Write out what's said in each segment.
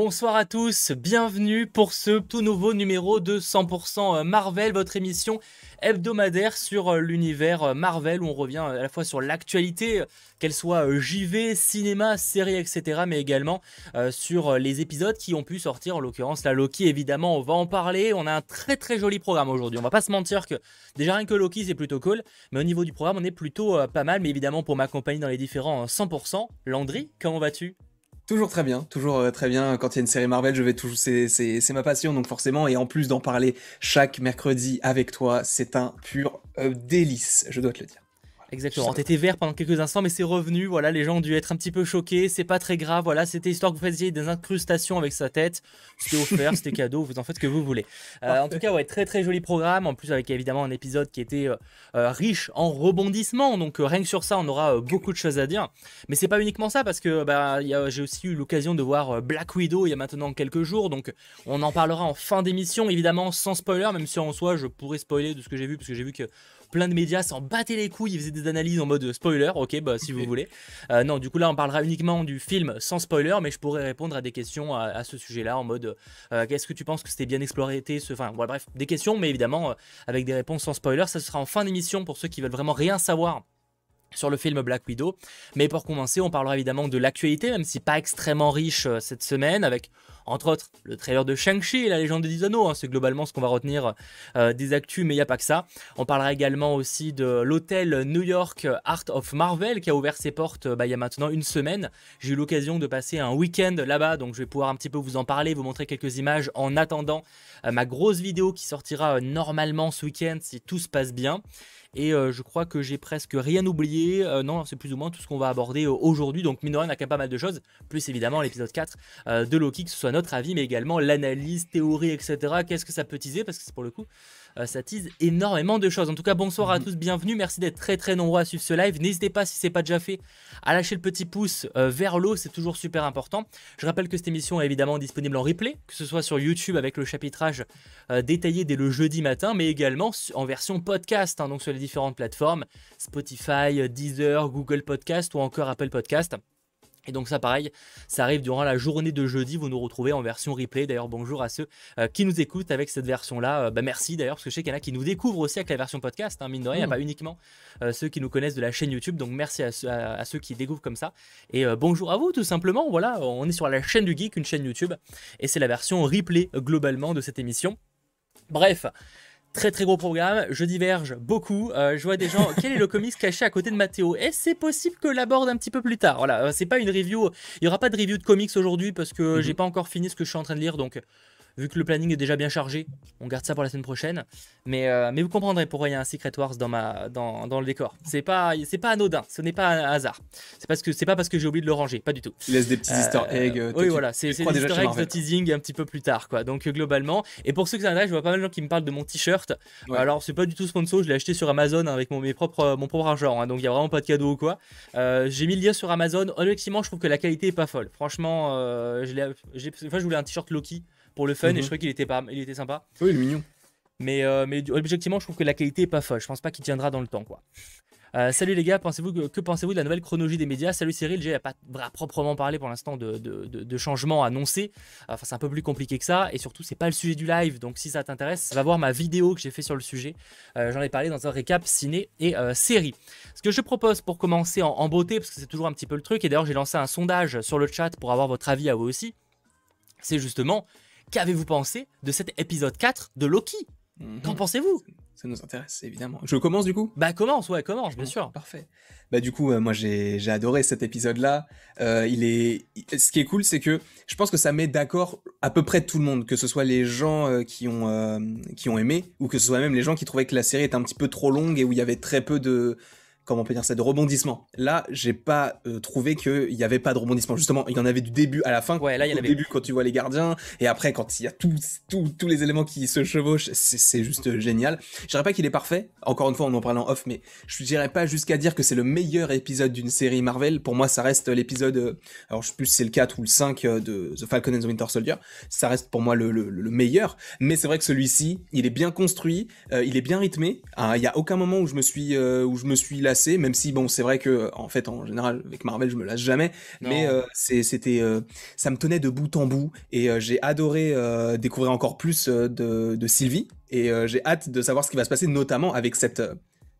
Bonsoir à tous, bienvenue pour ce tout nouveau numéro de 100% Marvel, votre émission hebdomadaire sur euh, l'univers euh, Marvel où on revient à la fois sur l'actualité, qu'elle soit euh, JV, cinéma, série, etc. mais également sur les épisodes qui ont pu sortir, en l'occurrence la Loki évidemment, on va en parler, on a un très très joli programme aujourd'hui, on va pas se mentir que déjà rien que Loki c'est plutôt cool, mais au niveau du programme on est plutôt pas mal, mais évidemment pour m'accompagner dans les différents 100%, Landry, comment vas-tu? Toujours très bien, toujours euh, très bien. Quand il y a une série Marvel, je vais toujours, c'est, ma passion, donc forcément, et en plus d'en parler chaque mercredi avec toi, c'est un pur euh, délice, je dois te le dire. Exactement. T'étais vert pendant quelques instants, mais c'est revenu. Voilà, les gens ont dû être un petit peu choqués. C'est pas très grave. Voilà, c'était histoire que vous fassiez des incrustations avec sa tête. C'était offert, c'était cadeau. Vous en faites ce que vous voulez. Euh, en tout cas, ouais, très très joli programme. En plus, avec évidemment un épisode qui était euh, euh, riche en rebondissements. Donc rien que sur ça, on aura beaucoup de choses à dire. Mais c'est pas uniquement ça, parce que bah, j'ai aussi eu l'occasion de voir Black Widow il y a maintenant quelques jours. Donc on en parlera en fin d'émission, évidemment sans spoiler, même si en soi je pourrais spoiler de ce que j'ai vu, parce que j'ai vu que plein de médias s'en battaient les couilles, ils faisaient des analyses en mode spoiler, ok, bah si vous voulez. Euh, non, du coup là on parlera uniquement du film sans spoiler, mais je pourrais répondre à des questions à, ce sujet-là en mode euh, qu'est-ce que tu penses que c'était bien exploité, ce... enfin bref, des questions, mais évidemment euh, avec des réponses sans spoiler, ça sera en fin d'émission pour ceux qui veulent vraiment rien savoir sur le film Black Widow. Mais pour commencer, on parlera évidemment de l'actualité, même si pas extrêmement riche cette semaine, avec entre autres, le trailer de Shang-Chi et la légende des 10 anneaux, hein, c'est globalement ce qu'on va retenir euh, des actus, mais il n'y a pas que ça. On parlera également aussi de l'hôtel New York Art of Marvel qui a ouvert ses portes bah, il y a maintenant une semaine. J'ai eu l'occasion de passer un week-end là-bas, donc je vais pouvoir un petit peu vous en parler, vous montrer quelques images en attendant euh, ma grosse vidéo qui sortira euh, normalement ce week-end si tout se passe bien. Et euh, je crois que j'ai presque rien oublié. Euh, non, c'est plus ou moins tout ce qu'on va aborder euh, aujourd'hui. Donc, mine de rien, quand pas mal de choses. Plus évidemment l'épisode 4 de Loki, que ce soit notre avis, mais également l'analyse, théorie, etc. Qu'est-ce que ça peut teaser? Parce que c'est pour le coup euh, ça tease énormément de choses. En tout cas, bonsoir à mhm. tous, bienvenue. Merci d'être très très nombreux à suivre ce live. N'hésitez pas, si c'est pas déjà fait, à lâcher le petit pouce euh, vers l'eau, c'est toujours super important. Je rappelle que cette émission est évidemment disponible en replay, que ce soit sur YouTube avec le chapitrage euh, détaillé dès le jeudi matin, mais également en version podcast, hein, donc sur les différentes plateformes Spotify, Deezer, Google Podcast ou encore Apple Podcast. Et donc ça pareil, ça arrive durant la journée de jeudi, vous nous retrouvez en version replay. D'ailleurs bonjour à ceux euh, qui nous écoutent avec cette version-là. Euh, bah, merci d'ailleurs parce que je sais qu'il y en a qui nous découvrent aussi avec la version podcast. Hein, mine de rien, il n'y a hmm. pas uniquement euh, ceux qui nous connaissent de la chaîne YouTube. Donc merci à, ceux qui découvrent comme ça. Et bonjour à vous tout simplement. Voilà, on est sur la chaîne du geek, une chaîne YouTube. Et c'est la version replay globalement de cette émission. Bref, Très très gros programme, je diverge beaucoup. Euh, je vois des gens. Quel est le comics caché à côté de Mathéo Et c'est possible que l'aborde un petit peu plus tard. Voilà, euh, c'est pas une review. Il y aura pas de review de comics aujourd'hui parce que mhm. j'ai pas encore fini ce que je suis en train de lire. Donc vu que le planning est déjà bien chargé, on garde ça pour la semaine prochaine. Mais, euh, mais vous comprendrez pourquoi il y a un Secret Wars dans, ma, dans, dans le décor. C'est pas, c'est pas anodin, ce n'est pas un hasard. C'est parce que c'est pas parce que j'ai oublié de le ranger, pas du tout. Il laisse des petits easter euh, eggs. Euh, oui, voilà, c'est des easter eggs de teasing un petit peu plus tard, quoi. Donc globalement, et pour ceux qui s'intéressent, je vois pas mal de gens qui me parlent de mon t-shirt. Alors c'est pas du tout sponsor, je l'ai acheté sur Amazon avec mon, mes propres, mon propre argent, hein. donc il y a vraiment pas de cadeau ou quoi. j'ai mis le lien sur Amazon. Honnêtement, je trouve que la qualité est pas folle. Franchement, je, enfin, je voulais un t-shirt Loki pour le fun et je mhm. trouvais qu'il était, pas, il était sympa. Oui, il est mignon. Mais, euh, mais objectivement, je trouve que la qualité est pas folle. Je pense pas qu'il tiendra dans le temps, quoi. Euh, salut les gars, pensez-vous que, pensez-vous de la nouvelle chronologie des médias? Salut Cyril, j'ai pas proprement parlé pour l'instant de, de, de, changements annoncés. Enfin, c'est un peu plus compliqué que ça, et surtout, c'est pas le sujet du live. Donc, si ça t'intéresse, va voir ma vidéo que j'ai fait sur le sujet. Euh, j'en ai parlé dans un récap ciné et série. Ce que je propose pour commencer en, en beauté, parce que c'est toujours un petit peu le truc, et d'ailleurs, j'ai lancé un sondage sur le chat pour avoir votre avis à vous aussi. C'est justement Qu'avez-vous pensé de cet épisode 4 de Loki? Mhm. Qu'en pensez-vous? Ça nous intéresse évidemment. Je commence du coup? Bah commence, ouais, commence, bien sûr. Parfait. Bah du coup, euh, moi j'ai adoré cet épisode-là. Euh, il est, ce qui est cool, c'est que je pense que ça met d'accord à peu près tout le monde, que ce soit les gens euh, qui ont qui ont aimé ou que ce soit même les gens qui trouvaient que la série était un petit peu trop longue et où il y avait très peu de comment on peut dire ça, de rebondissement. Là, j'ai pas euh, trouvé qu'il y avait pas de rebondissement. Justement, il y en avait du début à la fin. Ouais, là, il y en avait. Au début, quand tu vois les gardiens, et après, quand il y a tous, tous, les éléments qui se chevauchent, c'est juste génial. Je dirais pas qu'il est parfait. Encore une fois, on en parle en off, mais je dirais pas jusqu'à dire que c'est le meilleur épisode d'une série Marvel. Pour moi, ça reste l'épisode, euh, alors je sais plus si c'est le 4 ou le 5 euh, de The Falcon and the Winter Soldier. Ça reste pour moi le, le, meilleur. Mais c'est vrai que celui-ci, il est bien construit, il est bien rythmé. Ah, il y a aucun moment où je me suis, où je me suis lassé lasser, même si bon, c'est vrai que en fait, en général, avec Marvel, je me lasse jamais, mais euh, c'était, euh, ça me tenait de bout en bout, et euh, j'ai adoré découvrir encore plus de, de Sylvie, et j'ai hâte de savoir ce qui va se passer, notamment avec cette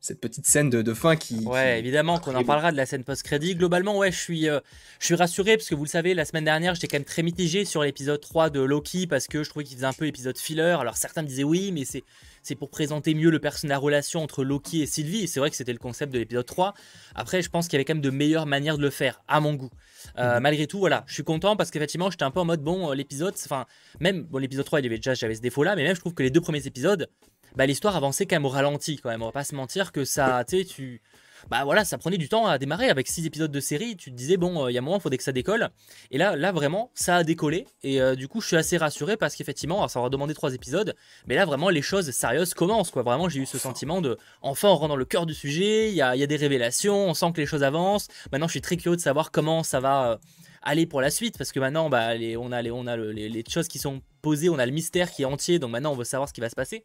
cette petite scène de, fin qui. Ouais, évidemment qu'on en parlera de la scène post-crédit. Globalement, ouais, je suis, je suis rassuré parce que vous le savez, la semaine dernière, j'étais quand même très mitigé sur l'épisode 3 de Loki parce que je trouvais qu'il faisait un peu épisode filler. Alors certains me disaient oui, mais c'est c'est pour présenter mieux le personnage, la relation entre Loki et Sylvie. C'est vrai que c'était le concept de l'épisode 3. Après, je pense qu'il y avait quand même de meilleures manières de le faire, à mon goût. Euh, mhm. Malgré tout, voilà, je suis content parce qu'effectivement, j'étais un peu en mode bon, euh, l'épisode, enfin, même bon, l'épisode 3, il avait déjà, j'avais ce défaut-là, mais même je trouve que les deux premiers épisodes, bah, l'histoire avançait quand même au ralenti, quand même. On va pas se mentir que ça, tu tu bah voilà, ça prenait du temps à démarrer. Avec six épisodes de série, tu te disais, bon, euh, il y a un moment, il faudrait que ça décolle. Et là, là vraiment, ça a décollé. Et euh, du coup, je suis assez rassuré parce qu'effectivement, ça aura demandé trois épisodes. Mais là, vraiment, les choses sérieuses commencent. Quoi. Vraiment, j'ai eu ce sentiment de, enfin, on rentre dans le cœur du sujet. Il y a, y a, des révélations, on sent que les choses avancent. Maintenant, je suis très curieux de savoir comment ça va. Euh, aller pour la suite parce que maintenant bah, on a, les, on a les choses qui sont posées, on a le mystère qui est entier donc maintenant on veut savoir ce qui va se passer.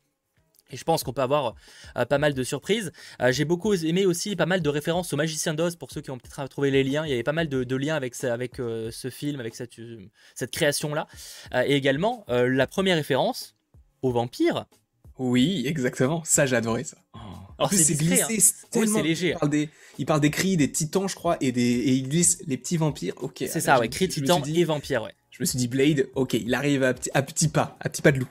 Et je pense qu'on peut avoir euh, pas mal de surprises. Euh, j'ai beaucoup aimé aussi pas mal de références au Magicien d'Oz pour ceux qui ont peut-être trouvé les liens. Il y avait pas mal de, liens avec, avec euh, ce film, avec cette, cette création-là. et également la première référence au vampire. Oui, exactement. Ça, j'ai adoré ça. Oh. Alors c'est glissé, hein. c'est léger. Il parle, des, il parle, des, cris, des titans, je crois, et, des, et il glisse les petits vampires. Ok. C'est ça, ouais. Cris, titans et vampires, ouais. Je me suis dit Blade, ok, il arrive à, à petits pas, à petits pas de loup.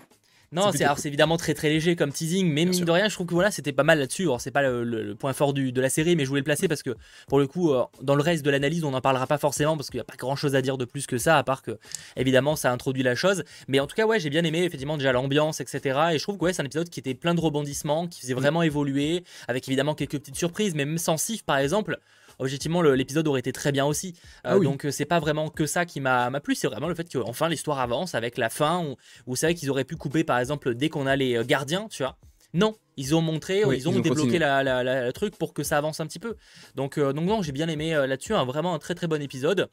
Non, c'est évidemment très très léger comme teasing, mais mine de rien, je trouve que voilà, c'était pas mal là-dessus. Alors c'est pas le, point fort du, de la série, mais je voulais le placer parce que pour le coup, euh, dans le reste de l'analyse, on n'en parlera pas forcément parce qu'il n'y a pas grand-chose à dire de plus que ça, à part que évidemment ça introduit la chose. Mais en tout cas, ouais, j'ai bien aimé effectivement déjà l'ambiance, etc. Et je trouve que ouais, c'est un épisode qui était plein de rebondissements, qui faisait mm. vraiment évoluer, avec évidemment quelques petites surprises, mais même sans Sif par exemple objectivement l'épisode aurait été très bien aussi. Euh, ah donc euh, c'est pas vraiment que ça qui m'a plu, c'est vraiment le fait que enfin l'histoire avance avec la fin où, vous savez qu'ils auraient pu couper par exemple dès qu'on a les euh, gardiens, tu vois. Non, ils ont montré, ils, ont débloqué la, truc pour que ça avance un petit peu. Donc, donc non, j'ai bien aimé là-dessus, vraiment un très très bon épisode.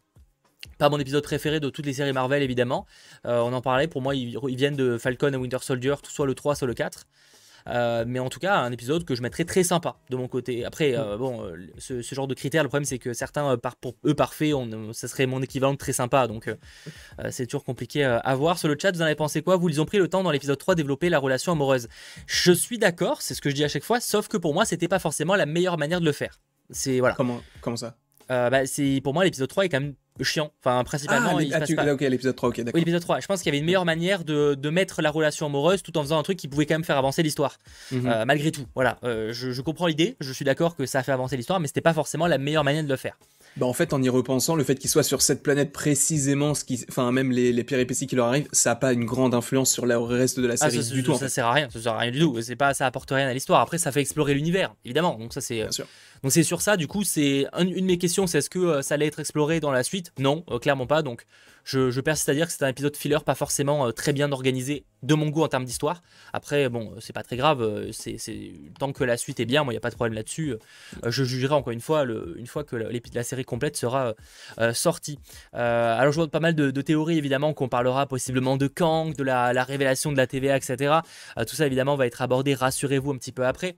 Pas mon épisode préféré de toutes les séries Marvel évidemment. on en parlait, pour moi ils, ils, viennent de Falcon et Winter Soldier, soit le 3, soit le 4. Euh, mais en tout cas, un épisode que je mettrais très sympa de mon côté. Après, euh, bon, euh, ce, genre de critères, le problème c'est que certains, pour eux parfaits, on, ça serait mon équivalent de très sympa. Donc c'est toujours compliqué à voir. Sur le chat, vous en avez pensé quoi? Vous, ils ont pris le temps dans l'épisode 3 de développer la relation amoureuse. Je suis d'accord, c'est ce que je dis à chaque fois, sauf que pour moi, c'était pas forcément la meilleure manière de le faire. C'est voilà. Comment, comment ça? Bah, c'est pour moi l'épisode 3 est quand même chiant. Enfin, principalement, ah, il ah, pas... l'épisode 3, ok, d'accord. Oui, l'épisode 3. Je pense qu'il y avait une meilleure manière de, de, mettre la relation amoureuse tout en faisant un truc qui pouvait quand même faire avancer l'histoire. Mhm. Euh, malgré tout, voilà. Euh, je, je, comprends l'idée, je suis d'accord que ça a fait avancer l'histoire, mais c'était pas forcément la meilleure manière de le faire. Bah en fait, en y repensant, le fait qu'il soit sur cette planète précisément, ce qui, enfin même les, les péripéties qui leur arrivent, ça a pas une grande influence sur le reste de la ah, série ça, du tout. Ça sert à rien, ça sert à rien du tout. C'est pas, ça apporte rien à l'histoire. Après, ça fait explorer l'univers, évidemment. Donc ça c'est. Donc c'est sur ça, du coup, c'est une de mes questions, c'est est-ce que euh, ça allait être exploré dans la suite? Non, euh, clairement pas. Donc je, persiste à dire que c'est un épisode filler pas forcément euh, très bien organisé de mon goût en termes d'histoire. Après, bon, c'est pas très grave. C'est, tant que la suite est bien, moi, il n'y a pas de problème là-dessus. je jugerai encore une fois, une fois que la série complète sera sortie. alors, je vois pas mal de, théories, évidemment, qu'on parlera possiblement de Kang, de la, la révélation de la TVA, etc. tout ça, évidemment, va être abordé, rassurez-vous, un petit peu après.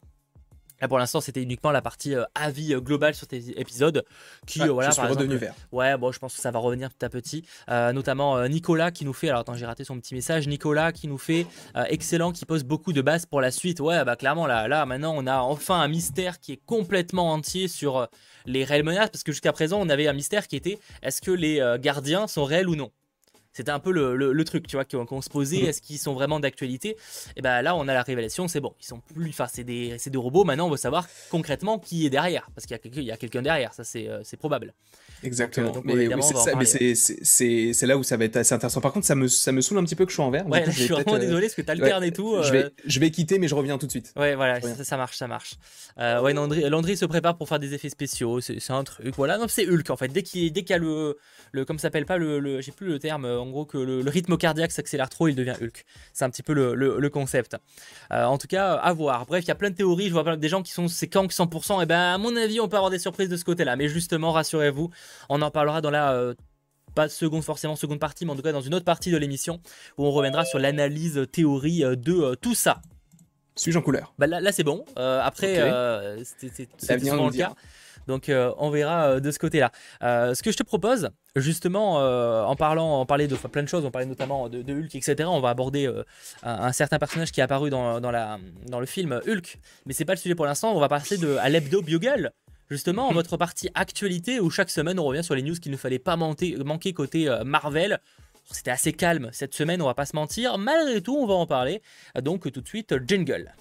Là, pour l'instant, c'était uniquement la partie euh, avis euh, global sur tes épisodes. Qui, euh, voilà, par exemple, vert. Ouais, bon, je pense que ça va revenir petit à petit. notamment Nicolas qui nous fait. Alors, attends, j'ai raté son petit message. Nicolas qui nous fait excellent, qui pose beaucoup de bases pour la suite. Ouais, bah, clairement, là, là, maintenant, on a enfin un mystère qui est complètement entier sur les réelles menaces. Parce que jusqu'à présent, on avait un mystère qui était est-ce que les gardiens sont réels ou non? C'était un peu le, truc, tu vois, qu'on se posait. Est-ce qu'ils sont vraiment d'actualité? Et ben là, on a la révélation. C'est bon, ils sont plus. Enfin, c'est des, des, robots. Maintenant, on veut savoir concrètement qui est derrière, parce qu'il y a quelqu'un derrière. Ça, c'est euh, probable. Exactement. mais, c'est là où ça va être assez intéressant. Par contre, ça me, ça me saoule un petit peu que je sois en vert. Ouais, je suis vraiment désolé parce que tu alternes et tout. Je, vais, euh. je vais quitter, mais je reviens tout de suite. Ouais, voilà, ça, marche, ça marche. Euh, ouais, Landry, se prépare pour faire des effets spéciaux. C'est un truc. Voilà, non, c'est Hulk en fait. Dès qu'il qu y a le, le. Comme ça s'appelle pas le. le J'ai plus le terme. En gros, que le, rythme cardiaque s'accélère trop, il devient Hulk. C'est un petit peu le, le concept. Euh, en tout cas, à voir. Bref, il y a plein de théories. Je vois des gens qui sont c'est Kang 100%. Et ben, à mon avis, on peut avoir des surprises de ce côté-là. Mais justement, rassurez-vous, on en parlera dans la euh, pas seconde forcément seconde partie, mais en tout cas dans une autre partie de l'émission où on reviendra sur l'analyse théorie euh, de euh, tout ça. Suis-je en couleur? Bah Là, c'est bon. après, c'était souvent le cas. Donc on verra de ce côté-là. ce que je te propose, justement, en parlant, en parler de plein de choses, on parlait notamment de, Hulk, etc. On va aborder un, certain personnage qui est apparu dans, la, dans le film Hulk, mais c'est pas le sujet pour l'instant. On va passer de, à l'hebdo Bugle. Justement, en votre partie actualité, où chaque semaine on revient sur les news qu'il ne fallait pas manquer côté Marvel. C'était assez calme cette semaine, on va pas se mentir. Malgré tout, on va en parler. Donc tout de suite, jingle.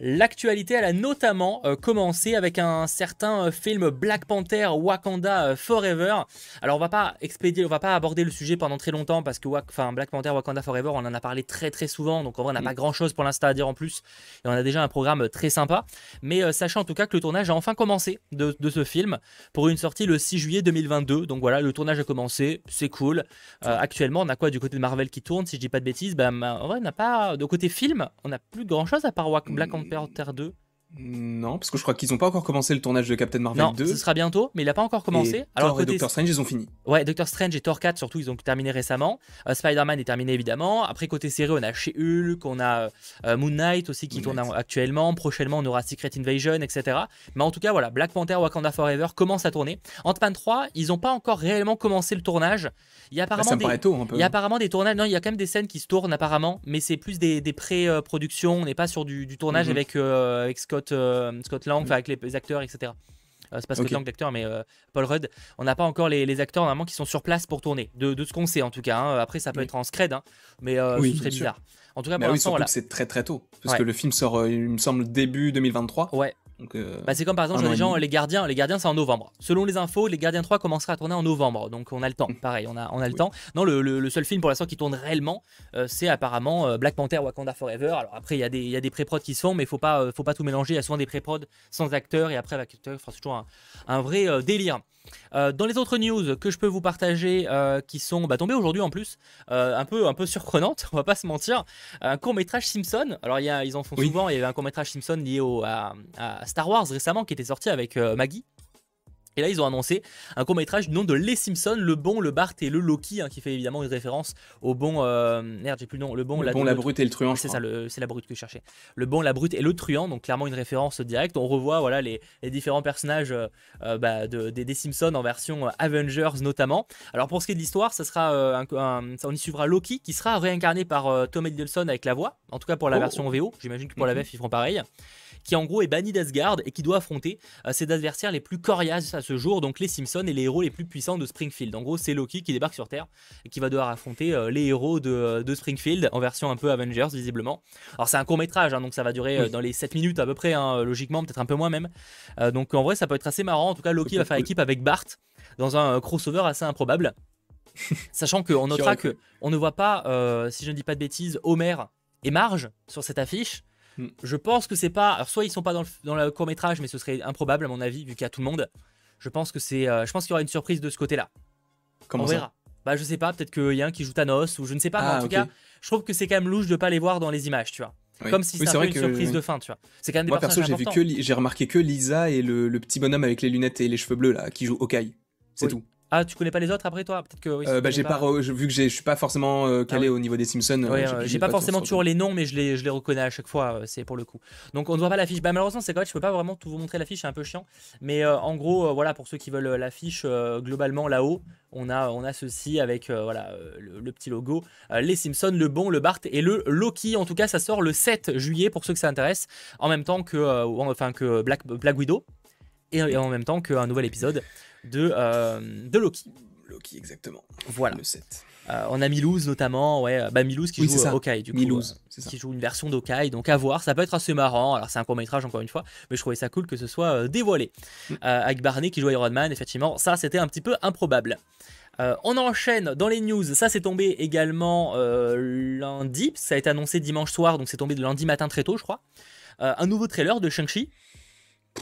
L'actualité, elle a notamment euh, commencé avec un certain euh, film Black Panther Wakanda euh, Forever. Alors on va pas expédier, on va pas aborder le sujet pendant très longtemps parce que enfin, Black Panther Wakanda Forever, on en a parlé très très souvent, donc en vrai on n'a mm. pas grand chose pour l'instant à dire en plus et on a déjà un programme très sympa. Mais sachant en tout cas que le tournage a enfin commencé de, ce film pour une sortie le 6 juillet 2022. Donc voilà, le tournage a commencé, c'est cool. actuellement, on a quoi du côté de Marvel qui tourne, si je dis pas de bêtises, ben en vrai on n'a pas de côté film, on n'a plus grand chose à part Black Panther Terre 2 non, parce que je crois qu'ils n'ont pas encore commencé le tournage de Captain Marvel non, 2. ce sera bientôt, mais il n'a pas encore commencé. Et Alors, Thor et Doctor Strange, ils ont fini. Ouais, Doctor Strange et Thor 4, surtout, ils ont terminé récemment. Euh, Spider-Man est terminé, évidemment. Après, côté série, on a chez Hulk, on a euh, Moon Knight aussi qui tourne actuellement. Prochainement, on aura Secret Invasion, etc. Mais en tout cas, voilà, Black Panther Wakanda Forever commence à tourner. Ant-Man 3, ils n'ont pas encore réellement commencé le tournage. Il y a bah, apparemment, des... tôt, un peu. Il y a apparemment des tournages. Non, il y a quand même des scènes qui se tournent apparemment, mais c'est plus des, pré-productions. On n'est pas sur du, tournage mhm. avec, euh, avec Scott, Scott Lang, avec les acteurs, etc. Euh, c'est pas Scott Lang l'acteur, mais euh, Paul Rudd. On n'a pas encore les, acteurs normalement qui sont sur place pour tourner, de, ce qu'on sait en tout cas. Hein. Après, ça peut être en scred, hein. mais euh, ce serait bizarre. En tout cas, pour l'instant, c'est très très tôt, parce que le film sort, il me semble, début 2023. Ouais. Euh, bah, c'est comme par exemple, les gens, les gardiens, les gardiens c'est en novembre. Selon les infos, les gardiens 3 commencera à tourner en novembre, donc on a le temps. Mm. Pareil, on a, on a le temps. Non, le, seul film pour l'instant qui tourne réellement, euh, c'est apparemment euh, Black Panther Wakanda Forever. Alors après, il y a des, il y a des pré-prod qui se font, mais faut pas, faut pas tout mélanger. Il y a souvent des pré-prod sans acteurs et après avec acteurs, c'est toujours un, un vrai délire. Euh, dans les autres news que je peux vous partager, euh, qui sont bah, tombées aujourd'hui en plus, euh, un, peu, un peu surprenantes, on va pas se mentir, un court métrage Simpson. Alors y a, ils en font souvent, il y avait un court métrage Simpson lié au, à, Star Wars récemment qui était sorti avec Maggie. Et là, ils ont annoncé un court métrage du nom de Les Simpsons, le bon, le Bart et le Loki, hein, qui fait évidemment une référence au bon. Euh, merde, j'ai plus le nom. Le bon, la, brute et le truand. C'est ça, c'est la brute que je cherchais. Le bon, la brute et le truand, donc clairement une référence directe. On revoit voilà les, différents personnages euh, euh, bah, des, Simpsons en version Avengers notamment. Alors pour ce qui est de l'histoire, ça sera un, on y suivra Loki qui sera réincarné par Tom Hiddleston avec la voix. En tout cas pour la oh. version VO. J'imagine que pour la mhm. VF ils feront pareil qui en gros est banni d'Asgard et qui doit affronter euh, ses adversaires les plus coriaces à ce jour, donc les Simpsons et les héros les plus puissants de Springfield. En gros, c'est Loki qui débarque sur Terre et qui va devoir affronter euh, les héros de, Springfield en version un peu Avengers visiblement. Alors c'est un court métrage, hein, donc ça va durer euh, dans les 7 minutes à peu près, hein, logiquement, peut-être un peu moins même. donc en vrai, ça peut être assez marrant. En tout cas, Loki va faire équipe avec Bart dans un crossover assez improbable. Sachant qu'on notera que on ne voit pas, si je ne dis pas de bêtises, Homer et Marge sur cette affiche. Hmm. Je pense que c'est pas. Alors, soit ils sont pas dans le, dans le court métrage, mais ce serait improbable à mon avis, vu qu'il y a tout le monde. Je pense que c'est. Euh, je pense qu'il y aura une surprise de ce côté-là. Comment On verra. Bah, je sais pas, peut-être qu'il y a un qui joue Thanos, ou je ne sais pas, mais en ah, tout cas, je trouve que c'est quand même louche de pas les voir dans les images, tu vois. Comme si c'était une surprise de fin, tu vois. C'est quand même des Moi, perso, j'ai vu que j'ai remarqué que Lisa et le, le, petit bonhomme avec les lunettes et les cheveux bleus là, qui joue Hawkeye. C'est tout. Ah, tu connais pas les autres après toi? Peut-être que oui, euh, bah, j'ai pas, vu que je suis pas forcément euh, calé ah au niveau des Simpsons. Euh, j'ai pas, forcément toujours les noms, mais je les, je les reconnais à chaque fois. c'est pour le coup. Donc on ne voit pas l'affiche. Bah malheureusement c'est correct. Je peux pas vraiment tout vous montrer l'affiche, c'est un peu chiant. Mais en gros, voilà pour ceux qui veulent l'affiche globalement là-haut, on a, on a ceci avec voilà le, petit logo. les Simpsons, le bon, le Bart et le Loki. En tout cas, ça sort le 7 juillet pour ceux que ça intéresse, en même temps que, enfin que Black, Black Widow et en même temps qu'un nouvel épisode de, de Loki. Loki, exactement. Voilà. Le 7. Euh, on a Milouz notamment, ouais, bah Milouz qui joue Hawkeye du coup, Milouz, euh, qui joue une version d'Hawkeye, donc à voir, ça peut être assez marrant. Alors c'est un court métrage encore une fois, mais je trouvais ça cool que ce soit euh, dévoilé. Mm. avec Barney qui joue Iron Man, effectivement, ça c'était un petit peu improbable. on enchaîne dans les news, ça c'est tombé également lundi, ça a été annoncé dimanche soir, donc c'est tombé de lundi matin très tôt je crois. un nouveau trailer de Shang-Chi,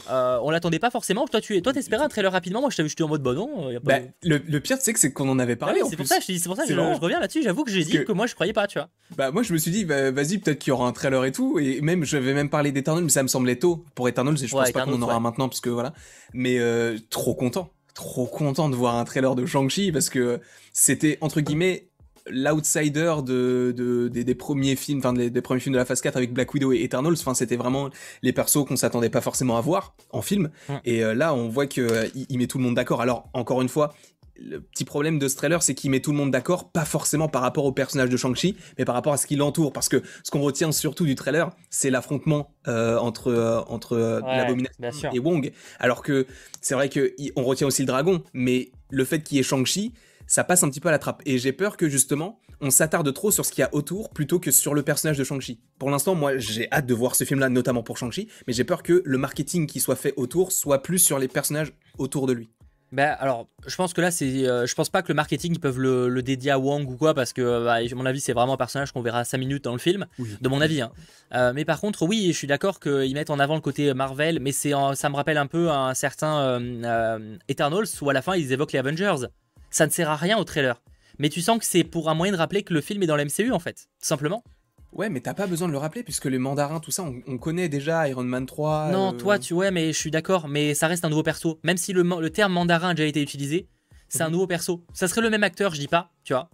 euh, on l'attendait pas forcément. Toi, tu toi, t'espérais un trailer rapidement. Moi, je t'avais en mode bon non. Bah, le, pire, c'est que c'est qu'on en avait parlé. c'est pour ça, c'est pour ça que je, reviens là-dessus. J'avoue que j'ai dit que... moi, je croyais pas, tu vois. Bah, moi, je me suis dit, bah, vas-y, peut-être qu'il y aura un trailer et tout. Et même, je vais même parler d'Eternal, mais ça me semblait tôt pour Eternal. Je pense pas qu'on en aura maintenant, parce que voilà. Mais euh, trop content, trop content de voir un trailer de Shang-Chi parce que c'était entre guillemets l'outsider de, des, premiers films, enfin des, premiers films de la phase 4 avec Black Widow et Eternals. Enfin, c'était vraiment les persos qu'on s'attendait pas forcément à voir en film. Et là, on voit que il met tout le monde d'accord. Alors, encore une fois, le petit problème de ce trailer, c'est qu'il met tout le monde d'accord, pas forcément par rapport au personnage de Shang-Chi, mais par rapport à ce qui l'entoure. Parce que ce qu'on retient surtout du trailer, c'est l'affrontement euh, entre euh, entre euh, l'abomination et Wong. Alors que c'est vrai que on retient aussi le dragon, mais le fait qu'il y ait Shang-Chi, ça passe un petit peu à la trappe. Et j'ai peur que justement, on s'attarde trop sur ce qu'il y a autour plutôt que sur le personnage de Shang-Chi. Pour l'instant, moi, j'ai hâte de voir ce film-là, notamment pour Shang-Chi, mais j'ai peur que le marketing qui soit fait autour soit plus sur les personnages autour de lui. Bah, alors, je pense que là, c'est, euh, je pense pas que le marketing ils peuvent le, dédier à Wang ou quoi, parce que, bah, à mon avis, c'est vraiment un personnage qu'on verra 5 minutes dans le film, de mon avis. Hein. Euh, mais par contre, oui, je suis d'accord qu'ils mettent en avant le côté Marvel, mais c'est, ça me rappelle un peu un certain euh, Eternals où à la fin ils évoquent les Avengers. Ça ne sert à rien au trailer. Mais tu sens que c'est pour un moyen de rappeler que le film est dans l'MCU en fait, tout simplement. Ouais, mais t'as pas besoin de le rappeler puisque les mandarins, tout ça, on, connaît déjà Iron Man 3. Non, euh, toi, tu ouais, mais je suis d'accord, mais ça reste un nouveau perso. Même si le, le terme mandarin a déjà été utilisé, c'est un mhm. nouveau perso. Ça serait le même acteur, je dis pas, tu vois.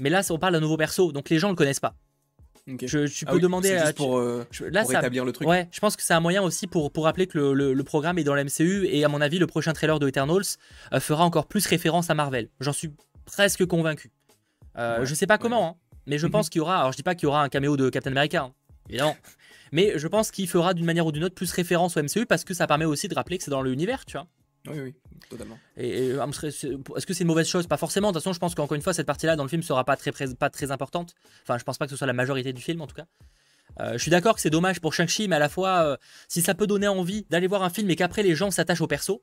Mais là, on parle d'un nouveau perso, donc les gens le connaissent pas. Je, tu ah peux demander à, pour, euh, là, pour établir le truc. Ouais, je pense que c'est un moyen aussi pour, pour rappeler que le, le, programme est dans la MCU et à mon avis, le prochain trailer de Eternals euh, fera encore plus référence à Marvel. J'en suis presque convaincu. Je sais pas comment, hein. Mais je mhm. pense qu'il y aura, alors je dis pas qu'il y aura un caméo de Captain America, hein, évidemment. Mais je pense qu'il fera d'une manière ou d'une autre plus référence au MCU parce que ça permet aussi de rappeler que c'est dans l'univers, tu vois. Oui, oui, totalement. Et, est-ce que c'est une mauvaise chose? Pas forcément. De toute façon, je pense qu'encore une fois, cette partie-là dans le film sera pas très, pas très importante. Enfin, je pense pas que ce soit la majorité du film en tout cas. Euh, je suis d'accord que c'est dommage pour Shang-Chi, mais à la fois, euh, si ça peut donner envie d'aller voir un film et qu'après les gens s'attachent au perso,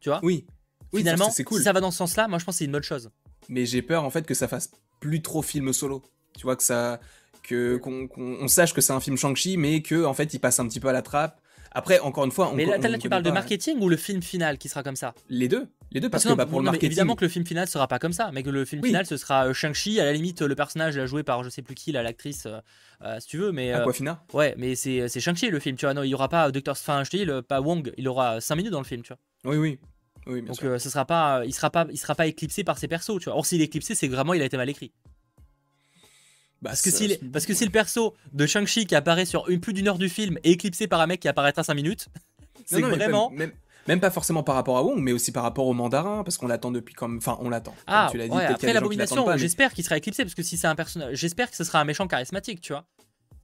tu vois? Oui. Finalement, c'est cool. si ça va dans ce sens-là, moi je pense que c'est une bonne chose. Mais j'ai peur en fait que ça fasse plus trop film solo. Tu vois que ça, que qu'on sache que c'est un film Shang-Chi, mais que en fait il passe un petit peu à la trappe. Après, encore une fois, on, mais là, tu parles de marketing ou le film final qui sera comme ça? Les deux, les deux, parce, que, bah, pour le marketing. Évidemment que le film final sera pas comme ça, mais que le film final ce sera euh, Shang-Chi. À la limite, le personnage joué par je sais plus qui, l'actrice, euh, euh, si tu veux, mais. Aquafina. ouais, mais c'est Shang-Chi le film, tu vois. Non, il y aura pas Doctor, le, pas Wong, il aura 5 minutes dans le film, tu vois. Oui, oui. Oui, bien Donc ce sera pas, il sera pas, il sera pas éclipsé par ses persos, tu vois. Or s'il est éclipsé, c'est vraiment il a été mal écrit. Bah, parce, que si parce que si le perso de Shang-Chi qui apparaît sur une, plus d'une heure du film est éclipsé par un mec qui apparaîtra 5 minutes, c'est vraiment. Même, pas forcément par rapport à Wong, mais aussi par rapport au mandarin, parce qu'on l'attend depuis comme. Enfin, on l'attend. Ah, tu l'as dit, après l'abomination, j'espère qu'il sera éclipsé, parce que si c'est un personnage. J'espère que ce sera un méchant charismatique, tu vois.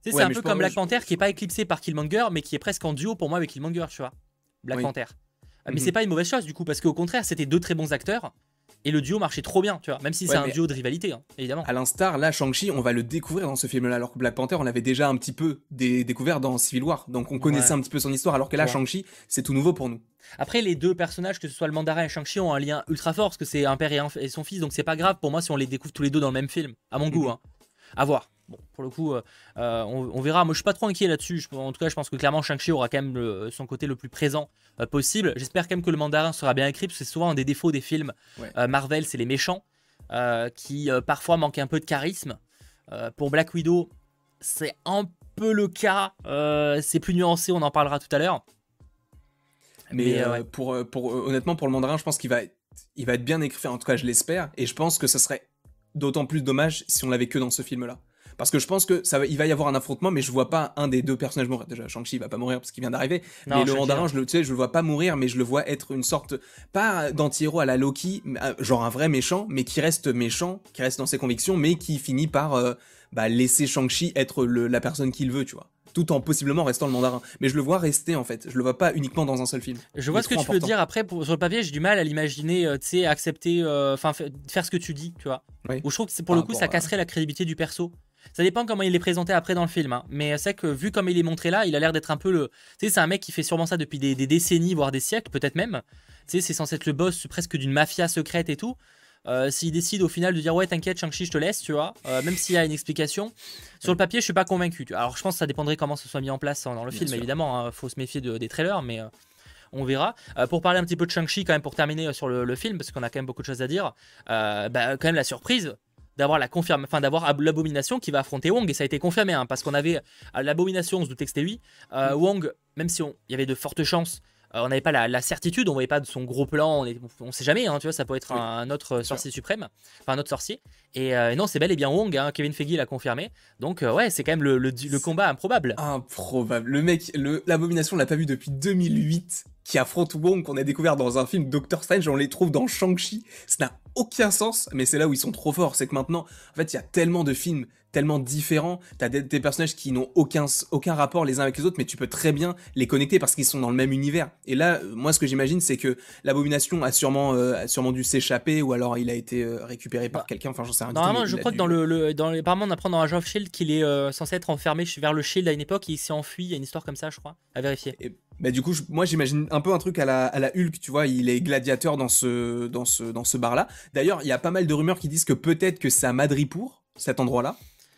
c'est un peu comme Black Panther qui est pas éclipsé par Killmonger, mais qui est presque en duo pour moi avec Killmonger, tu vois. Black Panther. Mais mhm. c'est pas une mauvaise chose du coup, parce qu'au contraire, c'était deux très bons acteurs et le duo marchait trop bien, tu vois, même si c'est un duo de rivalité, hein, évidemment. À l'instar, là, Shang-Chi, on va le découvrir dans ce film-là, alors que Black Panther, on l'avait déjà un petit peu découvert dans Civil War, donc on connaissait un petit peu son histoire, alors que là, Shang-Chi, c'est tout nouveau pour nous. Après, les deux personnages, que ce soit le mandarin et Shang-Chi, ont un lien ultra fort, parce que c'est un père et, son fils, donc c'est pas grave pour moi si on les découvre tous les deux dans le même film, à mon goût. Mhm. Hein. À voir. Bon, pour le coup, euh, euh, on, verra. Moi, je suis pas trop inquiet là-dessus. En tout cas, je pense que clairement, Shang-Chi aura quand même son côté le plus présent euh, possible. J'espère quand même que le mandarin sera bien écrit, parce que c'est souvent un des défauts des films Marvel, c'est les méchants qui parfois manquent un peu de charisme. pour Black Widow, c'est un peu le cas. c'est plus nuancé, on en parlera tout à l'heure. Mais, pour, pour, honnêtement, pour le mandarin, je pense qu'il va, il va être bien écrit. En tout cas, je l'espère. Et je pense que ce serait d'autant plus dommage si on l'avait que dans ce film-là. Parce que je pense que ça va, il va y avoir un affrontement, mais je vois pas un des deux personnages mourir. Déjà, Shang-Chi va pas mourir parce qu'il vient d'arriver. Mais le mandarin, je le, tu sais, je le vois pas mourir, mais je le vois être une sorte, pas d'anti-héros à la Loki, euh, genre un vrai méchant, mais qui reste méchant, qui reste dans ses convictions, mais qui finit par euh, bah, laisser Shang-Chi être la personne qu'il veut, tu vois tout en possiblement restant le mandarin. Mais je le vois rester en fait. Je le vois pas uniquement dans un seul film. Je vois ce que tu veux dire. Après, sur le papier, j'ai du mal à l'imaginer, euh, tu sais, accepter, enfin, faire ce que tu dis, tu vois. Ou je trouve que pour le coup, ça casserait la crédibilité du perso. Ça dépend comment il est présenté après dans le film. Hein. Mais c'est que vu comme il est montré là, il a l'air d'être un peu le. Tu sais, c'est un mec qui fait sûrement ça depuis des, décennies, voire des siècles, peut-être même. Tu sais, c'est censé être le boss presque d'une mafia secrète et tout. Euh, s'il décide au final de dire ouais t'inquiète Shang-Chi je te laisse tu vois euh, même s'il y a une explication sur le papier je suis pas convaincu alors je pense que ça dépendrait comment ce soit mis en place dans le film évidemment hein. faut se méfier des trailers mais euh, on verra. pour parler un petit peu de Shang-Chi, quand même, pour terminer sur le, film, parce qu'on a quand même beaucoup de choses à dire, bah, quand même la surprise, d'avoir la confirme, enfin d'avoir l'abomination qui va affronter Wong et ça a été confirmé hein, parce qu'on avait l'abomination, on se doutait que c'était lui. Euh, mm. Wong, même si il y avait de fortes chances on n'avait pas la, certitude, on voyait pas de son gros plan, on, ne sait jamais, hein, tu vois, ça peut être un, autre sorcier suprême, enfin un autre sorcier. Et, non, c'est bel et bien Wong, hein, Kevin Feige l'a confirmé. Donc ouais, c'est quand même le, le, combat improbable. Improbable. Le mec, l'abomination, on l'a pas vu depuis 2008 qui affronte Wong qu'on a découvert dans un film Doctor Strange, on les trouve dans Shang-Chi. Ça n'a aucun sens, mais c'est là où ils sont trop forts. C'est que maintenant, en fait, il y a tellement de films tellement différents. T'as des, des personnages qui n'ont aucun, aucun rapport les uns avec les autres, mais tu peux très bien les connecter parce qu'ils sont dans le même univers. Et là, euh, moi, ce que j'imagine, c'est que l'abomination a sûrement, euh, a sûrement dû s'échapper ou alors il a été euh, récupéré par bah, quelqu'un. Enfin, j'en sais rien. Normalement, je crois que dans le, dans les, apparemment, on apprend dans Age of Shield qu'il est censé être enfermé vers le Shield à une époque. Et il s'est enfui. Il y a une histoire comme ça, je crois, à vérifier. Et, bah, du coup, moi, j'imagine un peu un truc à la, à la Hulk. Tu vois, il est gladiateur dans ce, dans ce, dans ce bar-là. D'ailleurs, il y a pas mal de rumeurs qui disent que peut-être que c'est à Madripour, cet endroit-là.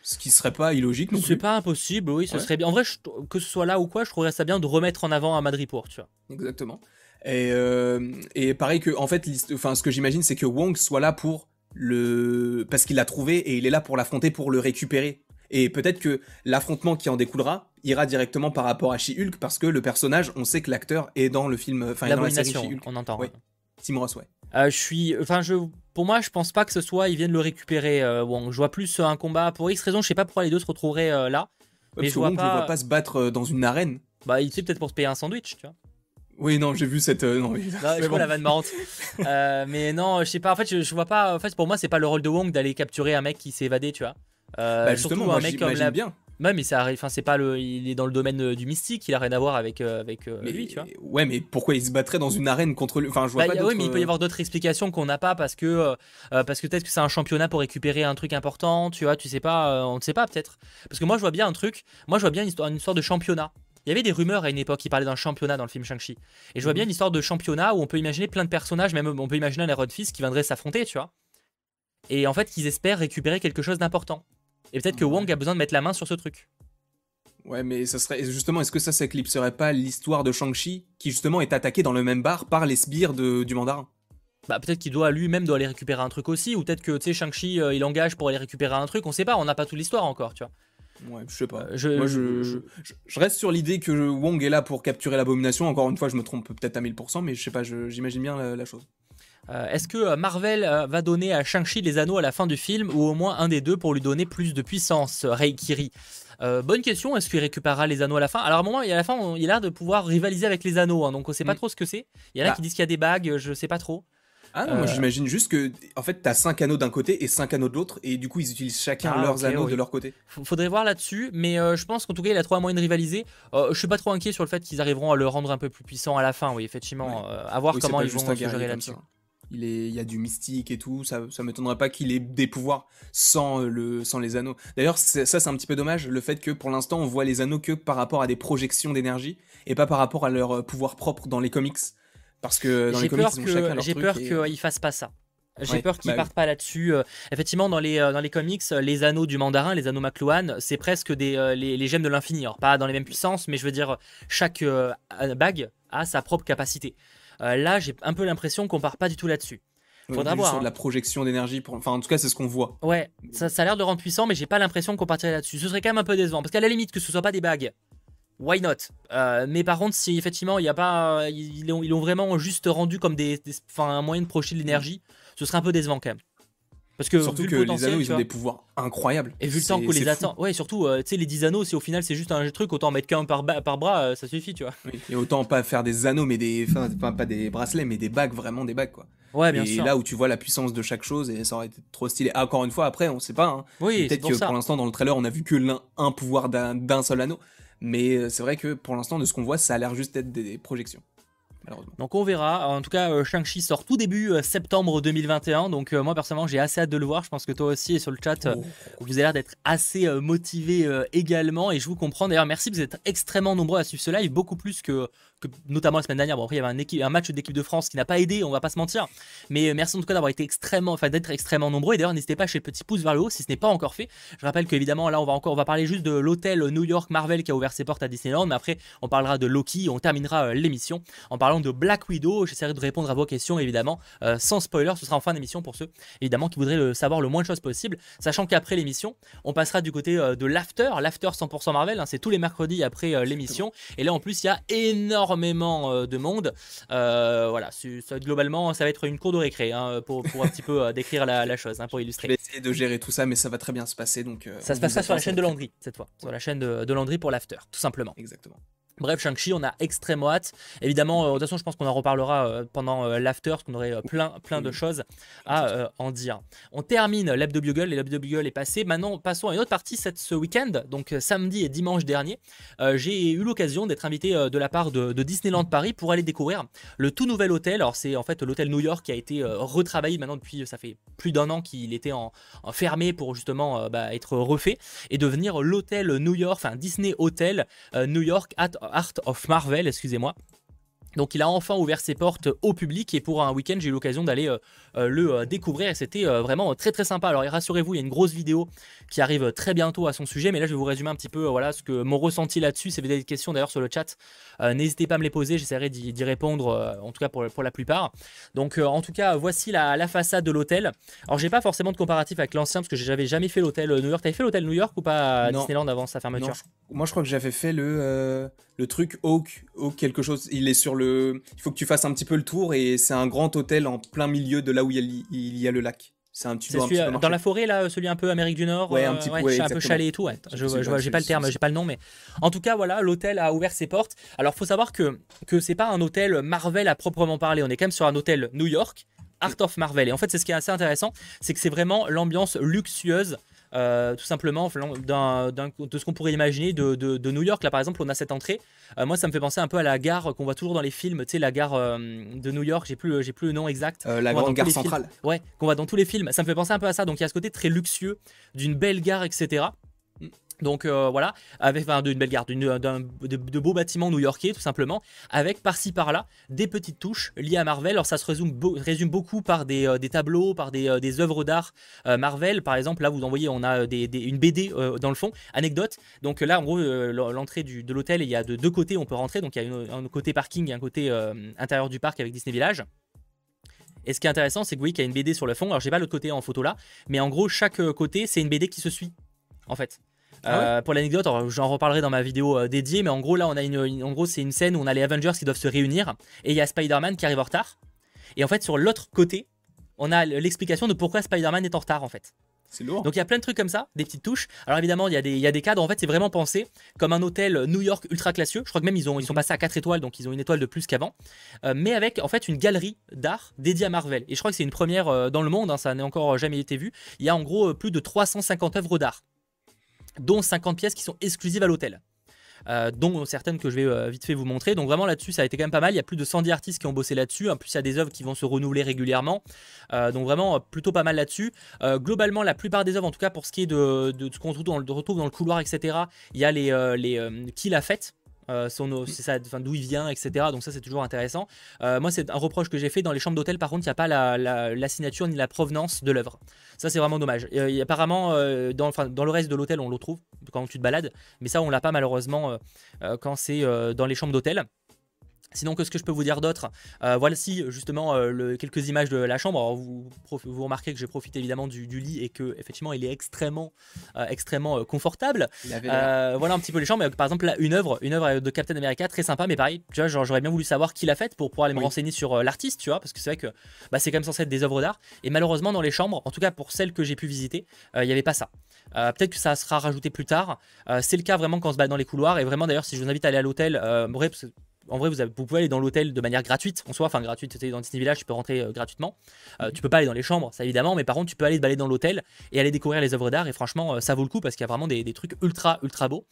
Ce qui serait pas illogique non C'est pas impossible, oui, ce serait bien. En vrai, que ce soit là ou quoi, je trouverais ça bien de remettre en avant à Madripour, tu vois. Exactement. Et, euh, et pareil que, en fait, enfin, ce que j'imagine, c'est que Wong soit là pour le. Parce qu'il l'a trouvé et il est là pour l'affronter, pour le récupérer. Et peut-être que l'affrontement qui en découlera ira directement par rapport à She-Hulk, parce que le personnage, on sait que l'acteur est dans le film. Enfin, dans la série She-Hulk. On entend. Oui. Tim Ross, ouais. Euh, je suis. Enfin, je pour moi, je pense pas que ce soit ils viennent le récupérer. Euh, Wong. Je vois plus un combat pour X raison. Je sais pas pourquoi les deux se retrouveraient euh, là. mais je vois, pas... vois pas se battre euh, dans une arène. Bah, il sait peut-être pour se payer un sandwich, tu vois. Oui, non, j'ai vu cette. non, oui. je vois la vanne marrante. mais non, je sais pas. En fait, je, vois pas. En fait, pour moi, c'est pas le rôle de Wong d'aller capturer un mec qui s'est évadé, tu vois. bah, justement, un mec comme la... bien. Mais ça arrive. Enfin, c'est pas le. Il est dans le domaine euh, du mystique. Il a rien à voir avec euh, avec euh, lui, tu vois. Ouais, mais pourquoi il se battrait dans une arène contre lui Enfin, je vois bah, pas. Oui, mais il peut y avoir d'autres explications qu'on n'a pas parce que parce que peut-être que c'est un championnat pour récupérer un truc important. Tu vois, tu sais pas. on ne sait pas peut-être. Parce que moi, je vois bien un truc. Moi, je vois bien une histoire, une histoire de championnat. Il y avait des rumeurs à une époque qui parlaient d'un championnat dans le film Shang-Chi. Et je vois mhm. bien une histoire de championnat où on peut imaginer plein de personnages, même on peut imaginer un Iron Fist qui viendrait s'affronter, tu vois. Et en fait, qu'ils espèrent récupérer quelque chose d'important. Et peut-être que Wong a besoin de mettre la main sur ce truc. Ouais, mais ça serait justement, est-ce que ça s'éclipserait pas l'histoire de Shang-Chi qui justement est attaqué dans le même bar par les sbires du mandarin? Bah peut-être qu'il doit lui-même doit aller récupérer un truc aussi ou peut-être que tu sais Shang-Chi euh, il engage pour aller récupérer un truc, on sait pas, on n'a pas toute l'histoire encore, tu vois. Ouais, je sais pas. Euh, je, Moi, je, je, reste sur l'idée que Wong est là pour capturer l'abomination. Encore une fois, je me trompe peut-être à 1000%, mais je sais pas, j'imagine bien la, chose. Euh, est-ce que Marvel va donner à Shang-Chi les anneaux à la fin du film ou au moins un des deux pour lui donner plus de puissance Reikiri euh, bonne question, est-ce qu'il récupérera les anneaux à la fin? Alors à un moment, il, à la fin, il a l'air de pouvoir rivaliser avec les anneaux, hein, donc on sait pas mm. trop ce que c'est. Il y en a bah. qui disent qu'il y a des bagues, je sais pas trop. Ah non, moi euh. j'imagine juste que en fait t'as 5 anneaux d'un côté et 5 anneaux de l'autre et du coup ils utilisent chacun ah, leurs anneaux de leur côté. Faudrait voir là-dessus, mais euh, je pense qu'en tout cas il a trop un moyen de rivaliser. je suis pas trop inquiet sur le fait qu'ils arriveront à le rendre un peu plus puissant à la fin, oui effectivement, à voir comment ils vont se gérer là-dessus. Il, est, il y a du mystique et tout, ça, ça m'étonnerait pas qu'il ait des pouvoirs sans, euh, le, sans les anneaux. D'ailleurs, ça c'est un petit peu dommage, le fait que pour l'instant on voit les anneaux que par rapport à des projections d'énergie et pas par rapport à leur euh, pouvoir propre dans les comics. Parce que dans les comics, J'ai peur qu'ils fassent pas ça. J'ai peur qu'ils bah partent pas là-dessus. Euh, effectivement, dans les, dans les comics, les anneaux du mandarin, les anneaux McLuhan, c'est presque des, les, les, gemmes de l'infini. Alors, pas dans les mêmes puissances, mais je veux dire, chaque bague a sa propre capacité. Euh, là, j'ai un peu l'impression qu'on part pas du tout là-dessus. Faudra voir. Sur de la hein. projection d'énergie, pour... enfin en tout cas c'est ce qu'on voit. Ouais, ça, ça a l'air de rendre puissant, mais j'ai pas l'impression qu'on partirait là-dessus. Ce serait quand même un peu décevant, parce qu'à la limite que ce soit pas des bagues, why not? Euh, Mais par contre, si effectivement il y a pas, ils l'ont vraiment juste rendu comme des, enfin un moyen de projeter de l'énergie, ce serait un peu décevant quand même. Parce que surtout que les anneaux, ils ont des pouvoirs incroyables. Et vu le temps qu'on les attend, ouais, surtout, euh, tu sais, les 10 anneaux, si au final c'est juste un truc, autant mettre qu'un par, par bras, euh, ça suffit, tu vois. Et autant pas faire des anneaux, mais des, enfin, pas des bracelets, mais des bagues, vraiment des bagues, quoi. Ouais, bien sûr. Et là où tu vois la puissance de chaque chose, et ça aurait été trop stylé. Ah, encore une fois, après, on sait pas. Hein. Oui, peut-être que pour l'instant, dans le trailer, on a vu que l'un, un pouvoir d'un seul anneau. Mais euh, c'est vrai que pour l'instant, de ce qu'on voit, ça a l'air juste d'être des projections. Donc on verra. En tout cas, euh, Shang-Chi sort tout début euh, septembre 2021. Donc euh, moi personnellement, j'ai assez hâte de le voir. Je pense que toi aussi et sur le chat, oh. vous avez l'air d'être assez motivé également. Et je vous comprends. D'ailleurs, merci, vous êtes extrêmement nombreux à suivre ce live, beaucoup plus que, notamment la semaine dernière. Bon après, il y avait un, match d'équipe de France qui n'a pas aidé. On va pas se mentir. Mais merci en tout cas d'avoir été extrêmement, enfin d'être extrêmement nombreux. Et d'ailleurs, n'hésitez pas à chez le petit pouce vers le haut si ce n'est pas encore fait. Je rappelle qu'évidemment là, on va encore, on va parler juste de l'hôtel New York Marvel qui a ouvert ses portes à Disneyland. Mais après, on parlera de Loki. On terminera l'émission en parlant de Black Widow J'essaierai de répondre à vos questions, évidemment, euh, sans spoiler. Ce sera en fin d'émission pour ceux, évidemment, qui voudraient le savoir le moins de choses possible. Sachant qu'après l'émission, on passera du côté euh, de l'after. L'after 100% Marvel, hein, c'est tous les mercredis après euh, l'émission. Et là, en plus, il y a énormément énormément de monde. voilà, globalement, ça va être une cour de récré hein, pour, un petit peu décrire la, chose, hein, pour illustrer. Je vais essayer de gérer tout ça, mais ça va très bien se passer. Donc, ça se passera sur la chaîne de Landry cette fois, sur la chaîne de, de Landry pour l'after, tout simplement. Exactement. Bref, Shang-Chi, on a extrêmement hâte. Évidemment, euh, de toute façon, je pense qu'on en reparlera euh, pendant euh, l'after, parce qu'on aurait plein, plein de choses à en dire. On termine l'Hebdo Bugle, et l'Hebdo Bugle est passé. Maintenant, passons à une autre partie cette, ce week-end, donc samedi et dimanche dernier. J'ai eu l'occasion d'être invité de la part de, Disneyland Paris pour aller découvrir le tout nouvel hôtel. Alors, c'est en fait l'hôtel New York qui a été retravaillé maintenant depuis, ça fait plus d'un an qu'il était en, fermé pour justement bah, être refait et devenir l'hôtel New York, enfin Disney Hotel New York at Art of Marvel, excusez-moi. Donc il a enfin ouvert ses portes au public et pour un week-end j'ai eu l'occasion d'aller euh, le euh, découvrir et c'était vraiment très très sympa. Alors rassurez-vous, il y a une grosse vidéo qui arrive très bientôt à son sujet, mais là je vais vous résumer un petit peu voilà ce que mon ressenti là-dessus. Si vous avez des questions d'ailleurs sur le chat, n'hésitez pas à me les poser, j'essaierai d'y répondre en tout cas pour, pour la plupart. Donc en tout cas voici la, façade de l'hôtel. Alors j'ai pas forcément de comparatif avec l'ancien parce que j'avais jamais fait l'hôtel New York. T'avais fait l'hôtel New York ou pas à Disneyland avant sa fermeture? Moi je crois que j'avais fait le, le truc Oak, Oak quelque chose. Il est sur le il faut que tu fasses un petit peu le tour et c'est un grand hôtel en plein milieu de là où il y a, le lac. C'est un, petit peu dans la forêt là, celui un peu Amérique du Nord, ouais, un petit peu, un peu chalet et tout. je, vois, j'ai pas le terme, j'ai pas le nom, mais en tout cas voilà, l'hôtel a ouvert ses portes. Alors faut savoir que que c'est pas un hôtel Marvel à proprement parler. On est quand même sur un hôtel New York, Art of Marvel. Et en fait, c'est ce qui est assez intéressant, c'est que c'est vraiment l'ambiance luxueuse euh, tout simplement de ce qu'on pourrait imaginer de, New York. Là, par exemple, on a cette entrée. Euh, moi, ça me fait penser un peu à la gare qu'on voit toujours dans les films. Tu sais, la gare euh, de New York. J'ai plus, j'ai plus le nom exact. la grande gare centrale. Ouais, qu'on voit dans tous les films. Ça me fait penser un peu à ça. Donc, il y a ce côté très luxueux d'une belle gare, etc. Donc euh, voilà, avec d'une belle gare, de, beaux bâtiments new-yorkais tout simplement, avec par-ci par-là des petites touches liées à Marvel. Alors ça se résume, beaucoup par des, euh, tableaux, par des, euh, des œuvres d'art Marvel. Par exemple, là vous en voyez, on a une BD dans le fond. Anecdote. Donc là, en gros, l'entrée de l'hôtel, il y a de deux côtés, on peut rentrer. Donc il y a un côté parking et un côté intérieur du parc avec Disney Village. Et ce qui est intéressant, c'est que voyez qu'il y a une BD sur le fond. Alors j'ai pas l'autre côté en photo là, mais en gros chaque côté c'est une BD qui se suit en fait. Ah euh, pour l'anecdote, j'en reparlerai dans ma vidéo euh, dédiée, mais en gros là on a une, en gros c'est une scène où on a les Avengers qui doivent se réunir et il y a Spider-Man qui arrive en retard. Et en fait sur l'autre côté, on a l'explication de pourquoi Spider-Man est en retard en fait. C'est lourd. Donc il y a plein de trucs comme ça, des petites touches. Alors évidemment, il y, a des, il y a des cadres, en fait, c'est vraiment pensé comme un hôtel New York ultra classieux. Je crois que même ils, ont, ils sont passés à 4 étoiles, donc ils ont une étoile de plus qu'avant. Euh, mais avec en fait une galerie d'art dédiée à Marvel. Et je crois que c'est une première dans le monde, hein, ça n'a encore jamais été vu. Il y a en gros plus de 350 œuvres d'art dont 50 pièces qui sont exclusives à l'hôtel. Euh, dont certaines que je vais euh, vite fait vous montrer. Donc vraiment là-dessus, ça a été quand même pas mal. Il y a plus de 110 artistes qui ont bossé là-dessus. En plus, il y a des œuvres qui vont se renouveler régulièrement. Euh, donc vraiment plutôt pas mal là-dessus. globalement, la plupart des œuvres, en tout cas pour ce qui est de, ce qu'on retrouve dans, le couloir, etc., il y a les, les qui l'a euh, d'où il vient, etc. Donc ça c'est toujours intéressant. Euh, moi c'est un reproche que j'ai fait dans les chambres d'hôtel. Par contre, il n'y a pas la, signature ni la provenance de l'œuvre. Ça c'est vraiment dommage. Euh, apparemment dans, dans, le reste de l'hôtel on le trouve quand tu te balades, mais ça on l'a pas malheureusement quand c'est dans les chambres d'hôtel. Sinon, que ce que je peux vous dire d'autre euh, Voici justement euh, quelques images de la chambre. vous, vous, remarquez que j'ai profité évidemment du, lit et que effectivement il est extrêmement, euh, extrêmement confortable. voilà un petit peu les chambres. Par exemple, là, une œuvre, une œuvre de Captain America très sympa, mais pareil, tu vois, j'aurais bien voulu savoir qui l'a faite pour pouvoir aller me renseigner sur l'artiste, tu vois, parce que c'est vrai que bah, c'est quand même censé être des œuvres d'art. Et malheureusement, dans les chambres, en tout cas pour celles que j'ai pu visiter, il n'y avait pas ça. Peut-être que ça sera rajouté plus tard. c'est le cas vraiment quand on se bat dans les couloirs. Et vraiment, d'ailleurs, si je vous invite à aller à l'hôtel, bref, en vrai, vous, pouvez aller dans l'hôtel de manière gratuite, en soi, enfin gratuite, dans Disney Village, tu peux rentrer euh, gratuitement. Euh, mhm. tu peux pas aller dans les chambres, ça évidemment, mais par contre, tu peux aller te balader dans l'hôtel et aller découvrir les œuvres d'art. Et franchement, euh, ça vaut le coup parce qu'il y a vraiment des, trucs ultra, ultra beaux.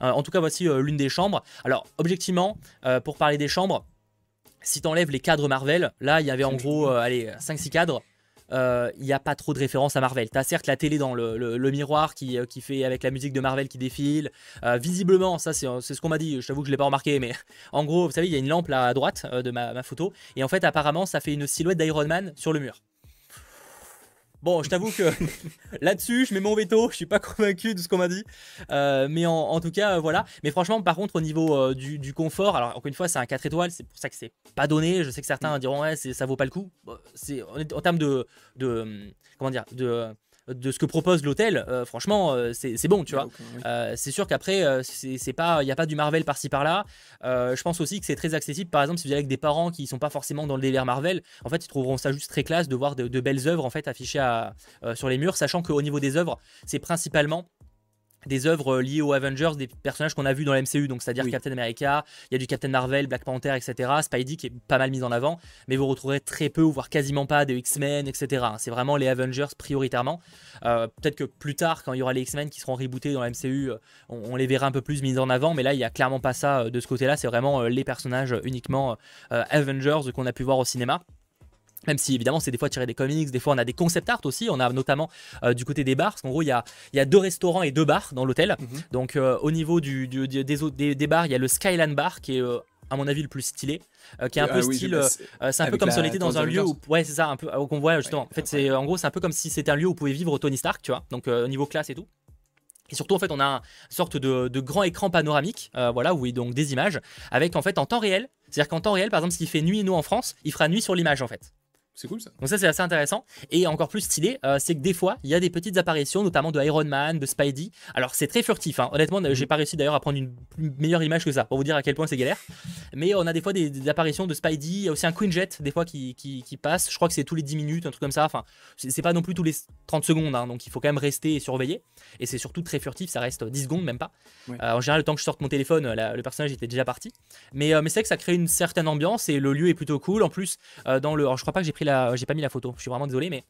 en tout cas, voici l'une des chambres. Alors, objectivement, pour parler des chambres, si tu enlèves les cadres Marvel, là, il y avait en gros, allez, 5-6 cadres il euh, n'y a pas trop de références à Marvel. Tu as certes la télé dans le, miroir qui, euh, qui, fait avec la musique de Marvel qui défile. Euh, visiblement, ça c'est ce qu'on m'a dit, je t'avoue que je ne l'ai pas remarqué, mais en gros, vous savez, il y a une lampe là à droite de ma, photo. Et en fait, apparemment, ça fait une silhouette d'Iron Man sur le mur. Bon, je t'avoue que là-dessus, je mets mon veto. Je suis pas convaincu de ce qu'on m'a dit. Euh, mais en, tout cas, voilà. Mais franchement, par contre, au niveau euh, du, confort, alors encore une fois, c'est un 4 étoiles. C'est pour ça que c'est pas donné. Je sais que certains diront, ouais, ça vaut pas le coup. C'est en, termes de, de, comment dire, de de ce que propose l'hôtel, franchement, c'est bon, tu vois. c'est sûr qu'après, c'est pas, il n'y a pas du Marvel par-ci par-là. je pense aussi que c'est très accessible. Par exemple, si vous allez avec des parents qui sont pas forcément dans le délire Marvel, en fait, ils trouveront ça juste très classe de voir de, belles œuvres en fait affichées sur les murs, sachant qu'au niveau des œuvres, c'est principalement des œuvres euh, liées aux Avengers, des personnages qu'on a vus dans la MCU, donc c'est-à-dire Captain America, il y a du Captain Marvel, Black Panther, etc. Spidey qui est pas mal mis en avant, mais vous retrouverez très peu, voire quasiment pas des X-Men, etc. C'est vraiment les Avengers prioritairement. Euh, peut-être que plus tard, quand il y aura les X-Men qui seront rebootés dans la MCU, euh, on, les verra un peu plus mis en avant, mais là il y a clairement pas ça de ce côté-là. C'est vraiment les personnages uniquement Avengers qu'on a pu voir au cinéma. Même si évidemment c'est des fois tiré des comics, des fois on a des concept art aussi, on a notamment euh, du côté des bars, parce qu'en gros il y a, y a, deux restaurants et deux bars dans l'hôtel. Mhm. Donc euh, au niveau du, des, des, bars, il y a le Skyline Bar qui est euh, à mon avis le plus stylé, qui est un peu ah style, c'est un peu comme si on était dans un lieu où, ouais c'est ça, un peu qu'on voit justement. en fait c'est en gros c'est un peu comme si c'était un lieu où pouvez vivre Tony Stark, tu vois. Donc au niveau classe et tout. Et surtout, en fait, on a une sorte de, de grand écran panoramique, voilà, où il donc des images, avec en fait en temps réel. C'est-à-dire qu'en temps réel, par exemple, s'il fait nuit, nous en France, il fera nuit sur l'image en fait. C'est cool ça. Donc ça c'est assez intéressant. Et encore plus stylé, euh, c'est que des fois, il y a des petites apparitions, notamment de Iron Man, de Spidey. Alors c'est très furtif, hein. honnêtement, mhm. j'ai pas réussi d'ailleurs à prendre une, meilleure image que ça, pour vous dire à quel point c'est galère. Mais on a des fois des, apparitions de Spidey, il y a aussi un Queen Jet des fois qui, qui, passe, je crois que c'est tous les 10 minutes, un truc comme ça. Enfin, c'est pas non plus tous les 30 secondes, hein. donc il faut quand même rester et surveiller. Et c'est surtout très furtif, ça reste 10 secondes même pas. Euh, en général, le temps que je sorte mon téléphone, le personnage était déjà parti. Mais, euh, mais c'est vrai que ça crée une certaine ambiance et le lieu est plutôt cool. En plus, dans le, alors, je crois pas que j'ai pris la, j'ai pas mis la photo je suis vraiment désolé, mais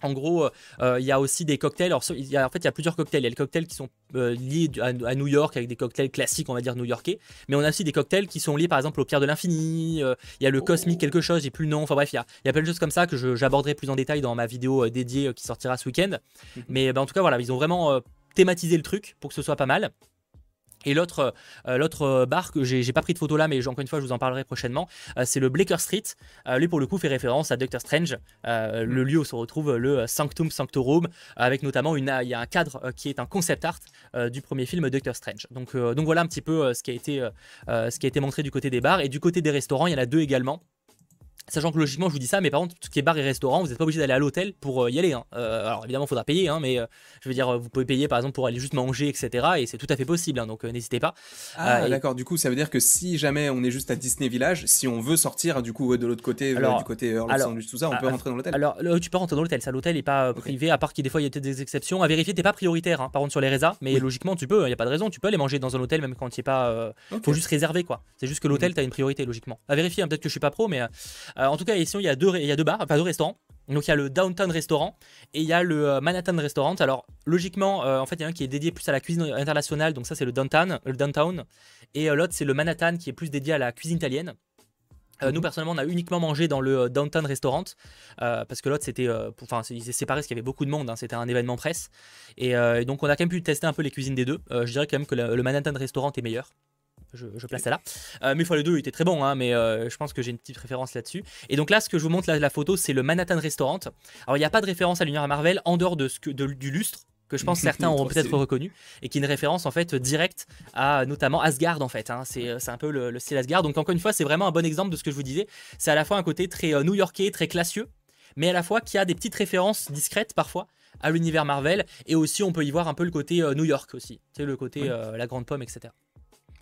en gros, euh, euh, il y a aussi des cocktails. Alors, il y a, en fait, il y a plusieurs cocktails. Il y a les cocktails qui sont euh, liés à, New York avec des cocktails classiques, on va dire new-yorkais. Mais on a aussi des cocktails qui sont liés, par exemple, aux pierres de l'infini. il y a le cosmique quelque chose, j'ai plus le nom. Enfin bref, il y a, il y a plein de choses comme ça que j'aborderai plus en détail dans ma vidéo dédiée qui sortira ce week-end. Mhm. Mais ben, en tout cas, voilà, ils ont vraiment thématisé le truc pour que ce soit pas mal. Et l'autre euh, l'autre bar que j'ai pas pris de photo là, mais encore une fois, je vous en parlerai prochainement, euh, c'est le Blaker Street. Euh, lui, pour le coup, fait référence à Doctor Strange, le mm. lieu où se retrouve le Sanctum Sanctorum, avec notamment une, il y a un cadre qui est un concept art du premier film Doctor Strange. Donc, donc voilà un petit peu ce, qui a été, ce qui a été montré du côté des bars. Et du côté des restaurants, il y en a deux également. Sachant que logiquement, je vous dis ça, mais par contre, tout ce qui est bar et restaurant, vous n'êtes pas obligé d'aller à l'hôtel pour euh, y aller. Hein. Euh, alors évidemment, il faudra payer, hein, mais euh, je veux dire, vous pouvez payer par exemple pour aller juste manger, etc. Et c'est tout à fait possible, hein, donc n'hésitez pas. Ah, d'accord. Du coup, ça veut dire que si jamais on est juste à Disney Village, si on veut sortir du coup de l'autre côté, du côté alors, tout ça, on peut rentrer dans l'hôtel. Alors, tu peux rentrer dans l'hôtel. Ça, l'hôtel n'est pas privé, à part qu'il des fois il y a des exceptions. À vérifier, t'es pas prioritaire, par contre sur les résas, mais logiquement, tu peux. Il n'y a pas de raison. Tu peux aller manger dans un hôtel même quand tu es pas. Il Faut juste réserver quoi. C'est juste que l'hôtel, mhm. tu as une priorité logiquement. À vérifier. Peut-être que je suis pas pro, mais en tout cas, ici il y a il y a deux bars, enfin deux restaurants. Donc il y a le Downtown Restaurant et il y a le euh, Manhattan Restaurant. Alors logiquement, euh, en fait, il y a un qui est dédié plus à la cuisine internationale, donc ça c'est le Downtown. Et euh, l'autre c'est le Manhattan qui est plus dédié à la cuisine italienne. nous personnellement, on a uniquement mangé dans le Downtown Restaurant parce que l'autre c'était, enfin, c'est séparé parce qu'il y avait beaucoup de monde. Hein, c'était un événement presse et, donc on a quand même pu tester un peu les cuisines des deux. je dirais quand même que le Manhattan Restaurant est meilleur je, place ça là. Euh, mais fois les deux était très bon, hein, mais euh, je pense que j'ai une petite référence là-dessus. Et donc là, ce que je vous montre la, la photo, c'est le Manhattan Restaurant. Alors il n'y a pas de référence à l'univers Marvel en dehors de ce que, du lustre que je pense certains auront peut-être reconnu et qui est une référence en fait directe à notamment Asgard en fait. Hein. Euh, c'est un peu le, style Asgard. Donc encore une fois, c'est vraiment un bon exemple de ce que je vous disais. C'est à la fois un côté très new-yorkais, très classieux, mais à la fois qui a des petites références discrètes parfois à l'univers Marvel et aussi on peut y voir un peu le côté New York aussi, tu sais le côté la grande pomme etc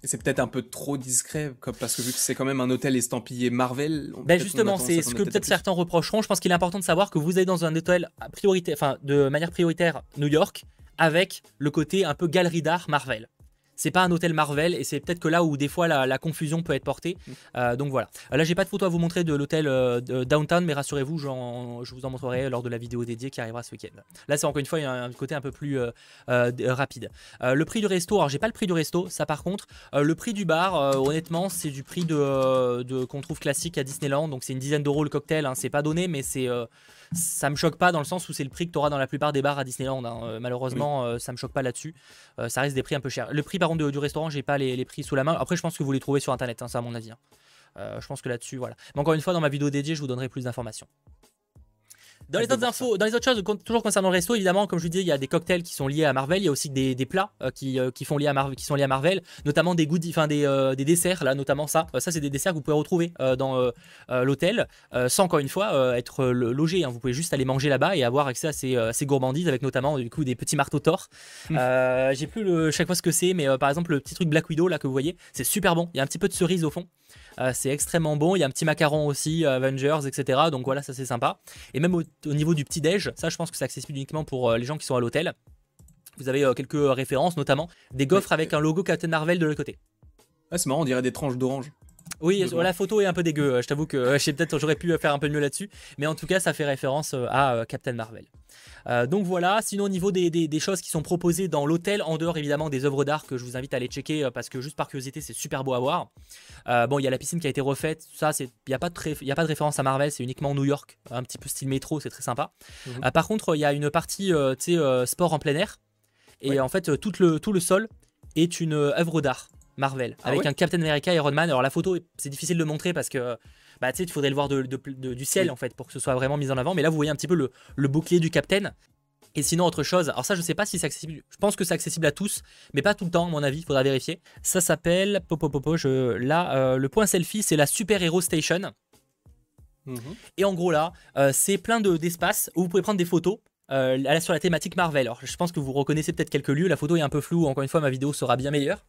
c'est peut-être un peu trop discret, parce que vu que c'est quand même un hôtel estampillé Marvel. Ben justement, c'est ce que peut-être certains reprocheront. Je pense qu'il est important de savoir que vous êtes dans un hôtel enfin de manière prioritaire New York, avec le côté un peu galerie d'art Marvel c'est pas un hôtel Marvel et c'est peut-être que là où des fois la, confusion peut être portée. Mm. Euh, donc voilà. Là, j'ai pas de photo à vous montrer de l'hôtel euh, Downtown, mais rassurez-vous, je vous en montrerai lors de la vidéo dédiée qui arrivera ce week-end. Là, c'est encore une fois un, côté un peu plus euh, rapide. le prix du resto, alors j'ai pas le prix du resto, ça par contre. le prix du bar, honnêtement, c'est du prix de, qu'on trouve classique à Disneyland, donc c'est une dizaine d'euros le cocktail. Hein. c'est pas donné, mais c'est ça me choque pas dans le sens où c'est le prix que tu auras dans la plupart des bars à Disneyland. Hein. Euh, malheureusement, euh, ça me choque pas là-dessus. Euh, ça reste des prix un peu chers. Le prix par contre du restaurant, j'ai pas les, prix sous la main. Après, je pense que vous les trouvez sur internet, hein, ça à mon avis. Hein. je pense que là-dessus, voilà. Mais encore une fois, dans ma vidéo dédiée, je vous donnerai plus d'informations. Dans les autres infos, dans les autres choses, toujours concernant le resto, évidemment, comme je vous disais, il y a des cocktails qui sont liés à Marvel. Il y a aussi des, plats euh, qui, euh, qui, font liés à Marvel, qui sont liés à Marvel, notamment des goodies, enfin des, euh, des, desserts là, notamment ça. ça, c'est des desserts que vous pouvez retrouver dans l'hôtel, sans encore une fois être logé. Hein. Vous pouvez juste aller manger là-bas et avoir accès à ces, ces, gourmandises avec notamment du coup des petits marteaux Thor. Mmh. J'ai plus le, chaque fois ce que c'est, mais par exemple le petit truc Black Widow là que vous voyez, c'est super bon. Il y a un petit peu de cerise au fond. Euh, c'est extrêmement bon. Il y a un petit macaron aussi, euh, Avengers, etc. Donc voilà, ça c'est sympa. Et même au, niveau du petit déj, ça je pense que c'est accessible uniquement pour euh, les gens qui sont à l'hôtel. Vous avez quelques références, notamment des gaufres avec un logo Captain Marvel de l'autre côté. Ah, c'est marrant, on dirait des tranches d'orange. Oui, la photo est un peu dégueu. Je t'avoue que peut-être j'aurais pu faire un peu mieux là-dessus, mais en tout cas, ça fait référence à Captain Marvel. Euh, donc voilà, sinon au niveau des, choses qui sont proposées dans l'hôtel, en dehors évidemment des œuvres d'art que je vous invite à aller checker euh, parce que juste par curiosité c'est super beau à voir. Euh, bon, il y a la piscine qui a été refaite, ça il n'y a, pas de a pas de référence à Marvel, c'est uniquement New York, un petit peu style métro, c'est très sympa. Mhm. par contre, il y a une partie sport en plein air et en fait tout le, tout le sol est une œuvre d'art. Marvel, ah avec un Captain America Iron Man. Alors la photo, c'est difficile de montrer parce que bah, tu sais, il faudrait le voir de, du ciel en fait pour que ce soit vraiment mis en avant. Mais là, vous voyez un petit peu le, le bouclier du Captain. Et sinon, autre chose, alors ça, je sais pas si c'est accessible. Je pense que c'est accessible à tous, mais pas tout le temps, à mon avis. Il faudra vérifier. Ça s'appelle. Popo, popo, je... Là, euh, le point selfie, c'est la Super Hero Station. Mhm. Et en gros, là, euh, c'est plein d'espaces où vous pouvez prendre des photos. Euh, sur la thématique Marvel. Alors, je pense que vous reconnaissez peut-être quelques lieux. La photo est un peu floue. Encore une fois, ma vidéo sera bien meilleure.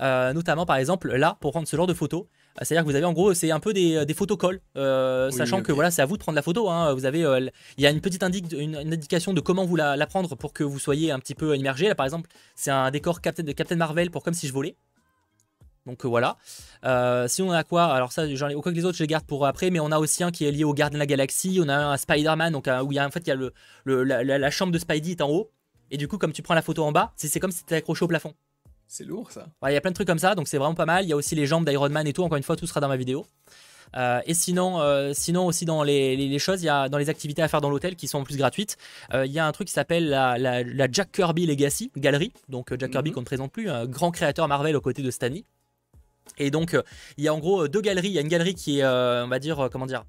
Euh, notamment, par exemple, là, pour prendre ce genre de photos, euh, c'est-à-dire que vous avez en gros, c'est un peu des, euh, des photocolls, sachant que voilà, c'est à vous de prendre la photo. Hein. Vous avez, il y a une petite une, indication de comment vous la, prendre pour que vous soyez un petit peu immergé. Là, par exemple, c'est un décor Captain, de Captain Marvel pour comme si je volais. Donc voilà. si on a quoi Alors ça, j'en ai, quoi que les autres, je les garde pour après. Mais on a aussi un qui est lié au Gardien de la Galaxie. On a un Spider-Man, donc où il y a en fait il y a le, la, chambre de Spidey est en haut. Et du coup, comme tu prends la photo en bas, c'est comme si c'était accroché au plafond. C'est lourd ça. Il y a plein de trucs comme ça, donc c'est vraiment pas mal. Il y a aussi les jambes d'Iron Man et tout. Encore une fois, tout sera dans ma vidéo. Euh, et sinon, euh, sinon aussi dans les, choses, il y a dans les activités à faire dans l'hôtel qui sont en plus gratuites, euh, il y a un truc qui s'appelle la, Jack Kirby Legacy Galerie. Donc Jack Kirby mhm. qu'on ne présente plus, un grand créateur Marvel aux côtés de Stanley. Et donc il y a en gros deux galeries. Il y a une galerie qui est, on va dire, comment dire,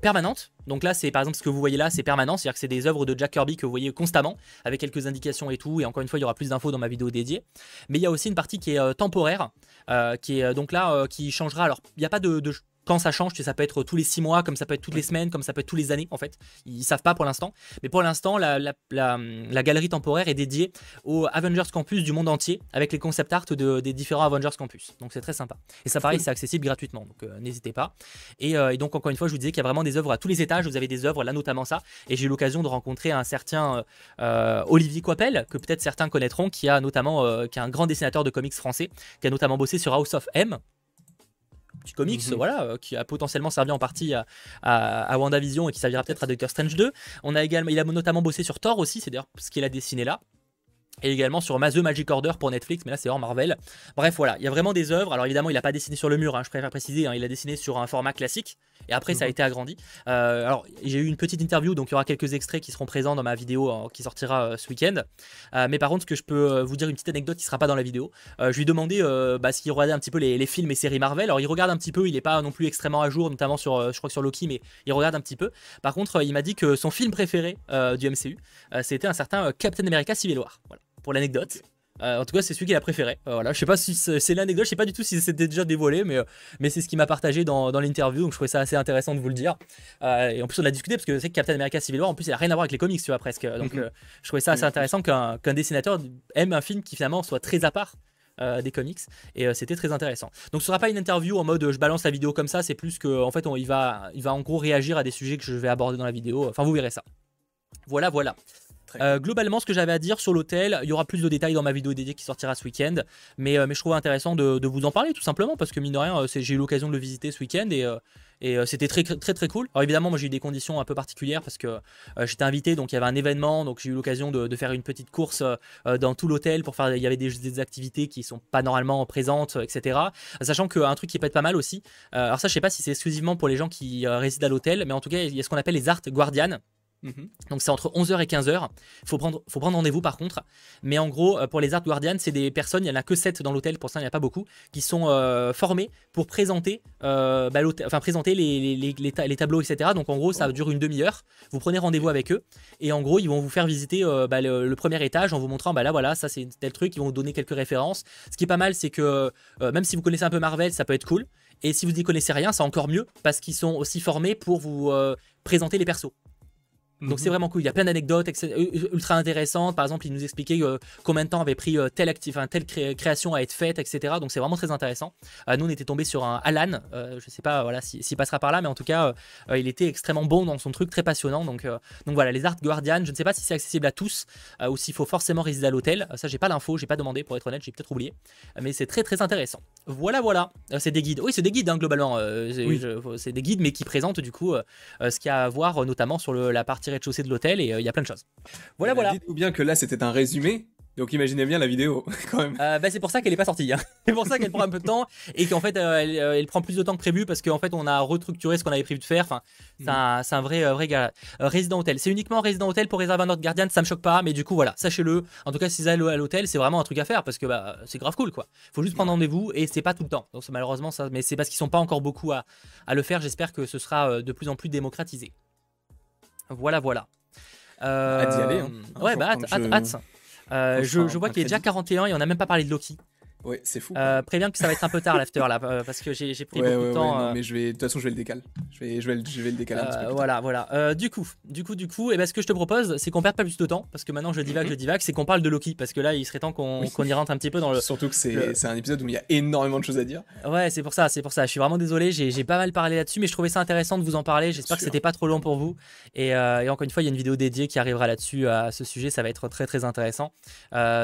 permanente donc là, c'est par exemple ce que vous voyez là, c'est permanent, c'est-à-dire que c'est des œuvres de Jack Kirby que vous voyez constamment, avec quelques indications et tout. Et encore une fois, il y aura plus d'infos dans ma vidéo dédiée. Mais il y a aussi une partie qui est euh, temporaire, euh, qui est euh, donc là, qui changera. Alors, il n'y a pas de, quand ça change, ça peut être tous les 6 mois, comme ça peut être toutes les semaines, comme ça peut être tous les années en fait. Ils savent pas pour l'instant. Mais pour l'instant, la, galerie temporaire est dédiée au Avengers Campus du monde entier avec les concept art des différents Avengers Campus. Donc c'est très sympa. Et ça pareil, c'est accessible gratuitement. Donc n'hésitez pas. Et, et, donc encore une fois, je vous disais qu'il y a vraiment des œuvres à tous les étages vous avez des œuvres, là notamment ça. Et j'ai eu l'occasion de rencontrer un certain euh, Olivier Coipel, que peut-être certains connaîtront, qui a notamment, euh, qui est un grand dessinateur de comics français, qui a notamment bossé sur House of M, comics, mhm. voilà, euh, qui a potentiellement servi en partie à, à, WandaVision et qui servira peut-être à Doctor Strange 2. On a également, il a notamment bossé sur Thor aussi, c'est d'ailleurs ce qu'il a dessiné là et également sur The Magic Order pour Netflix, mais là c'est hors Marvel. Bref, voilà, il y a vraiment des œuvres. Alors évidemment, il n'a pas dessiné sur le mur, hein, je préfère préciser, hein, il a dessiné sur un format classique, et après ça a mhm. été agrandi. Euh, alors j'ai eu une petite interview, donc il y aura quelques extraits qui seront présents dans ma vidéo euh, qui sortira euh, ce week-end. mais par contre, ce que je peux vous dire, une petite anecdote qui sera pas dans la vidéo, je lui ai demandé bah, s'il regardait un petit peu les, films et séries Marvel. Alors il regarde un petit peu, il n'est pas non plus extrêmement à jour, notamment sur, je crois que sur Loki, mais il regarde un petit peu. Par contre, il m'a dit que son film préféré du MCU, c'était un certain Captain America Civil War. Voilà pour l'anecdote. Euh, en tout cas, c'est celui qu'il a préféré. Euh, voilà, je sais pas si c'est l'anecdote, je sais pas du tout si c'était déjà dévoilé, mais, euh, mais c'est ce qu'il m'a partagé dans, l'interview, donc je trouvais ça assez intéressant de vous le dire. et en plus, on a discuté parce que c'est que Captain America Civil War, en plus, il a rien à voir avec les comics, tu vois, presque. Donc, mhm. je trouvais ça assez intéressant qu'un dessinateur aime un film qui finalement soit très à part. des comics et c'était très intéressant. Donc ce sera pas une interview en mode je balance la vidéo comme ça, c'est plus que en fait on, il va il va en gros réagir à des sujets que je vais aborder dans la vidéo. Enfin vous verrez ça. Voilà voilà. Euh, globalement, ce que j'avais à dire sur l'hôtel, il y aura plus de détails dans ma vidéo dédiée qui sortira ce week-end. Mais, euh, je trouve intéressant de, vous en parler tout simplement parce que mine de rien, euh, j'ai eu l'occasion de le visiter ce week-end et, c'était très, très très cool. Alors évidemment, moi j'ai eu des conditions un peu particulières parce que j'étais invité, donc il y avait un événement, donc j'ai eu l'occasion de, faire une petite course dans tout l'hôtel pour faire. Il y avait des, activités qui sont pas normalement présentes, etc. Sachant qu'un truc qui peut être pas mal aussi. alors ça, je sais pas si c'est exclusivement pour les gens qui résident à l'hôtel, mais en tout cas, il y a ce qu'on appelle les art guardians. Mhm. Donc c'est entre 11h et 15h. Il faut prendre, faut prendre rendez-vous par contre. Mais en gros, euh, pour les Art Guardians, c'est des personnes, il n'y en a que 7 dans l'hôtel, pour ça il n'y a pas beaucoup, qui sont euh, formés pour présenter, euh, bah, enfin, présenter les, tableaux, etc. Donc en gros, ça dure une demi-heure. Vous prenez rendez-vous avec eux. Et en gros, ils vont vous faire visiter bah, le, premier étage en vous montrant, bah là voilà, ça c'est tel truc, ils vont vous donner quelques références. Ce qui est pas mal, c'est que même si vous connaissez un peu Marvel, ça peut être cool. Et si vous n'y connaissez rien, c'est encore mieux parce qu'ils sont aussi formés pour vous présenter les persos. Donc c'est mhm. vraiment cool. Il y a plein d'anecdotes ultra intéressantes. Par exemple, il nous expliquait euh, combien de temps avait pris euh, telle, actif, telle création à être faite, etc. Donc c'est vraiment très intéressant. Euh, nous, on était tombé sur un Alan. je sais pas voilà, s'il passera par là, mais en tout cas, il était extrêmement bon dans son truc, très passionnant. Donc, donc voilà, les Art Guardian, je ne sais pas si c'est accessible à tous ou s'il faut forcément résider à l'hôtel. ça, j'ai pas l'info, j'ai pas demandé pour être honnête, j'ai peut-être oublié. Mais c'est très très intéressant. Voilà, voilà. c'est des guides. Oui, c'est des guides hein, globalement. c'est des guides, mais qui présentent du coup ce qu'il y a à voir, notamment sur le, la partie rez-de-chaussée de l'hôtel et euh, il y a plein de choses. Voilà, voilà. Dites-vous bien que là, c'était un résumé. Donc imaginez bien la vidéo quand même. Euh, bah, c'est pour ça qu'elle est pas sortie. Hein. C'est pour ça qu'elle prend un peu de temps et qu'en fait euh, elle, prend plus de temps que prévu parce qu'en fait on a restructuré ce qu'on avait prévu de faire. Enfin, c'est un, un, vrai vrai gars. résident hôtel. C'est uniquement résident hôtel pour réserver un autre gardien. Ça me choque pas, mais du coup voilà, sachez-le. En tout cas, si vous allez à l'hôtel, c'est vraiment un truc à faire parce que bah, c'est grave cool quoi. Faut juste prendre rendez-vous et c'est pas tout le temps. Donc malheureusement ça, mais c'est parce qu'ils sont pas encore beaucoup à, à le faire. J'espère que ce sera de plus en plus démocratisé. Voilà voilà. Euh, hâte d'y aller. Hein. Ouais, bah hâte, hâte, euh, je, je vois qu'il est déjà 41 et on n'a même pas parlé de Loki. Ouais, c'est fou. Euh, préviens que ça va être un peu tard l'after là, euh, parce que j'ai pris beaucoup de temps. Euh. mais je vais, de toute façon, je vais le décaler. Je vais, je vais, je vais le décaler un petit peu. Voilà, voilà. du coup, du coup, du coup, et eh ben, ce que je te propose, c'est qu'on perde pas plus de temps, parce que maintenant je divague, mm-hmm. je divague, c'est qu'on parle de Loki, parce que là, il serait temps qu'on y rentre un petit peu dans le. Surtout que c'est un épisode où il y a énormément de choses à dire. Ouais, c'est pour ça, c'est pour ça. Je suis vraiment désolé, j'ai pas mal parlé là-dessus, mais je trouvais ça intéressant de vous en parler. J'espère que c'était pas trop long pour vous. Et, et, encore une fois, il y a une vidéo dédiée qui arrivera là-dessus à ce sujet, ça va être très très intéressant.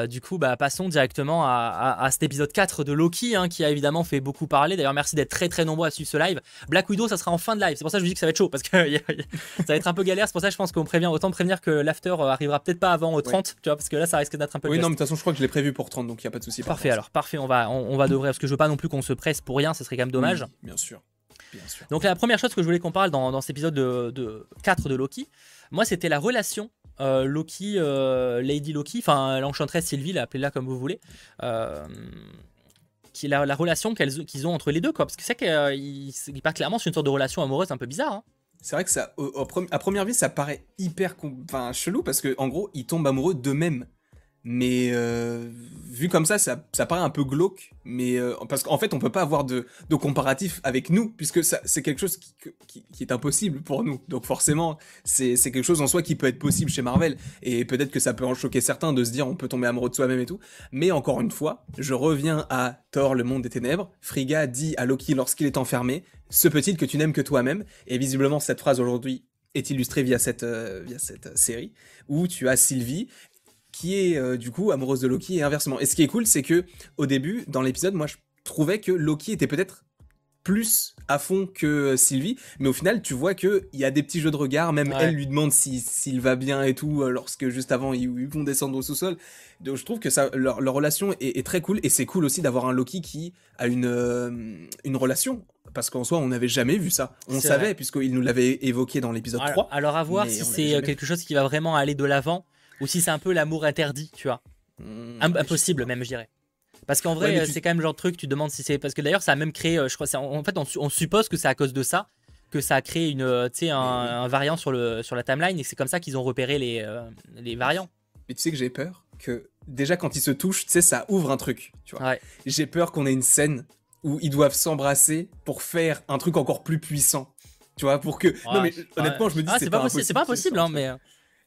du coup, bah, passons directement à, à, à cet épisode 4 de Loki Hein, qui a évidemment fait beaucoup parler. D'ailleurs, merci d'être très très nombreux à suivre ce live. Black Widow, ça sera en fin de live. C'est pour ça que je vous dis que ça va être chaud parce que ça va être un peu galère. C'est pour ça que je pense qu'on prévient autant prévenir que l'after euh, arrivera peut-être pas avant 30, tu vois, parce que là, ça risque d'être un peu. Oui, non, mais de toute façon, je crois que je l'ai prévu pour 30, donc il y a pas de souci. Parfait, alors parfait. On va on, va devrait parce que je veux pas non plus qu'on se presse pour rien. Ce serait quand même dommage. bien sûr. Bien sûr. Donc la première chose que je voulais qu'on parle dans, dans cet épisode de, de 4 de Loki, moi c'était la relation euh, Loki, euh, Lady Loki, enfin l'enchanteresse Sylvie, appelez-la comme vous voulez. Euh, qui la, la relation qu'ils ont entre les deux, quoi. Parce que c'est qu'il pas clairement sur une sorte de relation amoureuse un peu bizarre. Hein. C'est vrai que ça, à première vue, ça paraît hyper enfin, chelou parce que en gros, ils tombent amoureux d'eux-mêmes. Mais euh, vu comme ça, ça, ça, paraît un peu glauque. Mais euh, parce qu'en fait, on peut pas avoir de, de comparatif avec nous, puisque c'est quelque chose qui, qui, est impossible pour nous. Donc forcément, c'est quelque chose en soi qui peut être possible chez Marvel. Et peut-être que ça peut en choquer certains de se dire on peut tomber amoureux de soi-même et tout. Mais encore une fois, je reviens à Thor, le monde des ténèbres. Frigga dit à Loki lorsqu'il est enfermé, ce peut-il que tu n'aimes que toi-même Et visiblement, cette phrase aujourd'hui est illustrée via cette, euh, via cette série, où tu as Sylvie, qui est euh, du coup amoureuse de Loki et inversement. Et ce qui est cool, c'est que au début, dans l'épisode, moi je trouvais que Loki était peut-être plus à fond que Sylvie, mais au final, tu vois que il y a des petits jeux de regard. Même elle lui demande s'il va bien et tout, euh, lorsque juste avant ils, vont descendre au sous-sol. Donc je trouve que ça, leur, relation est, très cool et c'est cool aussi d'avoir un Loki qui a une euh, une relation. Parce qu'en soi, on n'avait jamais vu ça. On savait, puisqu'il nous l'avait évoqué dans l'épisode 3. Alors à voir si c'est quelque chose qui va vraiment aller de l'avant ou si c'est un peu l'amour interdit, tu vois. Hmm, impossible même, je dirais. Parce qu'en vrai, c'est quand même le genre de truc, tu demandes si c'est. Parce que d'ailleurs, ça a même créé, euh, je crois, en fait, on, suppose que c'est à cause de ça que ça a créé une, euh, un, un, variant sur, le, sur la timeline et c'est comme ça qu'ils ont repéré les, euh, les variants. Mais tu sais que j'ai peur que déjà quand ils se touchent, tu sais, ça ouvre un truc. Tu vois. J'ai peur qu'on ait une scène où ils doivent s'embrasser pour faire un truc encore plus puissant. Tu vois, pour que. non, mais honnêtement, je me dis, ah, c'est pas, possible. C'est pas possible, hein, mais.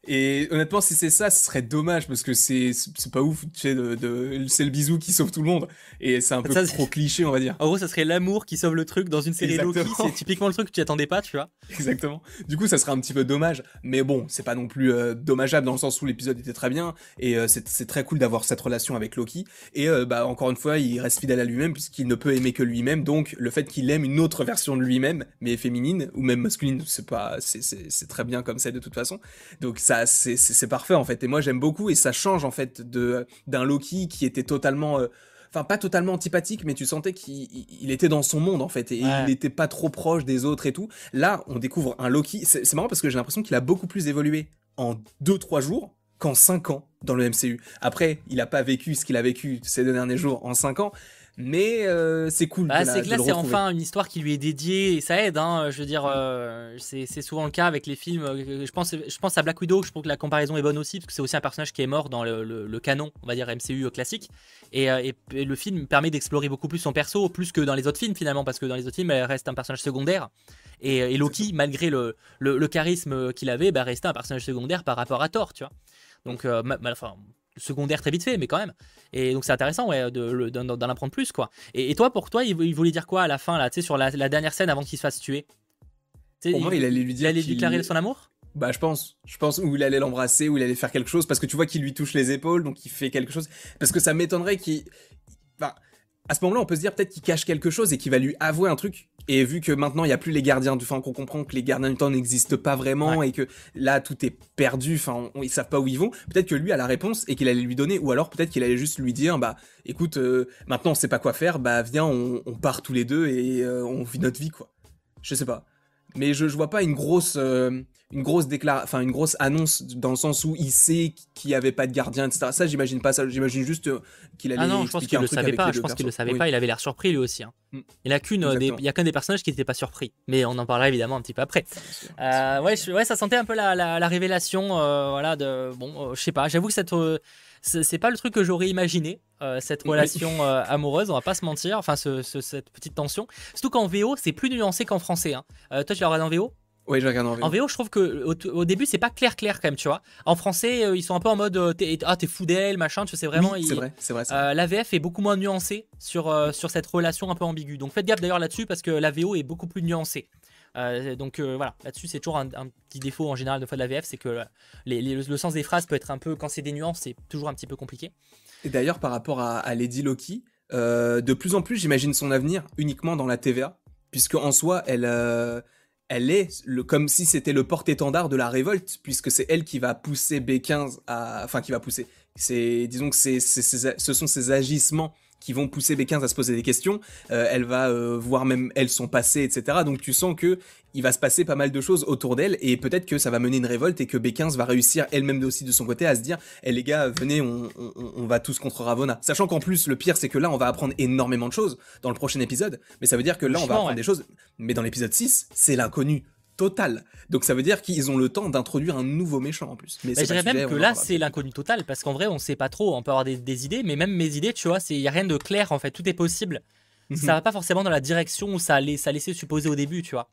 Et honnêtement, si c'est ça, ce serait dommage parce que c'est c'est pas ouf, tu sais, de, c'est le bisou qui sauve tout le monde et c'est un peu trop cliché, on va dire. En gros, ça serait l'amour qui sauve le truc dans une série Loki, c'est typiquement le truc que tu attendais pas, tu vois. Exactement. Du coup, ça serait un petit peu dommage, mais bon, c'est pas non plus euh, dommageable dans le sens où l'épisode était très bien et euh, c'est très cool d'avoir cette relation avec Loki et euh, bah encore une fois, il reste fidèle à lui-même puisqu'il ne peut aimer que lui-même, donc le fait qu'il aime une autre version de lui-même, mais féminine ou même masculine, c'est pas c'est très bien comme ça de toute façon. Donc ça c'est parfait en fait. Et moi j'aime beaucoup et ça change en fait de d'un Loki qui était totalement euh, enfin pas totalement antipathique, mais tu sentais qu'il était dans son monde en fait et il n'était pas trop proche des autres et tout. Là, on découvre un Loki. C'est marrant parce que j'ai l'impression qu'il a beaucoup plus évolué en 2-3 jours qu'en 5 ans dans le MCU. Après, il n'a pas vécu ce qu'il a vécu ces deux derniers jours en 5 ans, mais euh, c'est cool. Bah, c'est que là, c'est enfin une histoire qui lui est dédiée et ça aide. Hein, je veux dire, euh, c'est souvent le cas avec les films. Euh, je pense, je pense à Black Widow. Je trouve que la comparaison est bonne aussi parce que c'est aussi un personnage qui est mort dans le, canon, on va dire MCU classique. Et, le film permet d'explorer beaucoup plus son perso, plus que dans les autres films finalement, parce que dans les autres films, elle reste un personnage secondaire. Et, Loki, malgré le, charisme qu'il avait, bah, restait un personnage secondaire par rapport à Thor, tu vois. Donc, enfin, secondaire très vite fait, mais quand même. Et donc c'est intéressant ouais, d'en apprendre plus. quoi. Et, toi, pour toi, il, voulait dire quoi à la fin, là, tu sais, sur la, dernière scène avant qu'il se fasse tuer? Pour moi, il allait lui dire. Il allait déclarer son amour? Bah je pense, je pense où il allait l'embrasser, où il allait faire quelque chose, parce que tu vois qu'il lui touche les épaules, donc il fait quelque chose. Parce que ça m'étonnerait qu'il, enfin, à ce moment-là, on peut se dire peut-être qu'il cache quelque chose et qu'il va lui avouer un truc. Et vu que maintenant il n'y a plus les gardiens du temps, qu'on comprend que les gardiens du temps n'existent pas vraiment et que là tout est perdu, enfin ils savent pas où ils vont, peut-être que lui a la réponse et qu'il allait lui donner, ou alors peut-être qu'il allait juste lui dire bah écoute, euh, maintenant on sait pas quoi faire, bah viens on, part tous les deux et euh, on vit notre vie quoi. Je sais pas. Mais je, je vois pas une grosse, euh, une grosse déclaration, enfin une grosse annonce dans le sens où il sait qu'il n'y avait pas de gardien, etc. Ça, j'imagine pas ça. J'imagine juste euh, qu'il allait. Ah non, je pense qu'il le savait pas. Je pense qu'il le savait pas. Il avait l'air surpris lui aussi. Hein. Mm. Il a qu'une, euh, il y a qu'un des personnages qui n'était pas surpris. Mais on en parlera évidemment un petit peu après. Euh, ouais, ouais, ça sentait un peu la, la, révélation, voilà, de bon, je sais pas. J'avoue que cette c'est pas le truc que j'aurais imaginé, cette relation amoureuse, on va pas se mentir, enfin cette petite tension. Surtout qu'en VO, c'est plus nuancé qu'en français. Hein. toi, tu regardé en VO oui, je regarde en VO. En VO, je trouve que au, début, c'est pas clair, clair quand même, tu vois. En français, euh, ils sont un peu en mode euh, ah, t'es fou d'elle, machin, tu sais, vraiment. c'est vrai, c'est vrai. Euh, la VF est beaucoup moins nuancée sur, sur cette relation un peu ambiguë. Donc faites gaffe d'ailleurs là-dessus parce que la VO est beaucoup plus nuancée. donc voilà, là-dessus, c'est toujours un, petit défaut en général de fois de la VF, c'est que le sens des phrases peut être un peu, quand c'est des nuances, c'est toujours un petit peu compliqué. Et d'ailleurs, par rapport à, à Lady Loki, de plus en plus, j'imagine son avenir uniquement dans la TVA, puisque en soi, elle elle est le, comme si c'était le porte-étendard de la révolte, puisque c'est elle qui va pousser B15 à, enfin qui va pousser. C'est, disons que c'est, ce sont ses agissements qui vont pousser B15 à se poser des questions. Euh, elle va euh, voir même elle son passé, etc. Donc tu sens que il va se passer pas mal de choses autour d'elle et peut-être que ça va mener une révolte et que B15 va réussir elle-même aussi de son côté à se dire "Eh les gars, venez, on, va tous contre Ravonna." Sachant qu'en plus le pire c'est que là on va apprendre énormément de choses dans le prochain épisode, mais ça veut dire que là on va apprendre des choses. Mais dans l'épisode 6, c'est l'inconnu total. Donc ça veut dire qu'ils ont le temps d'introduire un nouveau méchant en plus. Mais bah, je dirais même que là c'est l'inconnu total parce qu'en vrai on sait pas trop, on peut avoir des, idées, mais même mes idées, tu vois, il y a rien de clair en fait, tout est possible. Mhm. ça va pas forcément dans la direction où ça, ça laissait supposer au début, tu vois.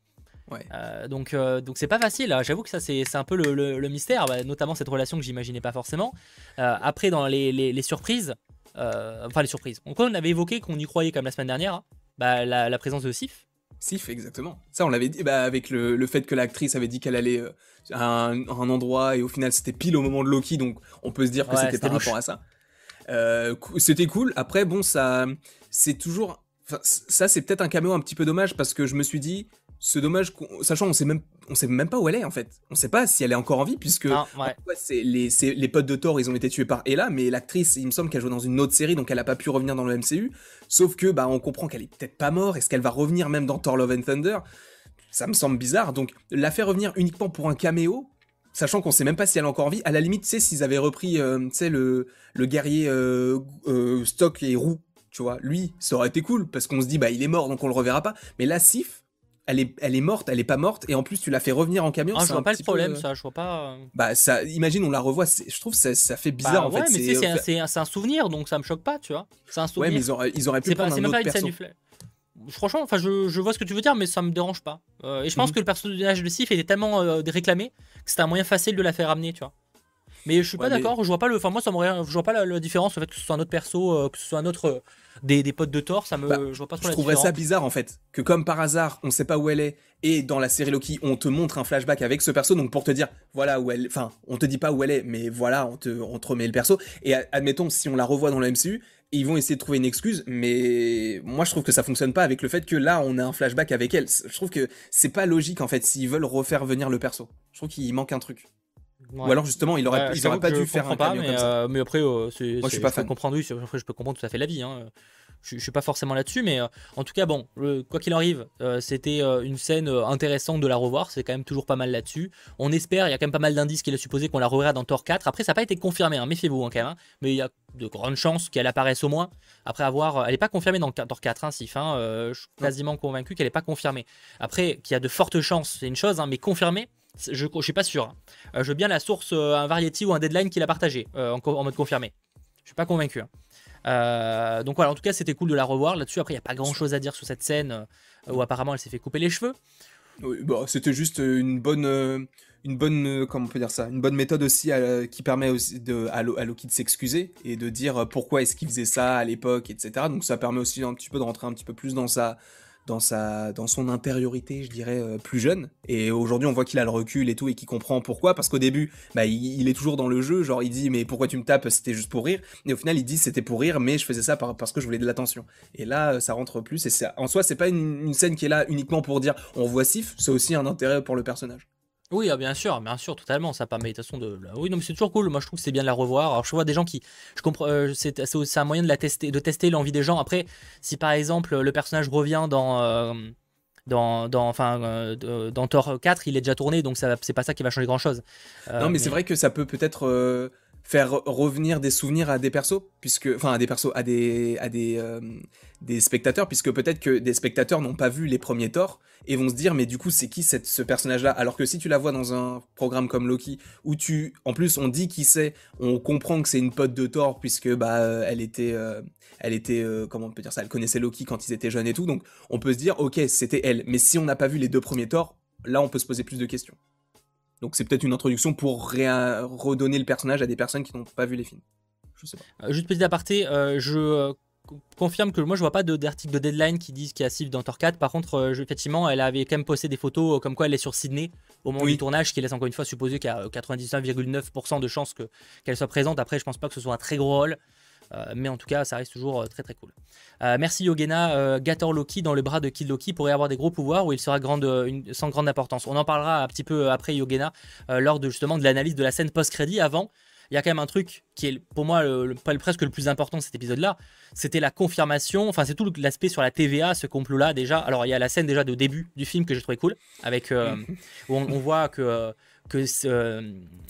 Ouais. Euh, donc euh, donc c'est pas facile. J'avoue que ça c'est un peu le, mystère, bah, notamment cette relation que j'imaginais pas forcément. Euh, après dans les, surprises, enfin les surprises. Donc on avait évoqué qu'on y croyait comme la semaine dernière, hein. bah, la, la, présence de Sif. Sif, exactement. Ça, on l'avait dit, bah, avec le, fait que l'actrice avait dit qu'elle allait euh, à, un, endroit et au final c'était pile au moment de Loki, donc on peut se dire que c'était par rapport à ça. Euh, c'était cool. Après, bon, ça, c'est toujours. Ça, c'est peut-être un caméo un petit peu dommage parce que je me suis dit, c'est dommage, sachant on sait même, on sait même pas où elle est en fait. On sait pas si elle est encore en vie puisque c'est les, les, potes de Thor, ils ont été tués par Ella, mais l'actrice, il me semble qu'elle joue dans une autre série, donc elle a pas pu revenir dans le MCU. Sauf que bah on comprend qu'elle est peut-être pas morte. Est-ce qu'elle va revenir même dans Thor Love and Thunder? Ça me semble bizarre. Donc la faire revenir uniquement pour un caméo, sachant qu'on sait même pas si elle est encore en vie. À la limite, tu sais, s'ils avaient repris, euh, le guerrier euh, euh, Stock et Roux, tu vois, lui, ça aurait été cool parce qu'on se dit bah il est mort donc on le reverra pas. Mais là, Sif elle est, elle est morte, elle est pas morte, et en plus tu la fais revenir en camion. Ah, je vois pas le problème, ça, je vois pas. Euh. Bah, ça, imagine, on la revoit, je trouve ça, ça fait bizarre bah, en fait. mais c'est un, un, souvenir, donc ça me choque pas, tu vois. C'est un souvenir. Ouais, mais ils auraient, ils auraient pu prendre pas, un autre même pas perso. Franchement, enfin, je, je, vois ce que tu veux dire, mais ça me dérange pas. Euh, et je pense mhm. que le personnage de Sif était tellement euh, réclamé que c'était un moyen facile de la faire ramener, tu vois. Mais je suis pas d'accord, je vois pas le. Enfin, moi, ça je vois pas la, différence, en fait, que ce soit un autre perso, que ce soit un autre des, des potes de Thor, ça me, bah, je vois pas trop Je trouverais ça bizarre en fait, que comme par hasard, on sait pas où elle est, et dans la série Loki, on te montre un flashback avec ce perso, donc pour te dire, voilà où elle, enfin, on te dit pas où elle est, mais voilà, on te, on te remet le perso, et admettons, si on la revoit dans le MCU, ils vont essayer de trouver une excuse, mais moi je trouve que ça fonctionne pas avec le fait que là on a un flashback avec elle. Je trouve que c'est pas logique en fait s'ils veulent refaire venir le perso. Je trouve qu'il manque un truc. Ou alors justement, il aurait, ils pas dû faire un pas, mais, comme ça. mais après, c'est, Moi, je suis pas fan. Comprendre, oui, après, je peux comprendre tout à fait la vie. Hein je, suis pas forcément là-dessus, mais euh, en tout cas, bon, quoi qu'il arrive, euh, c'était euh, une scène intéressante de la revoir. C'est quand même toujours pas mal là-dessus. On espère, il y a quand même pas mal d'indices qu'il a supposé qu'on la reverra dans Thor 4. Après, ça n'a pas été confirmé, hein, méfiez-vous hein, quand même. Hein. mais il y a de grandes chances qu'elle apparaisse au moins. Après avoir. Elle n'est pas confirmée dans Thor 4, hein, Sif. je suis quasiment convaincu qu'elle n'est pas confirmée. Après, qu'il y a de fortes chances, c'est une chose, mais confirmée. Je, je suis pas sûr. je veux bien la source, un Variety ou un Deadline qu'il a partagé en, en, mode confirmé. Je suis pas convaincu. Euh, donc voilà, en tout cas, c'était cool de la revoir là-dessus. Après, il n'y a pas grand chose à dire sur cette scène euh, où apparemment elle s'est fait couper les cheveux. bah, c'était juste une bonne, euh, une bonne, comment on peut dire ça, une bonne méthode aussi qui permet aussi de, à, Loki de s'excuser et de dire pourquoi est-ce qu'il faisait ça à l'époque, etc. Donc ça permet aussi un petit peu de rentrer un petit peu plus dans sa, dans, sa, dans son intériorité, je dirais, euh, plus jeune. Et aujourd'hui, on voit qu'il a le recul et tout, et qu'il comprend pourquoi. Parce qu'au début, bah, il, est toujours dans le jeu, genre il dit, mais pourquoi tu me tapes? C'était juste pour rire. Et au final, il dit, c'était pour rire, mais je faisais ça parce que je voulais de l'attention. Et là, ça rentre plus. Et ça, en soi, c'est pas une, une, scène qui est là uniquement pour dire, on voit Sif, c'est aussi un intérêt pour le personnage. Oui, ah, bien sûr, bien sûr, totalement. Ça permet de toute façon de. Oui, non, mais c'est toujours cool. Moi, je trouve que c'est bien de la revoir. Alors, je vois des gens qui, je comprends, euh, c'est un moyen de la tester, de tester l'envie des gens. Après, si par exemple le personnage revient dans. Euh, dans, dans, enfin, euh, dans Thor 4, il est déjà tourné, donc c'est pas ça qui va changer grand chose. non, mais, c'est vrai que ça peut peut-être faire revenir des souvenirs à des persos, puisque, enfin, à des persos, à des, à des, euh, spectateurs, puisque peut-être que des spectateurs n'ont pas vu les premiers Thor et vont se dire, mais du coup, c'est qui cette, ce personnage-là? Alors que si tu la vois dans un programme comme Loki, où tu, en plus, on dit qui c'est, on comprend que c'est une pote de Thor, puisque bah, euh, elle était, euh, elle était, comment on peut dire ça, elle connaissait Loki quand ils étaient jeunes et tout, donc on peut se dire, ok, c'était elle. Mais si on n'a pas vu les deux premiers Thor, là, on peut se poser plus de questions. Donc c'est peut-être une introduction pour redonner le personnage à des personnes qui n'ont pas vu les films. Je sais pas. Euh, juste petit aparté, euh, je euh, confirme que moi je vois pas d'article de, deadline qui disent qu'il y a Sylvie dans Thor 4. Par contre, effectivement, elle avait quand même posté des photos comme quoi elle est sur Sydney au moment du tournage, qui laisse encore une fois supposer qu'il y a 99,9% de chances qu'elle soit présente. Après, je pense pas que ce soit un très gros rôle. Euh, mais en tout cas, ça reste toujours euh, très très cool. Euh, merci Yogena. Gator Loki dans le bras de Kid Loki pourrait avoir des gros pouvoirs ou il sera grande, sans grande importance. On en parlera un petit peu après Yogena lors de justement de l'analyse de la scène post-crédit. Avant, il y a quand même un truc qui est pour moi le, presque le plus important de cet épisode-là. C'était la confirmation, enfin c'est tout l'aspect sur la TVA, ce complot-là déjà. Alors il y a la scène déjà de début du film que j'ai trouvé cool, avec où on, voit que que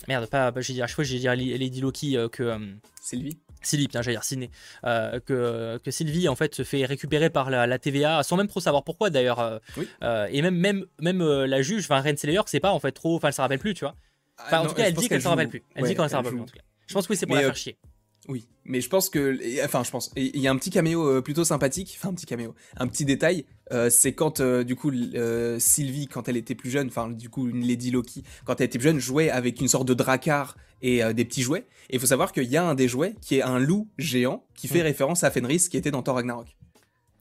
merde pas, j'ai dit à chaque fois j'ai dit Lady Loki que Sylvie Sylvie, putain, j'allais dire Ciné, euh, que, que, Sylvie en fait se fait récupérer par la, TVA sans même trop savoir pourquoi d'ailleurs. Euh, euh, et même même même la juge, enfin Renslayer, c'est pas en fait trop, enfin elle se rappelle plus, tu vois. Ah, en tout cas, elle dit qu'elle se rappelle plus. Elle dit qu'elle se rappelle plus. En tout cas. Je pense que oui, c'est pour la faire chier. Oui, mais je pense que, enfin, je pense, il y a un petit caméo euh, plutôt sympathique, enfin un petit caméo, un petit détail, euh, c'est quand euh, du coup Sylvie, quand elle était plus jeune, enfin du coup une Lady Loki, quand elle était plus jeune, jouait avec une sorte de dracar et des petits jouets. Et il faut savoir qu'il y a un des jouets qui est un loup géant qui fait mm. référence à Fenris qui était dans Thor Ragnarok.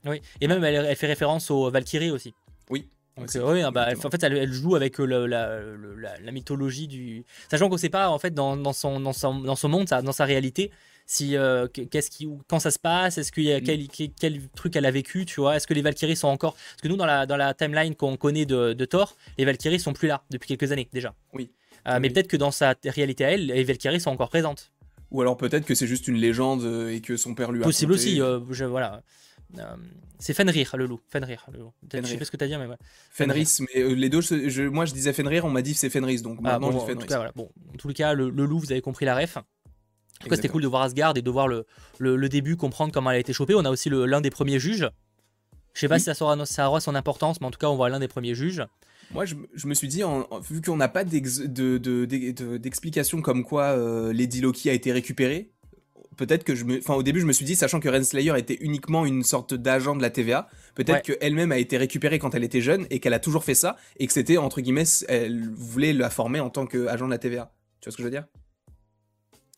Oui, et même elle, fait référence aux Valkyries aussi. Oui, oui, hein, bah, en fait, elle, joue avec la, la, mythologie du. Sachant qu'on ne sait pas, en fait, dans, dans, son, dans, son, dans son monde, dans sa réalité, si euh, qu'est-ce qui quand ça se passe est-ce qu'il y a mm. quel, quel, truc elle a vécu tu vois est-ce que les Valkyries sont encore parce que nous dans la dans la timeline qu'on connaît de, de, Thor les Valkyries sont plus là depuis quelques années déjà oui euh, mais peut-être que dans sa réalité à elle les Valkyries sont encore présentes ou alors peut-être que c'est juste une légende euh, et que son père lui a possible aussi je, voilà c'est Fenrir le loup Fenrir, le loup. je sais pas ce que tu as dit mais ouais. Fenris mais les deux moi je disais Fenrir on m'a dit c'est Fenris donc ah, maintenant bon, En tout cas, voilà. bon, en les cas le, le, loup vous avez compris la ref c'était cool de voir Asgard et de voir le, le, début, comprendre comment elle a été chopée. On a aussi l'un des premiers juges. Je sais pas si ça, sera, ça aura son importance, mais en tout cas, on voit l'un des premiers juges. Moi, je, je me suis dit, en, vu qu'on n'a pas d'explication de, comme quoi euh, Lady Loki a été récupérée, peut-être que je me. Enfin, au début, je me suis dit, sachant que Renslayer était uniquement une sorte d'agent de la TVA, peut-être qu'elle-même a été récupérée quand elle était jeune et qu'elle a toujours fait ça et que c'était, entre guillemets, elle voulait la former en tant qu'agent de la TVA. Tu vois ce que je veux dire?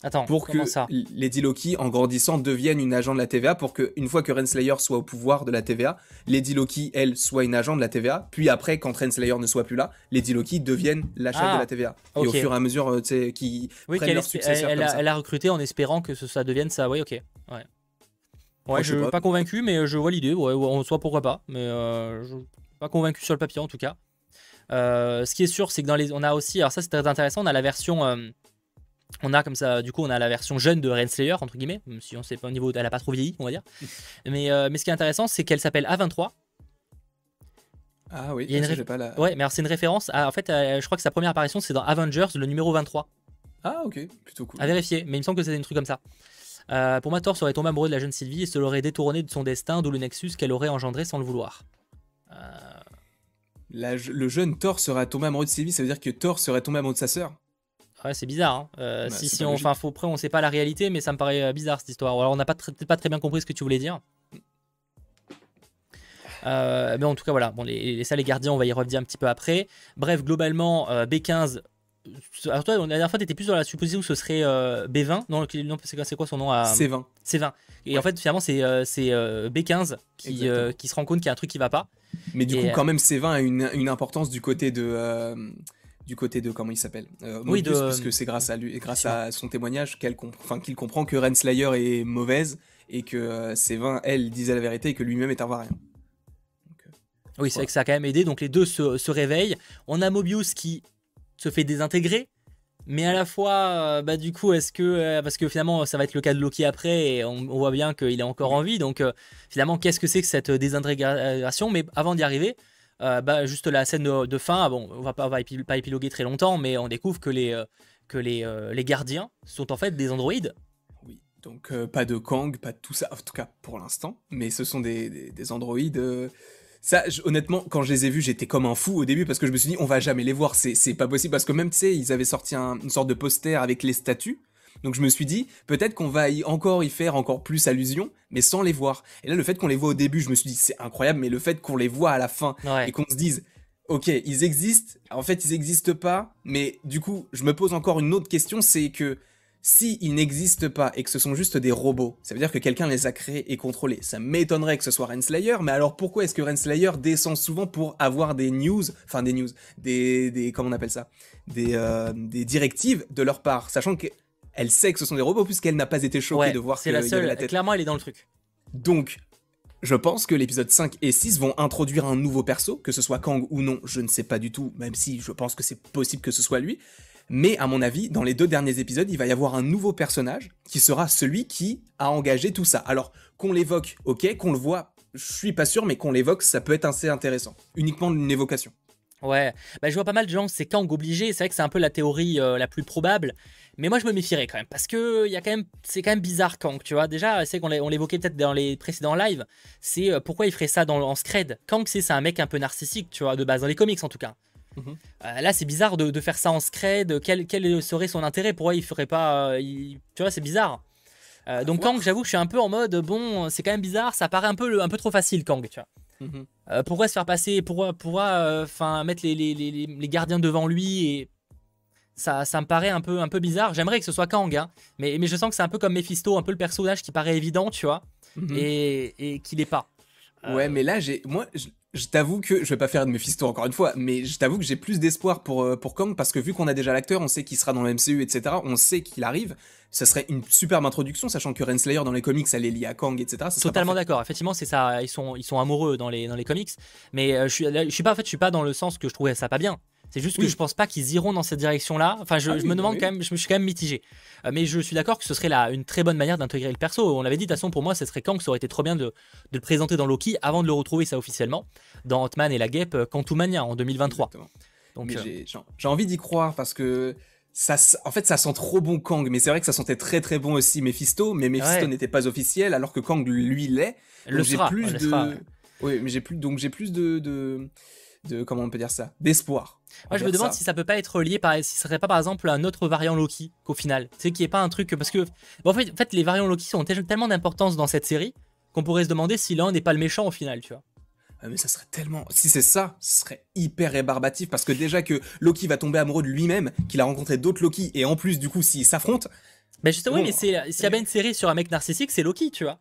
Attends, pour que ça Lady Loki, en grandissant, devienne une agent de la TVA, pour que une fois que Renslayer soit au pouvoir de la TVA, Lady Loki, elle, soit une agent de la TVA, puis après, quand Renslayer ne soit plus là, Lady Loki devienne la chef de la ah, TVA. Et au fur et à mesure, euh, tu sais, qui oui, prennent leur successeur elle, a, elle, a, recruté en espérant que ça devienne ça, oui, ok. Ouais. Ouais, je suis pas. convaincu, mais je vois l'idée. Ouais, en soit pourquoi pas. Mais euh, je pas convaincu sur le papier en tout cas. ce qui est sûr, c'est que dans les, on a aussi, alors ça c'est très intéressant, on a la version, on a comme ça, du coup, on a la version jeune de Renslayer entre guillemets, même si on sait pas au niveau, elle a pas trop vieilli, on va dire. mais, mais ce qui est intéressant, c'est qu'elle s'appelle A23. Ah oui, il y a une pas la... Ouais, mais c'est une référence. À, en fait, je crois que sa première apparition, c'est dans Avengers, le numéro 23. Ah ok, plutôt cool. À vérifier, mais il me semble que c'était un truc comme ça. Euh, pour moi, Thor serait tombé amoureux de la jeune Sylvie et se l'aurait détourné de son destin, d'où le nexus qu'elle aurait engendré sans le vouloir. Euh... le jeune Thor serait tombé amoureux de Sylvie, ça veut dire que Thor serait tombé amoureux de sa sœur? Ouais, c'est bizarre. Hein. Euh, bah, si, si on, enfin, faut après, on sait pas la réalité, mais ça me paraît euh, bizarre cette histoire. Alors, on n'a pas, pas très bien compris ce que tu voulais dire. mais en tout cas, voilà. Bon, les, ça, les gardiens, on va y revenir un petit peu après. Bref, globalement, B15 alors toi, la dernière fois, tu étais plus dans la supposition que ce serait euh, B20. Non, c'est quoi son nom à... C20. C20. Et en fait, finalement, c'est euh, euh, B15 qui, qui, se rend compte qu'il y a un truc qui va pas. Mais du coup, quand même, C20 a une, une importance du côté de... du côté de comment il s'appelle Oui, de... parce que c'est grâce à lui, grâce à son témoignage qu'il enfin, qu'il comprend que Renslayer est mauvaise et que C20 elle disait la vérité et que lui-même est un varien. oui, c'est vrai que ça a quand même aidé. Donc les deux se, se réveillent. On a Mobius qui se fait désintégrer. Mais à la fois, euh, bah, du coup, est-ce que. Euh, parce que finalement, ça va être le cas de Loki après, et on, voit bien qu'il est encore en vie. Donc, euh, finalement, qu'est-ce que c'est que cette désintégration Mais avant d'y arriver, bah, juste la scène de, fin, ah bon, on va pas, va pas épiloguer très longtemps, mais on découvre que les, les, les gardiens sont en fait des androïdes. Oui, donc pas de Kang, pas de tout ça, en tout cas pour l'instant, mais ce sont des, des, des androïdes ça, honnêtement, quand je les ai vus, j'étais comme un fou au début parce que je me suis dit, on va jamais les voir, c'est pas possible. Parce que même, tu sais, ils avaient sorti une sorte de poster avec les statues. Donc je me suis dit, peut-être qu'on va y encore y faire encore plus allusion, mais sans les voir. Et là, le fait qu'on les voit au début, je me suis dit, c'est incroyable, mais le fait qu'on les voit à la fin et qu'on se dise, ok, ils existent, en fait, ils existent pas, mais du coup, je me pose encore une autre question, c'est que S'ils n'existent pas et que ce sont juste des robots, ça veut dire que quelqu'un les a créés et contrôlés. Ça m'étonnerait que ce soit Renslayer, mais alors pourquoi est-ce que Renslayer descend souvent pour avoir des news, enfin des news, des, des comment on appelle ça, des, euh, des directives de leur part, sachant qu'elle sait que ce sont des robots puisqu'elle n'a pas été choquée de voir c'est la seule. La tête. Clairement, elle est dans le truc. Donc, je pense que l'épisode 5 et 6 vont introduire un nouveau perso, que ce soit Kang ou non, je ne sais pas du tout, même si je pense que c'est possible que ce soit lui. Mais à mon avis, dans les deux derniers épisodes, il va y avoir un nouveau personnage qui sera celui qui a engagé tout ça. Alors qu'on l'évoque, ok, qu'on le voit, je suis pas sûr, mais qu'on l'évoque, ça peut être assez intéressant. Uniquement une évocation. Ouais, bah, je vois pas mal de gens, c'est Kang obligé, c'est vrai que c'est un peu la théorie euh, la plus probable, mais moi je me méfierais quand même, parce que y a quand même, c'est quand même bizarre Kang, tu vois, déjà, c'est qu'on l'évoquait peut-être dans les précédents lives, c'est euh, pourquoi il ferait ça dans, en scred? Kang c'est un mec un peu narcissique, tu vois, de base, dans les comics en tout cas. Mhm. Euh, là, c'est bizarre de, faire ça en scred. Quel, quel, serait son intérêt? Pourquoi il ferait pas. Tu vois, c'est bizarre. Donc, Kang, j'avoue que je suis un peu en mode bon, c'est quand même bizarre. Ça paraît un peu, un peu trop facile, Kang, tu vois. Mhm. pourquoi se faire passer Pourquoi, enfin, mettre les, les, les, les, gardiens devant lui et. Ça, ça me paraît un peu, un peu bizarre. J'aimerais que ce soit Kang, hein, mais, mais je sens que c'est un peu comme Mephisto, un peu le personnage qui paraît évident, tu vois, mhm. et, et qu'il n'est pas. Ouais, mais là, j'ai, moi, je t'avoue que je vais pas faire de Mephisto encore une fois, mais je t'avoue que j'ai plus d'espoir pour euh, pour Kang parce que vu qu'on a déjà l'acteur, on sait qu'il sera dans le MCU, etc. On sait qu'il arrive. Ça serait une superbe introduction, sachant que Renslayer dans les comics, elle est liée à Kang, etc. Totalement d'accord. Effectivement, c'est ça. Ils sont ils sont amoureux dans les dans les comics, mais euh, je suis je suis pas en fait je suis pas dans le sens que je trouvais ça pas bien. C'est juste que je pense pas qu'ils iront dans cette direction-là. Enfin, je, ah me demande quand même, je me suis quand même mitigé. Euh, mais je suis d'accord que ce serait là une très bonne manière d'intégrer le perso. On l'avait dit, de toute façon, pour moi, ce serait Kang, ça aurait été trop bien de, le présenter dans Loki avant de le retrouver ça officiellement dans Ant-Man et la Guêpe euh, Quantumania en 2023. Donc, euh, j'ai envie d'y croire parce que ça, en fait, ça sent trop bon Kang, mais c'est vrai que ça sentait très très bon aussi Mephisto, mais Mephisto n'était pas officiel alors que Kang lui l'est. Le sera, plus de... Oui, mais j'ai plus donc j'ai plus de, de de comment on peut dire ça d'espoir. Moi, je me demande si ça peut pas être lié par si ce serait pas par exemple un autre variant Loki qu'au final, tu sais qui est pas un truc parce que en, fait, en fait les variants Loki ont tellement d'importance dans cette série qu'on pourrait se demander si l'un n'est pas le méchant au final, tu vois. Ah, mais ça serait tellement. Si c'est ça, ce serait hyper rébarbatif parce que déjà que Loki va tomber amoureux de lui-même, qu'il a rencontré d'autres Loki et en plus, du coup, s'ils s'affrontent. Mais justement, oui, mais s'il y a bien une série sur un mec narcissique, c'est Loki, tu vois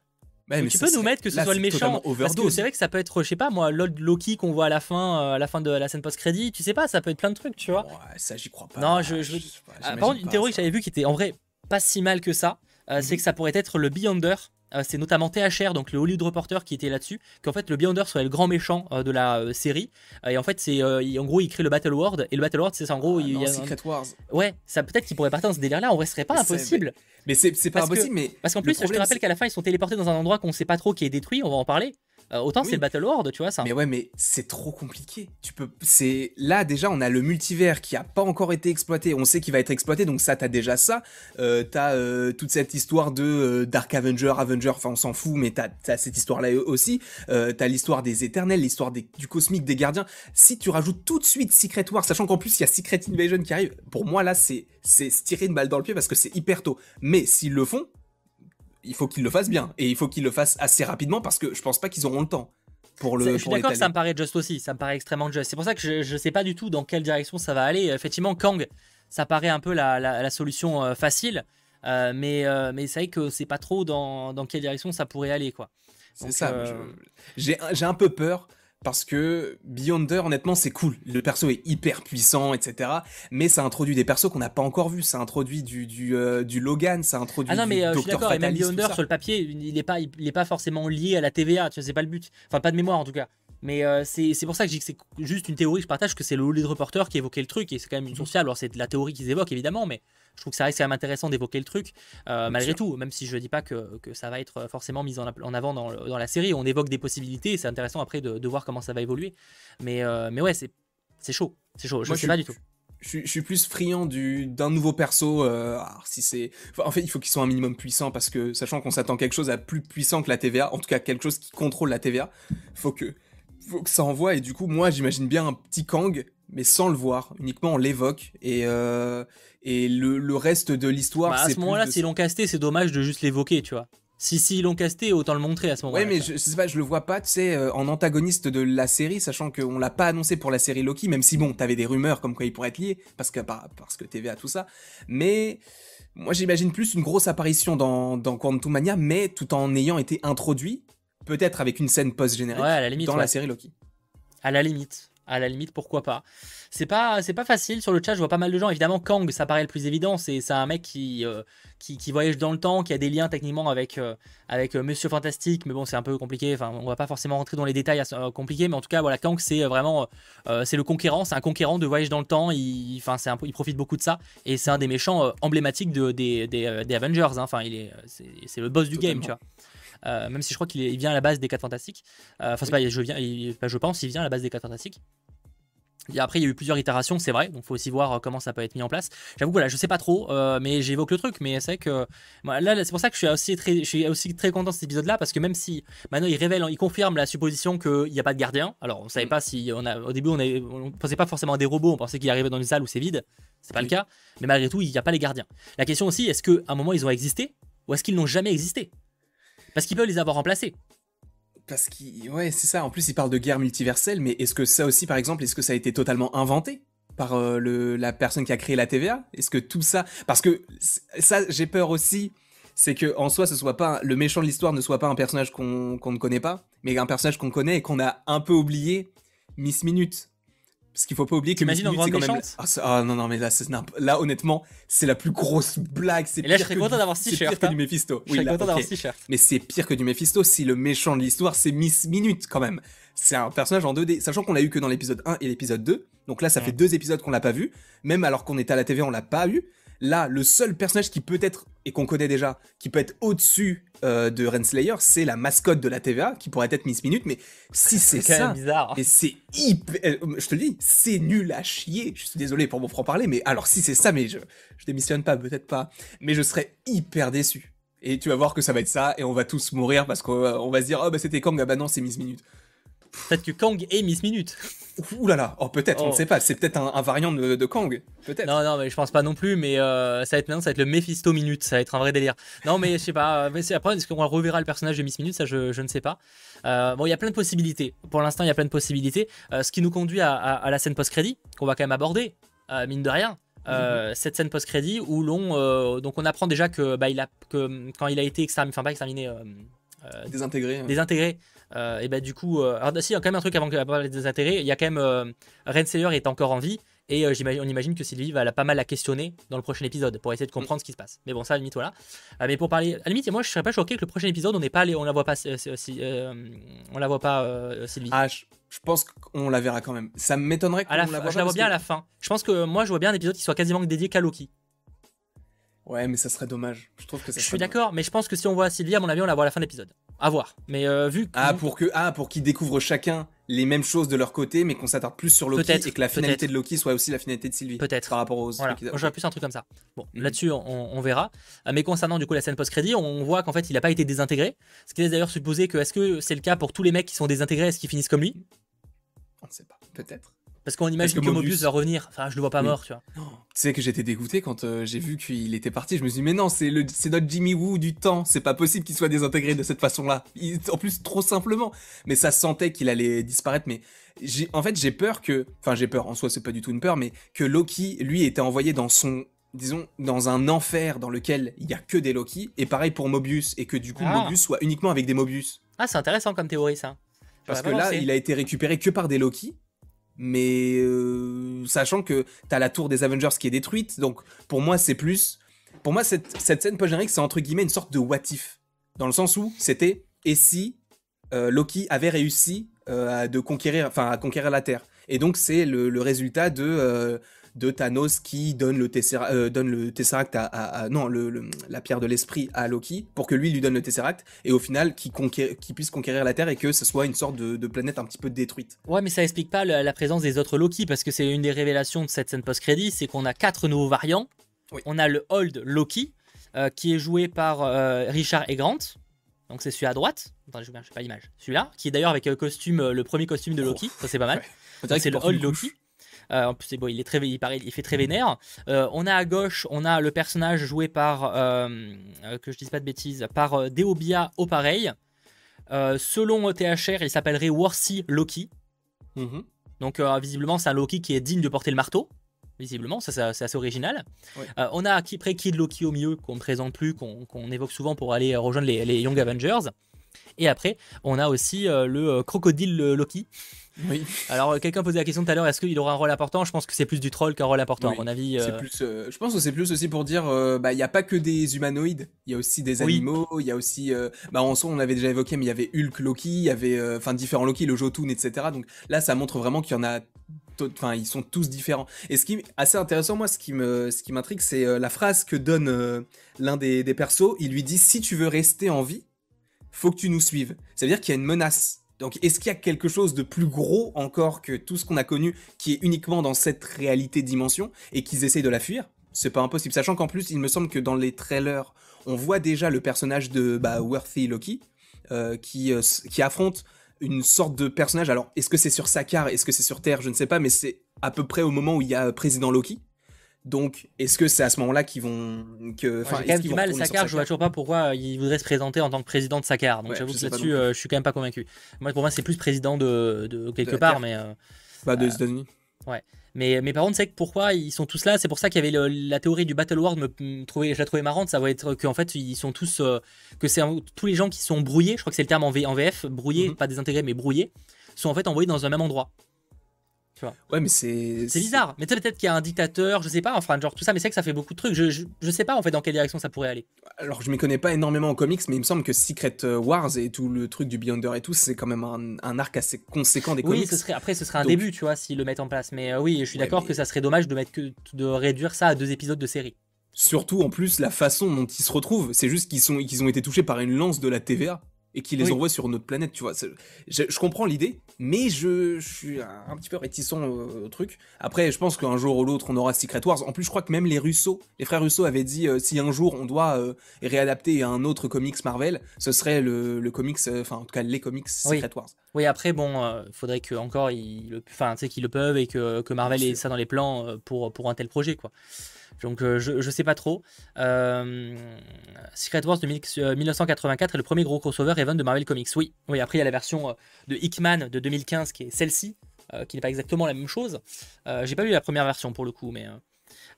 tu peux nous mettre que ce soit le méchant parce que c'est vrai que ça peut être je sais pas moi l'old Loki qu'on voit à la fin euh, à la fin de la scène post crédit tu sais pas ça peut être plein de trucs tu vois. Ouais, ça j'y crois pas. Non je, je... Ah, par contre une théorie que j'avais vue qui était en vrai pas si mal que ça euh, c'est mhm. que ça pourrait être le Beyonder c'est notamment THR, donc le Hollywood Reporter qui était là-dessus, qu'en fait le Beyonder serait le grand méchant de la série. et en fait, c'est en gros, il crée le Battle World. Et le Battle World, c'est en gros. Ah, il y a Secret Wars. Ouais, ça peut-être qu'il pourrait partir dans ce délire-là. En vrai, ce serait pas impossible. Mais c'est pas impossible. mais parce qu'en plus, je te rappelle qu'à la fin, ils sont téléportés dans un endroit qu'on sait pas trop qui est détruit. On va en parler. Euh, autant c'est le Battle World, tu vois ça. Mais ouais, mais c'est trop compliqué. Tu peux, c'est là déjà on a le multivers qui a pas encore été exploité. On sait qu'il va être exploité, donc ça t'as déjà ça. Euh, t'as euh, toute cette histoire de Dark Avenger, Avenger. Enfin on s'en fout, mais t'as as cette histoire là aussi. t'as l'histoire des Éternels, l'histoire du cosmique, des Gardiens. Si tu rajoutes tout de suite Secret War, sachant qu'en plus il y a Secret Invasion qui arrive, pour moi là c'est c'est tirer une balle dans le pied parce que c'est hyper tôt. Mais s'ils le font, il faut qu'ils le fassent bien. Et il faut qu'ils le fassent assez rapidement parce que je pense pas qu'ils auront le temps. Pour le, je suis d'accord ça me paraît juste aussi, ça me paraît extrêmement juste. C'est pour ça que je, ne sais pas du tout dans quelle direction ça va aller. Effectivement, Kang, ça paraît un peu la, solution euh, facile, euh, mais, euh, mais c'est vrai que c'est pas trop dans, dans, quelle direction ça pourrait aller. quoi. C'est ça, j'ai un peu peur parce que Beyonder, honnêtement, c'est cool. Le perso est hyper puissant, etc. Mais ça introduit des persos qu'on n'a pas encore vus. Ça introduit du, du, euh, du Logan, ça introduit Ah non, mais euh, je suis d'accord, et même Beyonder, sur le papier, il n'est pas, il est pas forcément lié à la TVA. Tu vois, c'est pas le but. Enfin, pas de mémoire en tout cas. Mais euh, c'est pour ça que je dis que c'est juste une théorie que je partage, que c'est le Hollywood Reporter qui évoquait le truc, et c'est quand même une source Alors c'est de la théorie qu'ils évoquent évidemment, mais je trouve que ça reste quand même intéressant d'évoquer le truc, euh, malgré tout, même si je ne dis pas que, que, ça va être forcément mis en, en avant dans, dans, la série. On évoque des possibilités, c'est intéressant après de, de, voir comment ça va évoluer. Mais, euh, mais ouais, c'est chaud, c'est chaud, je ne sais pas du tout. Je, je, suis plus friand d'un nouveau perso. si c'est, en fait, il faut qu'ils soient un minimum puissant parce que sachant qu'on s'attend quelque chose à plus puissant que la TVA, en tout cas quelque chose qui contrôle la TVA, faut que faut que ça envoie. Et du coup, moi, j'imagine bien un petit Kang, mais sans le voir. Uniquement, on l'évoque. Et, euh, et le, le, reste de l'histoire, bah, À ce moment-là, s'ils l'ont casté, c'est dommage de juste l'évoquer, tu vois. Si, si l'ont casté, autant le montrer à ce moment-là. Ouais, mais je, sais pas, je le vois pas, tu sais, euh, en antagoniste de la série, sachant qu'on l'a pas annoncé pour la série Loki, même si bon, t'avais des rumeurs comme quoi il pourrait être lié, parce que, parce que TVA, tout ça. Mais moi, j'imagine plus une grosse apparition dans, dans Quantum Mania, mais tout en ayant été introduit peut-être avec une scène post-générique dans la série Loki. À la limite. À la limite, pourquoi pas. C'est pas, c'est pas facile. Sur le chat, je vois pas mal de gens. Évidemment, Kang, ça paraît le plus évident. C'est, un mec qui, euh, qui, qui, voyage dans le temps, qui a des liens techniquement avec, euh, avec euh, Monsieur Fantastique. Mais bon, c'est un peu compliqué. Enfin, on va pas forcément rentrer dans les détails compliqués. Mais en tout cas, voilà, Kang, c'est vraiment, c'est le conquérant. C'est un conquérant de voyage dans le temps. Il, enfin, c'est un il profite beaucoup de ça. Et c'est un des méchants emblématiques de, des, des, Avengers. Hein. Enfin, il est, c'est, le boss du game, tu vois. Euh, même si je crois qu'il vient à la base des 4 Fantastiques. Euh, enfin, pas, je, viens, je pense, il vient à la base des 4 Fantastiques. Et après, il y a eu plusieurs itérations, c'est vrai, donc faut aussi voir euh, comment ça peut être mis en place. J'avoue que voilà, je sais pas trop, mais j'évoque le truc, mais c'est que là, c'est pour ça que je suis aussi très, je suis aussi très content de cet épisode-là, parce que même si maintenant il révèle, il confirme la supposition qu'il n'y a pas de gardien. Alors, on savait mm. pas si on a, au début, on, ne pensait pas forcément à des robots, on pensait qu'il arrivait dans une salle où c'est vide. C'est pas le cas, mais malgré tout, il n'y a pas les gardiens. La question aussi, est-ce qu'à un moment ils ont existé, ou est-ce qu'ils n'ont jamais existé? Parce qu'ils peuvent les avoir remplacés. Parce qu'il. Ouais, c'est ça. En plus, il parle de guerre multiverselle, mais est-ce que ça aussi, par exemple, est-ce que ça a été totalement inventé par euh, le, la personne qui a créé la TVA Est-ce que tout ça. Parce que ça, j'ai peur aussi, c'est que en soi, ce soit pas. Le méchant de l'histoire ne soit pas un personnage qu'on ne connaît pas, mais un personnage qu'on connaît et qu'on a un peu oublié. Miss Minute. Parce qu'il faut pas oublier que Miss Minute, c'est quand même. Ah, ah, non, non, mais là, là honnêtement, c'est la plus grosse blague. Et là, je serais content d'avoir ce t-shirt. C'est pire que du Mephisto. Je serais content d'avoir ce t-shirt. Mais c'est pire que du Mephisto si le méchant de l'histoire, c'est Miss Minute quand même. C'est un personnage en 2D, sachant qu'on l'a eu que dans l'épisode 1 et l'épisode 2. Donc là, ça fait deux épisodes qu'on l'a pas vu. Même alors qu'on était à la TV, on l'a pas eu. Là, le seul personnage qui peut être, et qu'on connaît déjà, qui peut être au-dessus euh, de Renslayer, c'est la mascotte de la TVA, qui pourrait être Miss Minute, mais si c'est ça, bizarre. et c'est hyper, euh, je te le dis, c'est nul à chier, je suis désolé pour mon franc-parler, mais alors si c'est ça, mais je, je démissionne pas, peut-être pas, mais je serais hyper déçu. Et tu vas voir que ça va être ça, et on va tous mourir parce qu'on va se dire, oh bah c'était Kang, ah bah non, c'est Miss Minute. Peut-être que Kang est Miss Minute. Ouh là là, oh peut-être, on ne oh. sait pas. C'est peut-être un, variant de, Kang, peut-être. Non non, mais je pense pas non plus. Mais euh, ça va être maintenant, ça va être le Mephisto Minute, ça va être un vrai délire. Non mais je sais pas. Mais après, est-ce qu'on reverra le personnage de Miss Minute? Ça, je, ne sais pas. Euh, bon, il y a plein de possibilités. Pour l'instant, il y a plein de possibilités. Euh, ce qui nous conduit à, la scène post-crédit qu'on va quand même aborder, mine de rien. Mhm. cette scène post-crédit où l'on donc on apprend déjà que bah il a que quand il a été exterminé enfin pas exterminé désintégré désintégré euh, et bah du coup, euh, alors si, il y a quand même un truc avant que parler des intérêts, il y a quand même euh, Renslayer est encore en vie Et euh, j'imagine- on imagine que Sylvie va la, pas mal la questionner dans le prochain épisode pour essayer de comprendre ce qui se passe. Mais bon, ça, à la limite, voilà. Mais pour parler, à la limite, moi, je serais pas choqué que le prochain épisode, on n'est pas allé, on la voit pas, si- on la voit pas, Sylvie. Ah, je, je pense qu'on la verra quand même. Ça m'étonnerait qu'on la la voit je pas la vois bien à la fin. Je pense que moi, je vois bien un épisode qui soit quasiment dédié qu'à Loki. Ouais, mais ça serait dommage. Je trouve que ça Je suis d'accord, mais je pense que si on voit Sylvie, à mon avis, on la voit à la fin de l'épisode. À voir. Mais euh, vu que Ah, pour que ah pour qu'ils découvrent chacun les mêmes choses de leur côté, mais qu'on s'attarde plus sur Loki et que la finalité de Loki soit aussi la finalité de Sylvie. Peut-être. Par rapport aux Voilà, moi j'aurais plus un truc comme ça. Bon, Mhm. là-dessus, on, on verra. Euh, Mais concernant du coup la scène post-crédit, on voit qu'en fait il n'a pas été désintégré. Ce qui laisse d'ailleurs supposer que est-ce que c'est le cas pour tous les mecs qui sont désintégrés, est-ce qu'ils finissent comme lui? On ne sait pas. Peut-être. Parce qu'on imagine que que, Mobius... Mobius va revenir. Enfin, je le vois pas Oui. mort, tu vois. Tu sais que j'étais dégoûté quand euh, j'ai vu qu'il était parti. Je me suis dit, mais non, c'est le, c'est notre Jimmy Woo du temps. C'est pas possible qu'il soit désintégré de cette façon-là. Il- En plus, trop simplement. Mais ça sentait qu'il allait disparaître. Mais j'ai, en fait, j'ai peur que, enfin, j'ai peur. En soi, c'est pas du tout une peur, mais que Loki, lui, était envoyé dans son, disons, dans un enfer dans lequel il y a que des Loki. Et pareil pour Mobius, et que du coup, Ah. Mobius soit uniquement avec des Mobius. Ah, c'est intéressant comme théorie ça. Parce que là, pensé. il a été récupéré que par des Loki. Mais euh, sachant que t'as la tour des Avengers qui est détruite, donc pour moi c'est plus, pour moi cette, cette scène post générique c'est entre guillemets une sorte de what if, dans le sens où c'était et si euh, Loki avait réussi euh, à de conquérir, la Terre. Et donc c'est le, résultat de de Thanos qui donne le Tesseract, euh, donne le Tesseract à, à- à- non le, le- la pierre de l'esprit à Loki pour que lui lui donne le Tesseract et au final qui puisse conquérir la Terre et que ce soit une sorte de, de planète un petit peu détruite. Ouais, mais ça explique pas la, la présence des autres Loki parce que c'est une des révélations de cette scène post-crédit, c'est qu'on a quatre nouveaux variants. Oui. On a le Old Loki euh, qui est joué par euh, Richard E. Grant. Donc c'est celui à droite. Attendez, je ne pas l'image. Celui-là, qui est d'ailleurs avec le costume, le premier costume de Loki. Ça c'est pas mal. Ouais. C'est le Old Loki. Euh, en plus, bon, il est très, il, paraît, il fait très vénère. Euh, on a à gauche, on a le personnage joué par, euh, que je dise pas de bêtises, par Deobia Opareil. Euh, selon THR, il s'appellerait Worthy Loki. Mhm. Donc euh, visiblement, c'est un Loki qui est digne de porter le marteau. Visiblement, ça c'est c'est assez original. Ouais. Euh, on a qui près Kid Loki au milieu, qu'on ne présente plus, qu'on évoque souvent pour aller rejoindre les, les Young Avengers. Et après, on a aussi euh, le crocodile Loki. Oui. Alors, euh, quelqu'un posait la question tout à l'heure, est-ce qu'il aura un rôle important? Je pense que c'est plus du troll qu'un rôle important, Oui, à mon avis. Euh, plus, euh, je pense que c'est plus aussi pour dire, euh, bah, il n'y a pas que des humanoïdes, il y a aussi des animaux, il y a aussi, euh, bah, en soi, on avait déjà évoqué, mais il y avait Hulk, Loki, il y avait, euh, enfin, différents Loki, le Jotun, etc. Donc là, ça montre vraiment qu'il y en a, enfin, ils sont tous différents. Et ce qui est assez intéressant, moi, ce qui me, ce qui m'intrigue, c'est euh, la phrase que donne euh, l'un des, des persos. Il lui dit, si tu veux rester en vie, faut que tu nous suives. Ça veut dire qu'il y a une menace. Donc, est-ce qu'il y a quelque chose de plus gros encore que tout ce qu'on a connu, qui est uniquement dans cette réalité dimension, et qu'ils essayent de la fuir? C'est pas impossible. Sachant qu'en plus, il me semble que dans les trailers, on voit déjà le personnage de bah, Worthy Loki, euh, qui, euh, qui affronte une sorte de personnage. Alors, est-ce que c'est sur Sakar Est-ce que c'est sur Terre Je ne sais pas, mais c'est à peu près au moment où il y a euh, Président Loki. Donc, est-ce que c'est à ce moment-là qu'ils vont. Que, enfin, j'ai quand même du mal, Sakar, je vois toujours pas pourquoi euh, il voudrait se présenter en tant que président de Sakar. Donc Ouais, j'avoue que là-dessus, euh, je suis quand même pas convaincu. Moi, pour moi, c'est plus président de, de quelque part, mais, euh, Bah, des États-Unis. mais, mais par contre, c'est que pourquoi ils sont tous là C'est pour ça qu'il y avait le- la théorie du Battle World, me, me trouvait, je la trouvais marrante. Ça va être qu'en fait, ils sont tous. euh, que c'est tous les gens qui sont brouillés, je crois que c'est le terme en, V- en VF, brouillés, Mhm. pas désintégrés, mais brouillés, sont en fait envoyés dans un même endroit. Ouais, mais c'est. C'est bizarre. Mais peut-être qu'il y a un dictateur, je sais pas, enfin, genre tout ça, mais c'est que ça fait beaucoup de trucs. Je, je, je sais pas en fait dans quelle direction ça pourrait aller. Alors, je m'y connais pas énormément en comics, mais il me semble que Secret euh, Wars et tout le truc du Beyonder et tout, c'est quand même un, un arc assez conséquent des Oui, comics. ce serait, après, ce serait un Donc- début, tu vois, s'ils le mettent en place. Mais euh, oui, je suis Ouais, d'accord mais- que ça serait dommage de, mettre que, de réduire ça à deux épisodes de série. Surtout, en plus, la façon dont ils se retrouvent, c'est juste qu'ils sont, qu'ils ont été touchés par une lance de la TVA et qu'ils les Oui. envoient sur notre planète, tu vois. Je, je comprends l'idée, mais je, je suis un, un petit peu réticent au, au truc. Après, je pense qu'un jour ou l'autre, on aura Secret Wars. En plus, je crois que même les Russo, les frères Russo avaient dit euh, si un jour on doit euh, réadapter un autre comics Marvel, ce serait le, le comics, euh, enfin, en tout cas, les comics Oui. Secret Wars. Oui, après, bon, il faudrait que encore ils le, qu'ils le peuvent et que, que Marvel ait ça dans les plans pour, pour un tel projet, quoi. Donc, euh, je, sais pas trop. Euh, Secret Wars de mille- euh, 1984 est le premier gros crossover event de Marvel Comics. Oui, oui. Après, il y a la version de Hickman de 2015 qui est celle-ci, qui n'est pas exactement la même chose. J'ai pas lu la première version pour le coup, mais.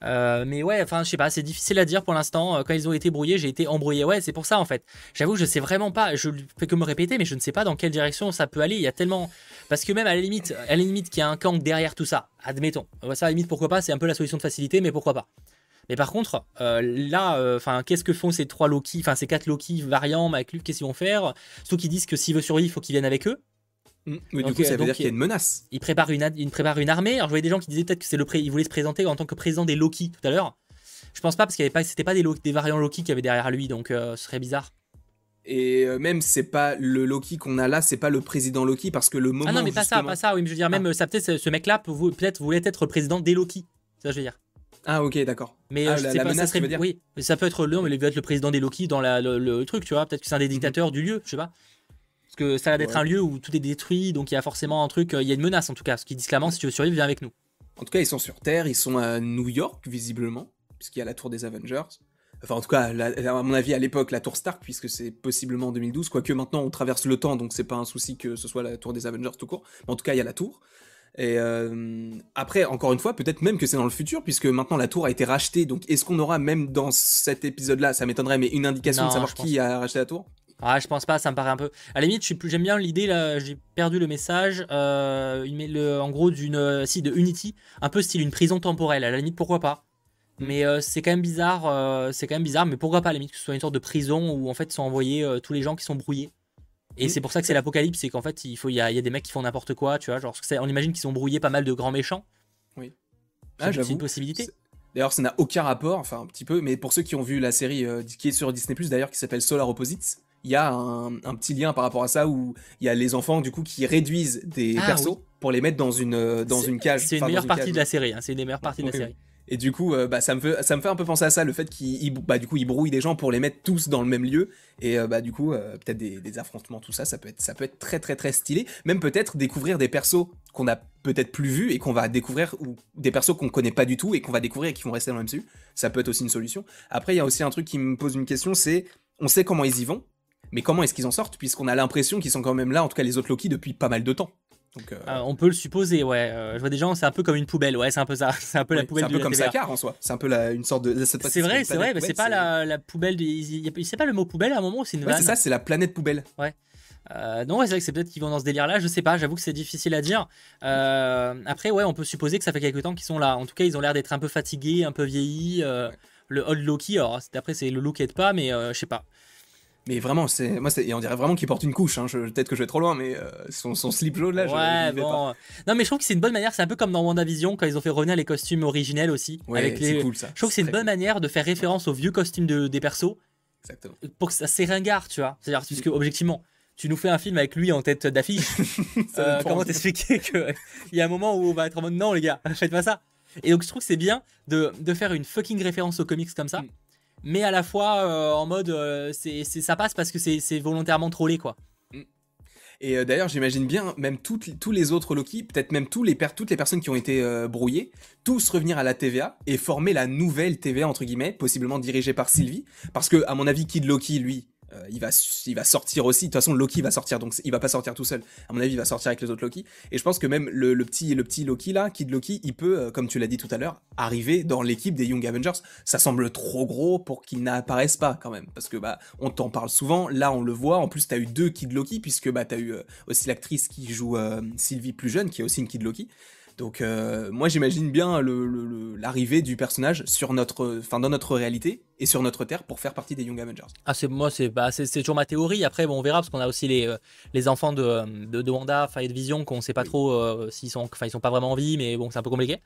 Euh, mais ouais, enfin, je sais pas, c'est difficile à dire pour l'instant. Quand ils ont été brouillés, j'ai été embrouillé. Ouais, c'est pour ça en fait. J'avoue, je sais vraiment pas. Je fais que me répéter, mais je ne sais pas dans quelle direction ça peut aller. Il y a tellement. Parce que même à la limite, à la limite qu'il y a un camp derrière tout ça, admettons. Ça, à la limite, pourquoi pas, c'est un peu la solution de facilité, mais pourquoi pas. Mais par contre, euh, là, euh, enfin, qu'est-ce que font ces trois Loki, enfin ces quatre Loki variants lui Qu'est-ce qu'ils vont faire? Surtout qu'ils disent que s'il veut survivre, il faut qu'il vienne avec eux. Mmh. du coup, ça veut dire qu'il y a une menace. Il prépare une, il prépare une armée. Alors, je voyais des gens qui disaient peut-être que c'est le pré... il voulait se présenter en tant que président des Loki tout à l'heure. Je pense pas parce qu'il y avait pas, c'était pas des, des variants Loki qui avaient derrière lui, donc euh, ce serait bizarre. Et même c'est pas le Loki qu'on a là, c'est pas le président Loki parce que le moment. Ah non, mais pas ça, pas ça. Oui, mais je veux dire, même ah. ça peut-être ce mec-là peut-être voulait être le président des Loki. Ça, je veux dire. Ah ok d'accord. Mais ah, je sais pas, ça serait, dire oui, mais ça peut être le, mais il veut être le président des Loki dans la, le, truc, tu vois. Peut-être que c'est un des mhm. dictateurs du lieu, je sais pas. Parce que ça a d'être un lieu où tout est détruit, donc il y a forcément un truc, euh, il y a une menace en tout cas. Parce qu'ils disent clairement, si tu veux survivre, viens avec nous. En tout cas, ils sont sur Terre, ils sont à New York visiblement, puisqu'il y a la tour des Avengers. Enfin, en tout cas, à mon avis, à l'époque, la tour Stark, puisque c'est possiblement en 2012, quoique maintenant on traverse le temps, donc c'est pas un souci que ce soit la tour des Avengers tout court. Mais en tout cas, il y a la tour. Et euh, après, encore une fois, peut-être même que c'est dans le futur, puisque maintenant la tour a été rachetée. Donc, est-ce qu'on aura même dans cet épisode-là, ça m'étonnerait, mais une indication de savoir qui a racheté la tour? Ah, je pense pas, ça me paraît un peu. À la limite, j'aime bien l'idée, là, j'ai perdu le message. Euh, le, en gros, d'une, si, de Unity, un peu style une prison temporelle. À la limite, pourquoi pas mais euh, c'est quand même bizarre, c'est quand même bizarre, mais pourquoi pas à la limite que ce soit une sorte de prison où en fait sont envoyés tous les gens qui sont brouillés et c'est pour ça que c'est l'apocalypse, c'est qu'en fait, il faut, y, a, des mecs qui font n'importe quoi, tu vois. Genre, on imagine qu'ils ont brouillé pas mal de grands méchants. Oui. Ah, c'est une possibilité. D'ailleurs, ça n'a aucun rapport, enfin un petit peu, mais pour ceux qui ont vu la série euh, qui est sur Disney d'ailleurs, qui s'appelle Solar Opposites, il y a un, petit lien par rapport à ça où il y a les enfants du coup qui réduisent des ah persos pour les mettre dans une euh, dans une cage. C'est une meilleure partie de la série. Hein, c'est une des meilleures parties de la série. Et du coup, euh, bah, ça, me fait, ça me fait un peu penser à ça, le fait qu'il bah, du coup, il brouille des gens pour les mettre tous dans le même lieu. Et euh, bah, du coup, euh, peut-être des, affrontements, tout ça, ça peut, être, ça peut être très très très stylé. Même peut-être découvrir des persos qu'on a peut-être plus vus et qu'on va découvrir, ou des persos qu'on connaît pas du tout et qu'on va découvrir et qui vont rester dans le MCU. Ça peut être aussi une solution. Après, il y a aussi un truc qui me pose une question, c'est on sait comment ils y vont, mais comment est-ce qu'ils en sortent, puisqu'on a l'impression qu'ils sont quand même là, en tout cas les autres Loki, depuis pas mal de temps. Euh, ah, on peut le supposer, ouais. Euh, je vois des gens, c'est un peu comme une poubelle, ouais, c'est un peu ça. C'est un peu la poubelle. C'est un peu comme Sakar en soi. C'est un peu une sorte de. C'est vrai, c'est vrai, mais c'est pas la, poubelle. C'est pas le mot poubelle à un moment, c'est une c'est ça, c'est la planète poubelle. Ouais. Euh, non, c'est vrai que c'est peut-être qu'ils vont dans ce délire-là, je sais pas, j'avoue que c'est difficile à dire. après, ouais, on peut supposer que ça fait quelques temps qu'ils sont là. En tout cas, ils ont l'air d'être un peu fatigués, un peu vieillis. Le old Loki, alors après, c'est le look aide pas, mais je sais pas. Mais vraiment, c'est moi, on dirait vraiment qu'il porte une couche. Hein. Peut-être que je vais trop loin, mais euh, son, son, slip jaune là, ouais, je, bon. Non, mais je trouve que c'est une bonne manière. C'est un peu comme dans WandaVision quand ils ont fait revenir les costumes originels aussi. Ouais, avec les... cool ça. Je trouve que c'est une bonne manière de faire référence aux vieux costumes de, des persos. Exactement. Pour que ça c'est ringard, tu vois. C'est-à-dire, puisque objectivement, tu nous fais un film avec lui en tête d'affiche. euh, comment t'expliquer qu'il y a un moment où on va être en mode non, les gars, faites pas ça. Et donc, je trouve que c'est bien de, de, faire une fucking référence aux comics comme ça. Mm mais à la fois euh, en mode euh, c'est, ça passe parce que c'est, volontairement trollé quoi. Mm. Et euh, d'ailleurs, j'imagine bien même toutes, tous les autres Loki, peut-être même tous les toutes les personnes qui ont été brouillées, tous revenir à la TVA et former la nouvelle TVA entre guillemets, possiblement dirigée par Sylvie, parce que à mon avis, Kid Loki, lui, euh, il, va, il va sortir aussi. De toute façon, Loki va sortir, donc il va pas sortir tout seul. À mon avis, il va sortir avec les autres Loki. Et je pense que même le, petit, le petit Loki là, Kid Loki, il peut, euh, comme tu l'as dit tout à l'heure, arriver dans l'équipe des Young Avengers. Ça semble trop gros pour qu'il n'apparaisse pas quand même, parce que bah on t'en parle souvent. Là, on le voit. En plus, t'as eu deux Kid Loki puisque bah t'as eu euh, aussi l'actrice qui joue Sylvie plus jeune, qui est aussi une Kid Loki. Donc euh, moi j'imagine bien l'arrivée du personnage sur notre, enfin dans notre réalité et sur notre terre pour faire partie des Young Avengers. Ah c'est moi c'est bah, c'est toujours ma théorie. Après bon on verra parce qu'on a aussi les, euh, les enfants de, de, Wanda, de Vision qu'on sait pas trop euh, s'ils sont, enfin ils sont pas vraiment en vie mais bon c'est un peu compliqué.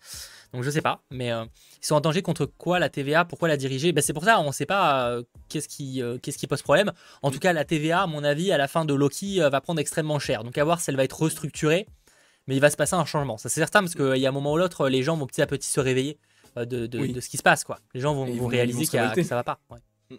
Donc je sais pas, mais ils sont en danger contre quoi la TVA Pourquoi la diriger? Ben, C'est pour ça, on sait pas qu'est-ce qui, qu'est-ce qui pose problème. En tout cas, la TVA, à mon avis, à la fin de Loki, va prendre extrêmement cher. Donc à voir si elle va être restructurée mais il va se passer un changement. Ça c'est certain parce qu'il y a un moment ou l'autre, les gens vont petit à petit se réveiller euh, de, de, ce qui se passe. Quoi. Les gens vont, réaliser que ça va pas. Mm.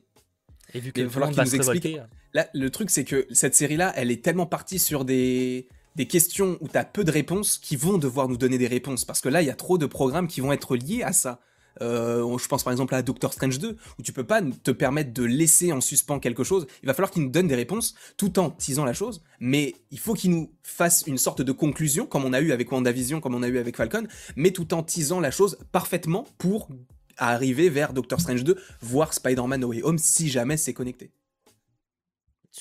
Et vu va falloir qu'ils nous expliquent. Euh. Là, le truc c'est que cette série-là, elle est tellement partie sur des des questions où tu as peu de réponses qui vont devoir nous donner des réponses parce que là il y a trop de programmes qui vont être liés à ça Euh, je pense par exemple à Doctor Strange 2, où tu peux pas te permettre de laisser en suspens quelque chose. Il va falloir qu'il nous donne des réponses tout en teasant la chose, mais il faut qu'il nous fasse une sorte de conclusion, comme on a eu avec WandaVision, comme on a eu avec Falcon, mais tout en teasant la chose parfaitement pour arriver vers Doctor Strange 2, voir Spider-Man No Way Home si jamais c'est connecté.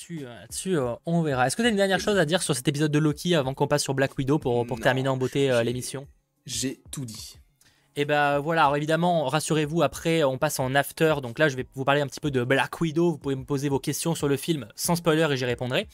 Là-dessus, euh, on verra. Est-ce que tu as une dernière chose à dire sur cet épisode de Loki avant qu'on passe sur Black Widow pour, pour terminer en beauté euh, l'émission? J'ai tout dit. Et ben voilà, alors évidemment, rassurez-vous, après on passe en after, donc là je vais vous parler un petit peu de Black Widow, vous pouvez me poser vos questions sur le film sans spoiler et j'y répondrai.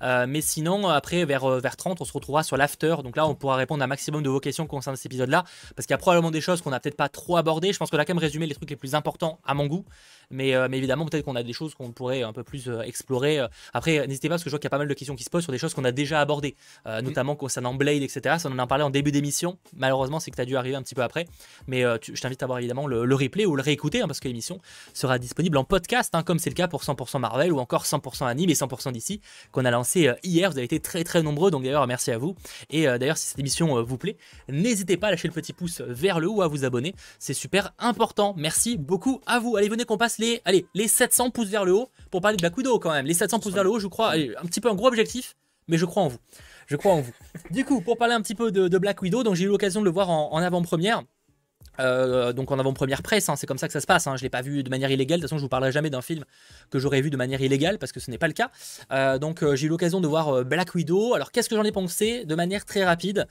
Euh, mais sinon, après vers, euh, vers 30, on se retrouvera sur l'after, donc là on pourra répondre à un maximum de vos questions concernant cet épisode-là, parce qu'il y a probablement des choses qu'on n'a peut-être pas trop abordées, je pense qu'on a quand même résumé les trucs les plus importants à mon goût, mais, euh, mais évidemment peut-être qu'on a des choses qu'on pourrait un peu plus explorer. Après, n'hésitez pas, parce que je vois qu'il y a pas mal de questions qui se posent sur des choses qu'on a déjà abordées, notamment concernant Blade, etc. Ça on en a parlé en début d'émission, malheureusement c'est que tu as dû arriver un petit peu après, mais tu, t'invite à voir évidemment le, replay ou le réécouter, hein, parce que l'émission sera disponible en podcast, hein, comme c'est le cas pour 100% Marvel ou encore 100% Anime et 100% d'ici, qu'on a lancé euh, hier. Vous avez été très très nombreux, donc d'ailleurs merci à vous. Et euh, d'ailleurs, si cette émission euh, vous plaît, n'hésitez pas à lâcher le petit pouce vers le haut à vous abonner. C'est super important. Merci beaucoup à vous. Allez, venez qu'on passe les, allez, les 700 pouces vers le haut pour parler de Black Widow quand même. Les 700 pouces vers le haut, je crois, un petit peu un gros objectif, mais je crois en vous. Je crois en vous. Du coup, pour parler un petit peu de, Black Widow, donc j'ai eu l'occasion de le voir en avant-première. Euh, donc en avant-première presse, hein, c'est comme ça que ça se passe. Hein. Je l'ai pas vu de manière illégale. De toute façon, je vous parlerai jamais d'un film que j'aurais vu de manière illégale parce que ce n'est pas le cas. Euh, donc euh, j'ai eu l'occasion de voir Black Widow. Alors qu'est-ce que j'en ai pensé de manière très rapide?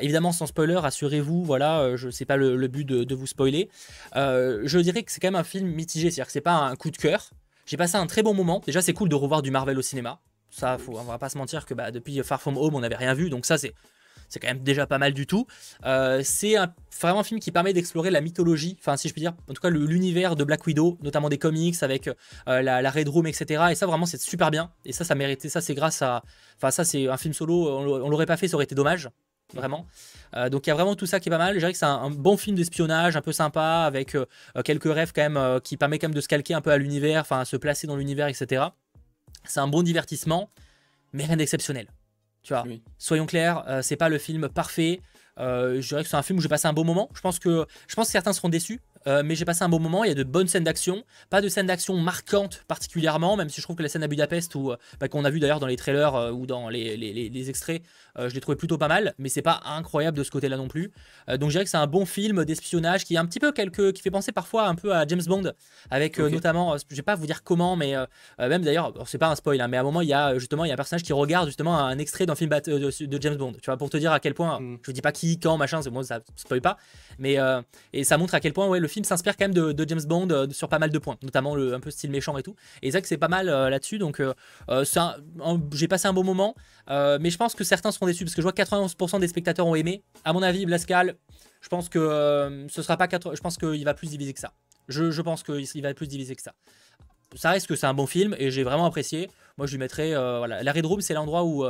Évidemment sans spoiler, assurez-vous. Voilà, je sais pas le, but de, vous spoiler. je dirais que c'est quand même un film mitigé, c'est-à-dire que c'est pas un coup de cœur. J'ai passé un très bon moment. Déjà, c'est cool de revoir du Marvel au cinéma. Ça, faut, on va pas se mentir que bah, depuis Far From Home, on n'avait rien vu. Donc ça, c'est c'est quand même déjà pas mal du tout. Euh, c'est vraiment un film qui permet d'explorer la mythologie, enfin si je puis dire, en tout cas l'univers de Black Widow, notamment des comics avec euh, la, Red Room, etc. Et ça vraiment c'est super bien. Et ça, ça méritait, ça c'est grâce à, enfin ça c'est un film solo, on, l'aurait pas fait, ça aurait été dommage. Vraiment. Euh, donc il y a vraiment tout ça qui est pas mal. Je dirais que c'est un, bon film d'espionnage, un peu sympa, avec quelques rêves quand même, qui permet quand même de se calquer un peu à l'univers, enfin se placer dans l'univers, etc. C'est un bon divertissement, mais rien d'exceptionnel. Tu vois, soyons clairs, euh, c'est pas le film parfait. Euh, je dirais que c'est un film où j'ai passé un bon moment. Je pense que, je pense que certains seront déçus. Euh, mais j'ai passé un bon moment. Il y a de bonnes scènes d'action, pas de scènes d'action marquantes particulièrement, même si je trouve que la scène à Budapest, ou euh, bah, qu'on a vu d'ailleurs dans les trailers euh, ou dans les, les, extraits, je l'ai trouvé plutôt pas mal, mais c'est pas incroyable de ce côté-là non plus. donc je dirais que c'est un bon film d'espionnage qui a un petit peu quelques, qui fait penser parfois un peu à James Bond, avec notamment, je vais pas vous dire comment, mais même d'ailleurs, c'est pas un spoil, hein, mais à un moment il y a justement il y a un personnage qui regarde justement un extrait d'un film de, James Bond, tu vois, pour te dire à quel point, mm. je vous dis pas qui, quand, machin, moi ça spoil pas, mais et ça montre à quel point ouais le film s'inspire quand même de, James Bond euh, sur pas mal de points, notamment le, un peu style méchant et tout. Et que c'est pas mal euh, là-dessus, donc euh, j'ai passé un bon moment, mais je pense que certains seront déçus parce que je vois que 91% des spectateurs ont aimé. À mon avis, Blascal, je pense que ce sera pas 4... je pense qu'il va plus diviser que ça. Je, je pense qu'il va plus diviser que ça. Ça reste que c'est un bon film et j'ai vraiment apprécié. Moi, je lui mettrais. voilà. La Red Room, c'est l'endroit où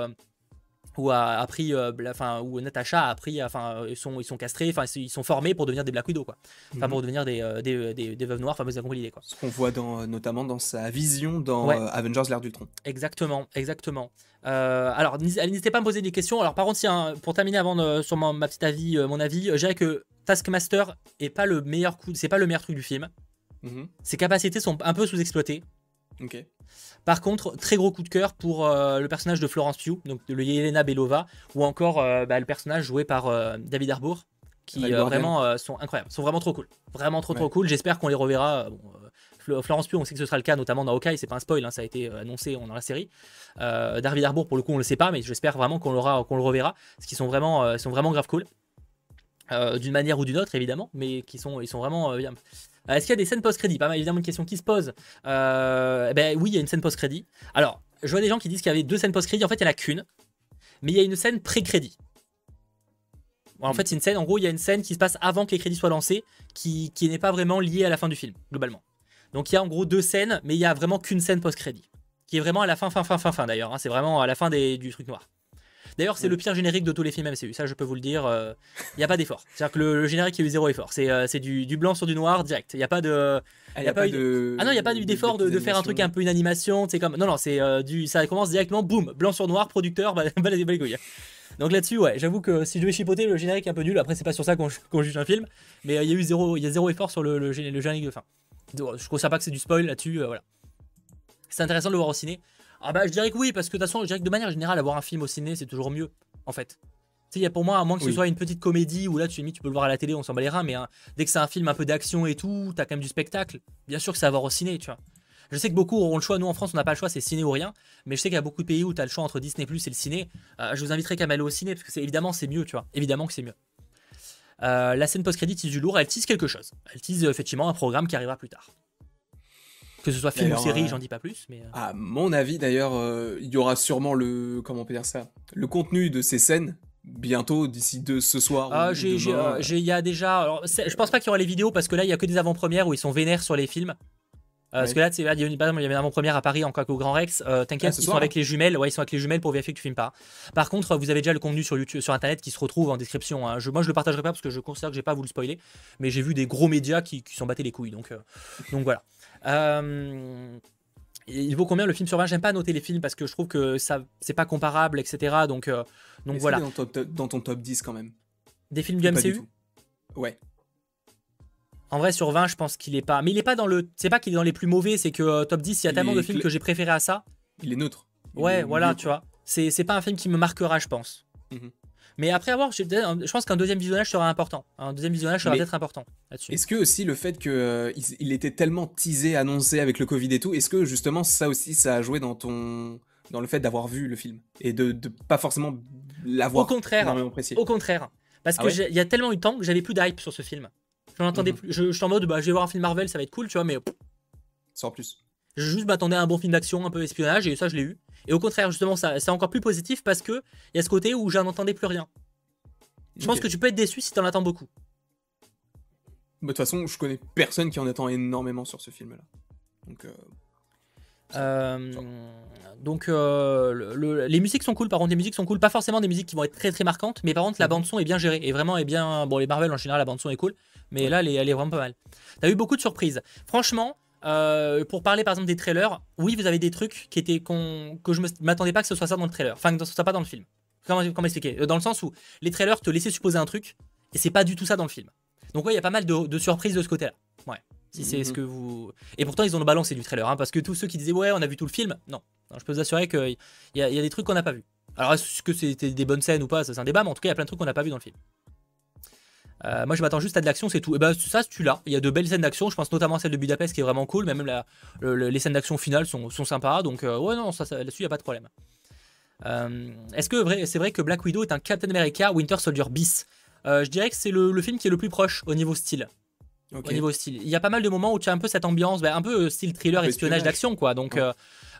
où a appris, euh, enfin où Natasha a appris, enfin ils sont ils sont castrés, enfin ils sont formés pour devenir des Black Widow quoi, enfin pour mhm. devenir des, euh, des, des, des, veuves noires, enfin vous avez compris l'idée quoi. Ce qu'on voit dans, euh, notamment dans sa vision dans Avengers l'ère d'Ultron. Exactement, exactement. alors n'hésitez pas à me poser des questions. Alors par contre, si, pour terminer avant sur ma, petite avis, mon avis, je dirais que Taskmaster est pas le meilleur coup, c'est pas le meilleur truc du film. Mhm. Ses capacités sont un peu sous-exploitées. Ok. Par contre, très gros coup de cœur pour euh, le personnage de Florence Pugh, donc de Yelena Belova, ou encore euh, bah, le personnage joué par euh, David Harbour, qui vraiment sont incroyables, sont vraiment trop cool, vraiment trop trop cool. J'espère qu'on les reverra. Florence Pugh, on sait que ce sera le cas, notamment dans Hawkeye, c'est pas un spoil, hein, ça a été annoncé dans la série. David Harbour, pour le coup, on le sait pas, mais j'espère vraiment qu'on qu'on le reverra, parce qu'ils sont vraiment, sont vraiment grave cool. d'une manière ou d'une autre évidemment, mais qui sont, ils sont vraiment bien. Euh, est-ce qu'il y a des scènes post-crédit Pas mal, évidemment, une question qui se pose. Euh, ben oui, il y a une scène post-crédit. Alors, je vois des gens qui disent qu'il y avait deux scènes post-crédit. En fait, il n'y en a qu'une. Mais il y a une scène pré-crédit. en fait, c'est une scène, en gros, il y a une scène qui se passe avant que les crédits soient lancés, qui, n'est pas vraiment liée à la fin du film, globalement. Donc il y a en gros deux scènes, mais il n'y a vraiment qu'une scène post-crédit. Qui est vraiment à la fin, fin, fin, fin, fin d'ailleurs. Hein. c'est vraiment à la fin du truc noir. D'ailleurs, c'est le pire générique de tous les films MCU. Ça, je peux vous le dire. Il euh, n'y a pas d'effort. C'est-à-dire que le, générique, il y a eu zéro effort. C'est euh, du, blanc sur du noir direct. Il n'y a pas de. Ah, y a pas, de... ah non, il n'y a pas d'effort de, de, faire un truc un peu une animation. C'est comme. Non, non, c'est euh, du. Ça commence directement, boum, blanc sur noir, producteur, bah, bah les couilles. Donc là-dessus, ouais, j'avoue que si je devais chipoter, le générique est un peu nul. Après, c'est pas sur ça qu'on juge un film, mais euh, il y a eu zéro, y a zéro effort sur le, le, générique de fin. Je considère pas que c'est du spoil là-dessus, euh, voilà. C'est intéressant de le voir au ciné. Ah bah, je dirais que oui, parce que de toute façon, je dirais que de manière générale, avoir un film au ciné, c'est toujours mieux, en fait. Tu sais, pour moi, à moins que ce soit une petite comédie où là, tu, tu peux le voir à la télé, on s'en bat les reins, mais hein, dès que c'est un film un peu d'action et tout, t'as quand même du spectacle. Bien sûr que c'est à voir au ciné, tu vois. Je sais que beaucoup auront le choix. Nous, en France, on n'a pas le choix, c'est ciné ou rien. Mais je sais qu'il y a beaucoup de pays où tu as le choix entre Disney Plus et le ciné. Euh, je vous inviterai qu'à aller au ciné, parce que c'est évidemment, c'est mieux, tu vois. Évidemment que c'est mieux. Euh, la scène post-crédit tease du lourd, elle tease quelque chose. Elle tease effectivement un programme qui arrivera plus tard. Que ce soit film ou série, euh, j'en dis pas plus. Mais... À mon avis, d'ailleurs, il y aura sûrement le. Comment on peut dire ça Le contenu de ces scènes bientôt d'ici de ce soir ah, Il y a déjà. Alors, je pense pas qu'il y aura les vidéos parce que là, il y a que des avant-premières où ils sont vénères sur les films. Euh, parce que là, il y a une, par exemple, il y avait une avant-première à Paris, encore qu'au Grand Rex. Euh, T'inquiète, ah, ils sont avec les jumelles. Ouais, ils sont avec les jumelles pour vérifier que tu filmes pas. Par contre, vous avez déjà le contenu sur YouTube, sur Internet qui se retrouve en description. Hein. Je, moi, je le partagerai pas parce que je considère que j'ai pas voulu spoiler. Mais j'ai vu des gros médias qui, qui s'en battaient les couilles. Donc, euh, donc voilà. Euh, il vaut combien le film sur 20 J'aime pas noter les films parce que je trouve que ça c'est pas comparable, etc. Donc, donc voilà. Dans, dans, ton top 10 quand même. Des films du MCU Ouais. En vrai, sur 20, je pense qu'il est pas. Mais il est pas dans le. C'est pas qu'il est dans les plus mauvais, c'est que euh, top 10, il y a tellement de films que j'ai préféré à ça. Il est neutre. ouais, voilà, tu vois. C'est pas un film qui me marquera, je pense. Mhm. Mais après avoir, je, pense qu'un deuxième visionnage sera important. Un deuxième visionnage sera peut-être important là-dessus. Est-ce que aussi le fait qu'il euh, il était tellement teasé, annoncé avec le Covid et tout, est-ce que justement ça aussi ça a joué dans ton dans le fait d'avoir vu le film et de, de pas forcément l'avoir au contraire, Au contraire, parce ah qu'il y a tellement eu de temps que j'avais plus d'hype sur ce film. J'en attendais mhm. plus. Je, suis en mode, bah, je vais voir un film Marvel, ça va être cool, tu vois, mais. Sans plus. Je juste m'attendais à un bon film d'action, un peu espionnage, et ça, je l'ai eu. Et au contraire, justement, ça, c'est encore plus positif parce que il y a ce côté où j'en entendais plus rien. Je pense que tu peux être déçu si t'en attends beaucoup. Bah, de toute façon, je connais personne qui en attend énormément sur ce film-là. Donc. Euh... Euh, donc euh, les musiques sont cool, par contre les musiques sont cool, pas forcément des musiques qui vont être très très marquantes, mais par contre la mhm. bande son est bien gérée et vraiment est bien. Bon les Marvel en général la bande son est cool, mais là elle est, elle est, vraiment pas mal. T'as eu beaucoup de surprises. Franchement, euh, pour parler par exemple des trailers, oui vous avez des trucs qui étaient que je m'attendais pas que ce soit ça dans le trailer, enfin que ce soit pas dans le film. Comment, comment expliquer? Dans le sens où les trailers te laissaient supposer un truc et c'est pas du tout ça dans le film. Donc ouais il y a pas mal de, de surprises de ce côté-là. Ouais. Si c'est ce mhm. que vous. Et pourtant, ils ont balancé du trailer, hein, parce que tous ceux qui disaient ouais, on a vu tout le film, non. je peux vous assurer qu'il y, a, y a des trucs qu'on n'a pas vu. Alors, est-ce que c'était des bonnes scènes ou pas c'est un débat, mais en tout cas, il y a plein de trucs qu'on n'a pas vu dans le film. Euh, moi, je m'attends juste à de l'action, c'est tout. Et bah, ça, tu l'as. Il y a de belles scènes d'action. Je pense notamment à celle de Budapest qui est vraiment cool. Mais même la, les scènes d'action finales sont, sont, sympas. Donc, euh, ouais, non, ça, là-dessus, il n'y a pas de problème. Euh, est-ce que c'est vrai que Black Widow est un Captain America Winter Soldier bis? Je dirais que c'est le, le, film qui est le plus proche au niveau style au niveau style. Il y a pas mal de moments où tu as un peu cette ambiance, bah, un peu style thriller, espionnage d'action, quoi. Donc,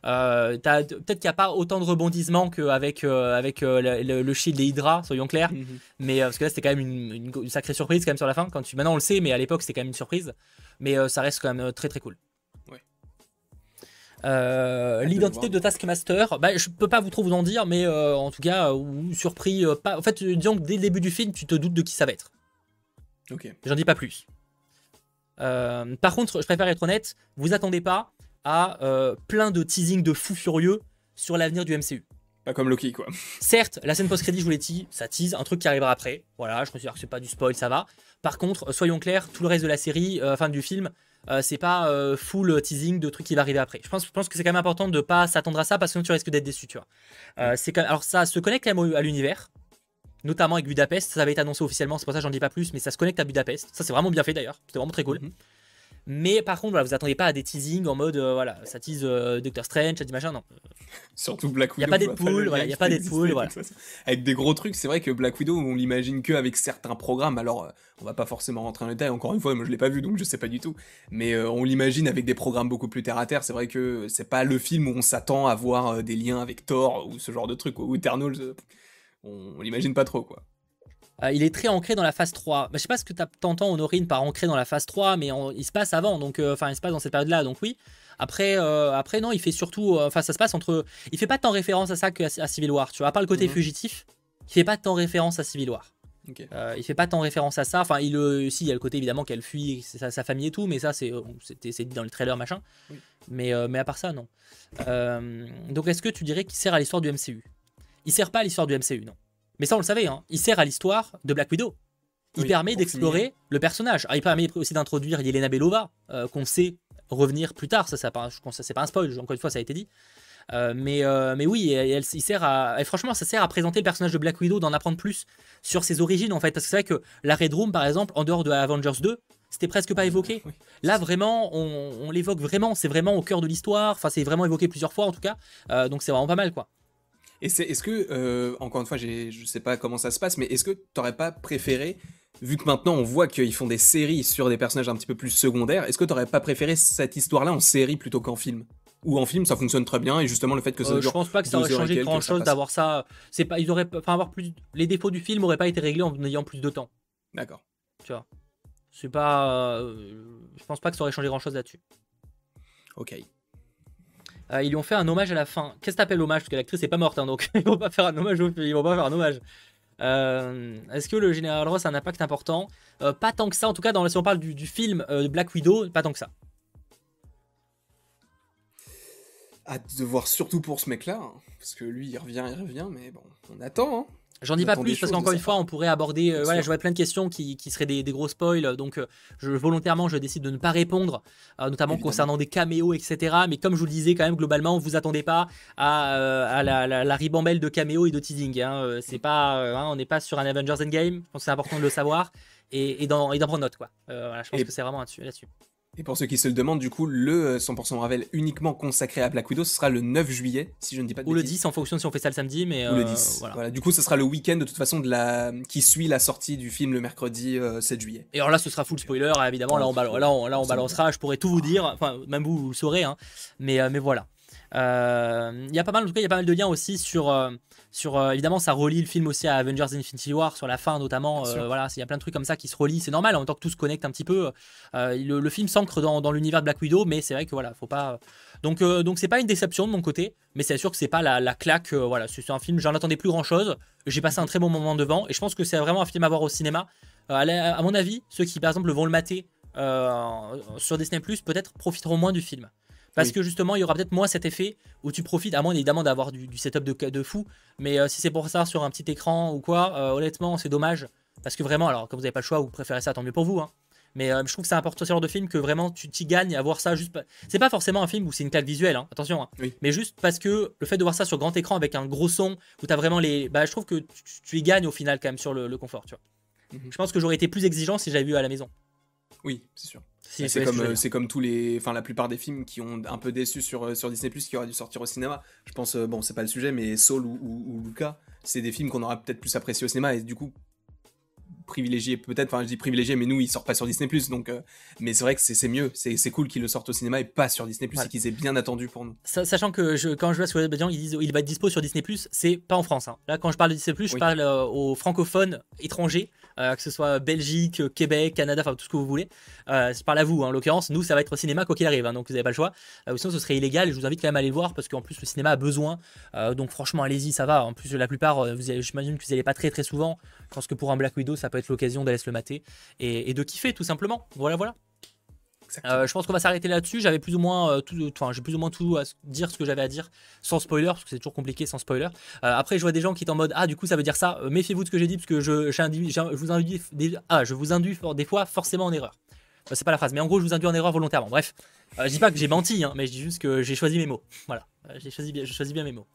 euh, peut-être qu'il n'y a pas autant de rebondissements qu'avec avec, le, shield et Hydra, soyons clairs. Mhm. Mais parce que là, c'était quand même une, sacrée surprise quand même sur la fin. Quand tu, maintenant, on le sait, mais à l'époque, c'était quand même une surprise. Mais ça reste quand même très très cool. l'identité de Taskmaster, bah, je peux pas vous trop vous en dire, mais en tout cas, surpris. pas... En fait, disons que dès le début du film, tu te doutes de qui ça va être. Ok. J'en dis pas plus. Euh, par contre, je préfère être honnête, vous attendez pas à euh, plein de teasing de fous furieux sur l'avenir du MCU. Pas comme Loki, quoi. Certes, la scène post-crédit, je vous l'ai dit, ça tease, un truc qui arrivera après. Voilà, je considère que c'est pas du spoil, ça va. Par contre, soyons clairs, tout le reste de la série, euh, enfin du film, c'est pas full teasing de trucs qui va arriver après. Je pense, je pense que c'est quand même important de pas s'attendre à ça parce que sinon tu risques d'être déçu, tu vois. c'est alors ça se connecte à l'univers, notamment avec Budapest. Ça avait été annoncé officiellement, c'est pour ça que j'en dis pas plus, mais ça se connecte à Budapest. Ça, c'est vraiment bien fait d'ailleurs. C'était vraiment très cool. Mhm. Mais par contre, voilà, vous attendez pas à des teasings en mode, euh, voilà, ça tease euh, Doctor Strange, ça dit machin, non. Surtout Black Widow. Il n'y a pas Deadpool, voilà, il n'y a pas Deadpool, voilà. Avec des gros trucs, c'est vrai que Black Widow, on l'imagine que avec certains programmes. Alors, euh, on va pas forcément rentrer en détail, encore une fois, moi je l'ai pas vu donc je sais pas du tout. Mais on l'imagine avec des programmes beaucoup plus terre à terre. C'est vrai que c'est pas le film où on s'attend à voir des liens avec Thor ou ce genre de truc, ou Eternals. on l'imagine pas trop, quoi. Euh, il est très ancré dans la phase 3. Bah, je sais pas ce que tu entends Honorine par ancré dans la phase 3, mais il se passe avant, donc euh, enfin il se passe dans cette période-là, donc oui. Après, euh, après non, il fait surtout, enfin ça se passe entre, il fait pas tant référence à ça qu'à à Civil War, tu vois. À part le côté mhm. fugitif, il fait pas tant référence à Civil War. il fait pas tant référence à ça. Enfin, il, si, il y a le côté évidemment qu'elle fuit sa, sa, famille et tout, mais ça c'est, c'est dit dans le trailer machin. Mais, mais à part ça, non. donc est-ce que tu dirais qu'il sert à l'histoire du MCU Il sert pas à l'histoire du MCU, non. Mais ça, on le savait, hein. il sert à l'histoire de Black Widow. Il permet d'explorer le personnage. Ah, il permet aussi d'introduire Yelena Belova, euh, qu'on sait revenir plus tard. Ça, ça, c'est pas un spoil, encore une fois, ça a été dit. Euh, mais, euh, mais oui, elle, il sert à, franchement, ça sert à présenter le personnage de Black Widow, d'en apprendre plus sur ses origines en fait. Parce que c'est vrai que la Red Room, par exemple, en dehors de Avengers 2, c'était presque pas évoqué. Là, vraiment, on, l'évoque vraiment. C'est vraiment au cœur de l'histoire. Enfin, c'est vraiment évoqué plusieurs fois en tout cas. donc c'est vraiment pas mal quoi. Et c'est, est-ce que, encore une fois, je sais pas comment ça se passe, mais est-ce que t'aurais pas préféré vu que maintenant on voit qu'ils font des séries sur des personnages un petit peu plus secondaires, est-ce que t'aurais pas préféré cette histoire-là en série plutôt qu'en film? Ou en film ça fonctionne très bien et justement le fait que ça euh, je pense pas que ça aurait changé grand chose d'avoir ça. C'est pas ils auraient enfin avoir plus les défauts du film auraient pas été réglés en ayant plus de temps. D'accord. Tu vois. C'est pas euh, je pense pas que ça aurait changé grand chose là-dessus. Ok euh, ils lui ont fait un hommage à la fin. Qu'est-ce que t'appelles hommage? Parce que l'actrice est pas morte, hein, donc ils vont pas faire un hommage Ils vont pas faire un hommage. Euh, est-ce que le général Ross a un impact important? Euh, Pas tant que ça, en tout cas, dans, si on parle du, film Black Widow, pas tant que ça. Hâte de voir surtout pour ce mec-là, hein, parce que lui, il revient, il revient, mais bon, on attend. Hein. J'en dis pas plus parce qu'encore une fois, on pourrait aborder. Euh, voilà, j'aurais plein de questions qui, seraient des, gros spoils. Donc, euh, je, volontairement, je décide de ne pas répondre, euh, notamment concernant des caméos, etc. Mais comme je vous le disais, quand même, globalement, vous attendez pas à, la, ribambelle de caméos et de teasing. Hein. C'est pas, hein, on n'est pas sur un Avengers Endgame. Je pense que c'est important de le savoir et, d'en prendre note. Quoi. je pense que c'est vraiment là-dessus. Et pour ceux qui se le demandent, du coup, le 100% euh, Marvel uniquement consacré à Black Widow, ce sera le 9 juillet, si je ne dis pas de Ou le 10 en fonction de si on fait ça le samedi, mais. Ou le 10. Euh, voilà. Du coup, ce sera le week-end de toute façon de la... qui suit la sortie du film le mercredi 7 euh, juillet. Et alors là, ce sera full spoiler, évidemment. Là, on, là, on, là, on balancera. Je pourrais tout vous dire. Enfin, même vous, vous le saurez. Hein. Mais, mais voilà. Il y a pas mal, en tout cas, il y a pas mal de liens aussi sur sur euh, évidemment ça relie le film aussi à Avengers Infinity War sur la fin notamment euh, voilà il y a plein de trucs comme ça qui se relient c'est normal en même temps que tout se connecte un petit peu euh, le, film s'ancre dans, l'univers de Black Widow mais c'est vrai que voilà faut pas donc donc c'est pas une déception de mon côté mais c'est sûr que c'est pas la, claque voilà c'est un film j'en attendais plus grand chose j'ai passé un très bon moment devant et je pense que c'est vraiment un film à voir au cinéma. À, mon avis ceux qui par exemple vont le mater sur Disney Plus peut-être profiteront moins du film parce que justement, il y aura peut-être moins cet effet où tu profites, à moins évidemment d'avoir du, setup de, de fou. Mais euh, si c'est pour ça sur un petit écran ou quoi, euh, honnêtement, c'est dommage. Parce que vraiment, alors quand vous n'avez pas le choix, vous préférez ça, tant mieux pour vous. Hein. Mais euh, je trouve que c'est important ce genre de film que vraiment tu t'y gagnes à voir ça juste. C'est pas forcément un film où c'est une claque visuelle, hein, attention. Hein. Mais juste parce que le fait de voir ça sur grand écran avec un gros son où tu as vraiment les. Bah, je trouve que tu, y gagnes au final quand même sur le, confort, tu vois. Mhm. Je pense que j'aurais été plus exigeant si j'avais vu à la maison. Oui, c'est sûr. C'est comme, euh, c'est comme tous les, enfin la plupart des films qui ont un peu déçu sur, euh, sur Disney Plus qui auraient dû sortir au cinéma. Je pense, euh, bon, c'est pas le sujet, mais Soul ou, ou, Luca, c'est des films qu'on aurait peut-être plus apprécié au cinéma et du coup privilégié peut-être, enfin je dis privilégié, mais nous il sort pas sur Disney Plus, donc mais c'est vrai que c'est mieux, c'est cool qu'ils le sortent au cinéma et pas sur Disney Plus et qu'ils aient bien attendu pour nous. Sachant que je, quand je vois sur les gens ils disent il va être dispo sur Disney Plus, c'est pas en France. Hein. Là quand je parle de Disney Plus, je parle aux francophones étrangers que ce soit Belgique, Québec, Canada, enfin tout ce que vous voulez. Euh, je parle à vous, hein, en l'occurrence. Nous, ça va être au cinéma quoi qu'il arrive, hein, donc vous n'avez pas le choix. Euh, sinon, ce serait illégal. Et je vous invite quand même à aller le voir parce qu'en plus, le cinéma a besoin. donc franchement, allez-y, ça va. En plus, la plupart, j'imagine que vous n'allez pas très très souvent. Je pense que pour un Black Widow, ça peut être l'occasion d'aller se le mater et de kiffer tout simplement. Voilà, voilà. Euh, je pense qu'on va s'arrêter là-dessus. J'avais plus ou moins euh, tout, enfin j'ai plus ou moins tout à dire ce que j'avais à dire sans spoiler parce que c'est toujours compliqué sans spoiler. Euh, après je vois des gens qui sont en mode ah du coup ça veut dire ça. Méfiez-vous de ce que j'ai dit parce que je, je vous induis des, ah je vous induis des fois forcément en erreur. c'est pas la phrase, mais en gros je vous induis en erreur volontairement. Bref, je dis pas que j'ai menti, hein, mais je dis juste que j'ai choisi mes mots. Voilà, j'ai choisi bien, je choisis bien mes mots.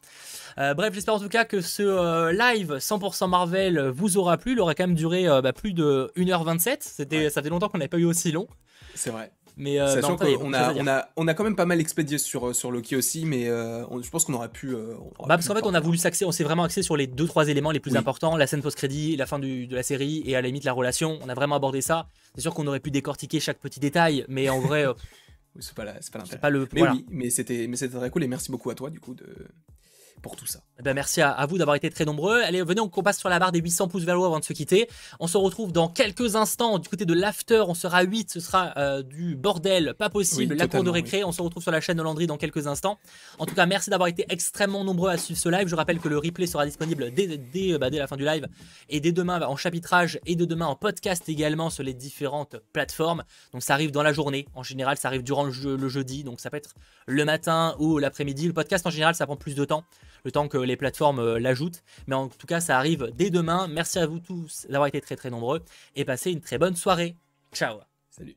bref, j'espère en tout cas que ce live 100% Marvel vous aura plu. Il aura quand même duré bah, plus de 1h27. C'était, Ça fait longtemps qu'on n'avait pas eu aussi long. C'est vrai. Mais euh, Sachant qu'on a, on a, on a quand même pas mal expédié sur, euh, sur Loki aussi, mais euh, je pense qu'on aurait pu. bah, parce qu'en fait, on a voulu s'axer, on s'est vraiment axé sur les deux trois éléments les plus importants la scène post-crédit, la fin du, de la série et à la limite la relation. On a vraiment abordé ça. C'est sûr qu'on aurait pu décortiquer chaque petit détail, mais en vrai. c'est pas, pas l'intérêt. Mais oui, mais c'était très cool et merci beaucoup à toi du coup de, pour tout ça. Eh ben merci à, vous d'avoir été très nombreux. Allez, venez, on passe sur la barre des 800 pouces vers le haut avant de se quitter. On se retrouve dans quelques instants du côté de l'after. On sera 8, ce sera euh, du bordel, pas possible, la cour de récré. On se retrouve sur la chaîne de Landry dans quelques instants. En tout cas, merci d'avoir été extrêmement nombreux à suivre ce live. Je rappelle que le replay sera disponible dès, dès, bah, dès la fin du live et dès demain en chapitrage et dès demain en podcast également sur les différentes plateformes. Donc ça arrive dans la journée. En général, ça arrive durant le, le jeudi. Donc ça peut être le matin ou l'après-midi. Le podcast en général, ça prend plus de temps. Le temps que les plateformes l'ajoutent. Mais en tout cas, ça arrive dès demain. Merci à vous tous d'avoir été très très nombreux et passez une très bonne soirée. Ciao Salut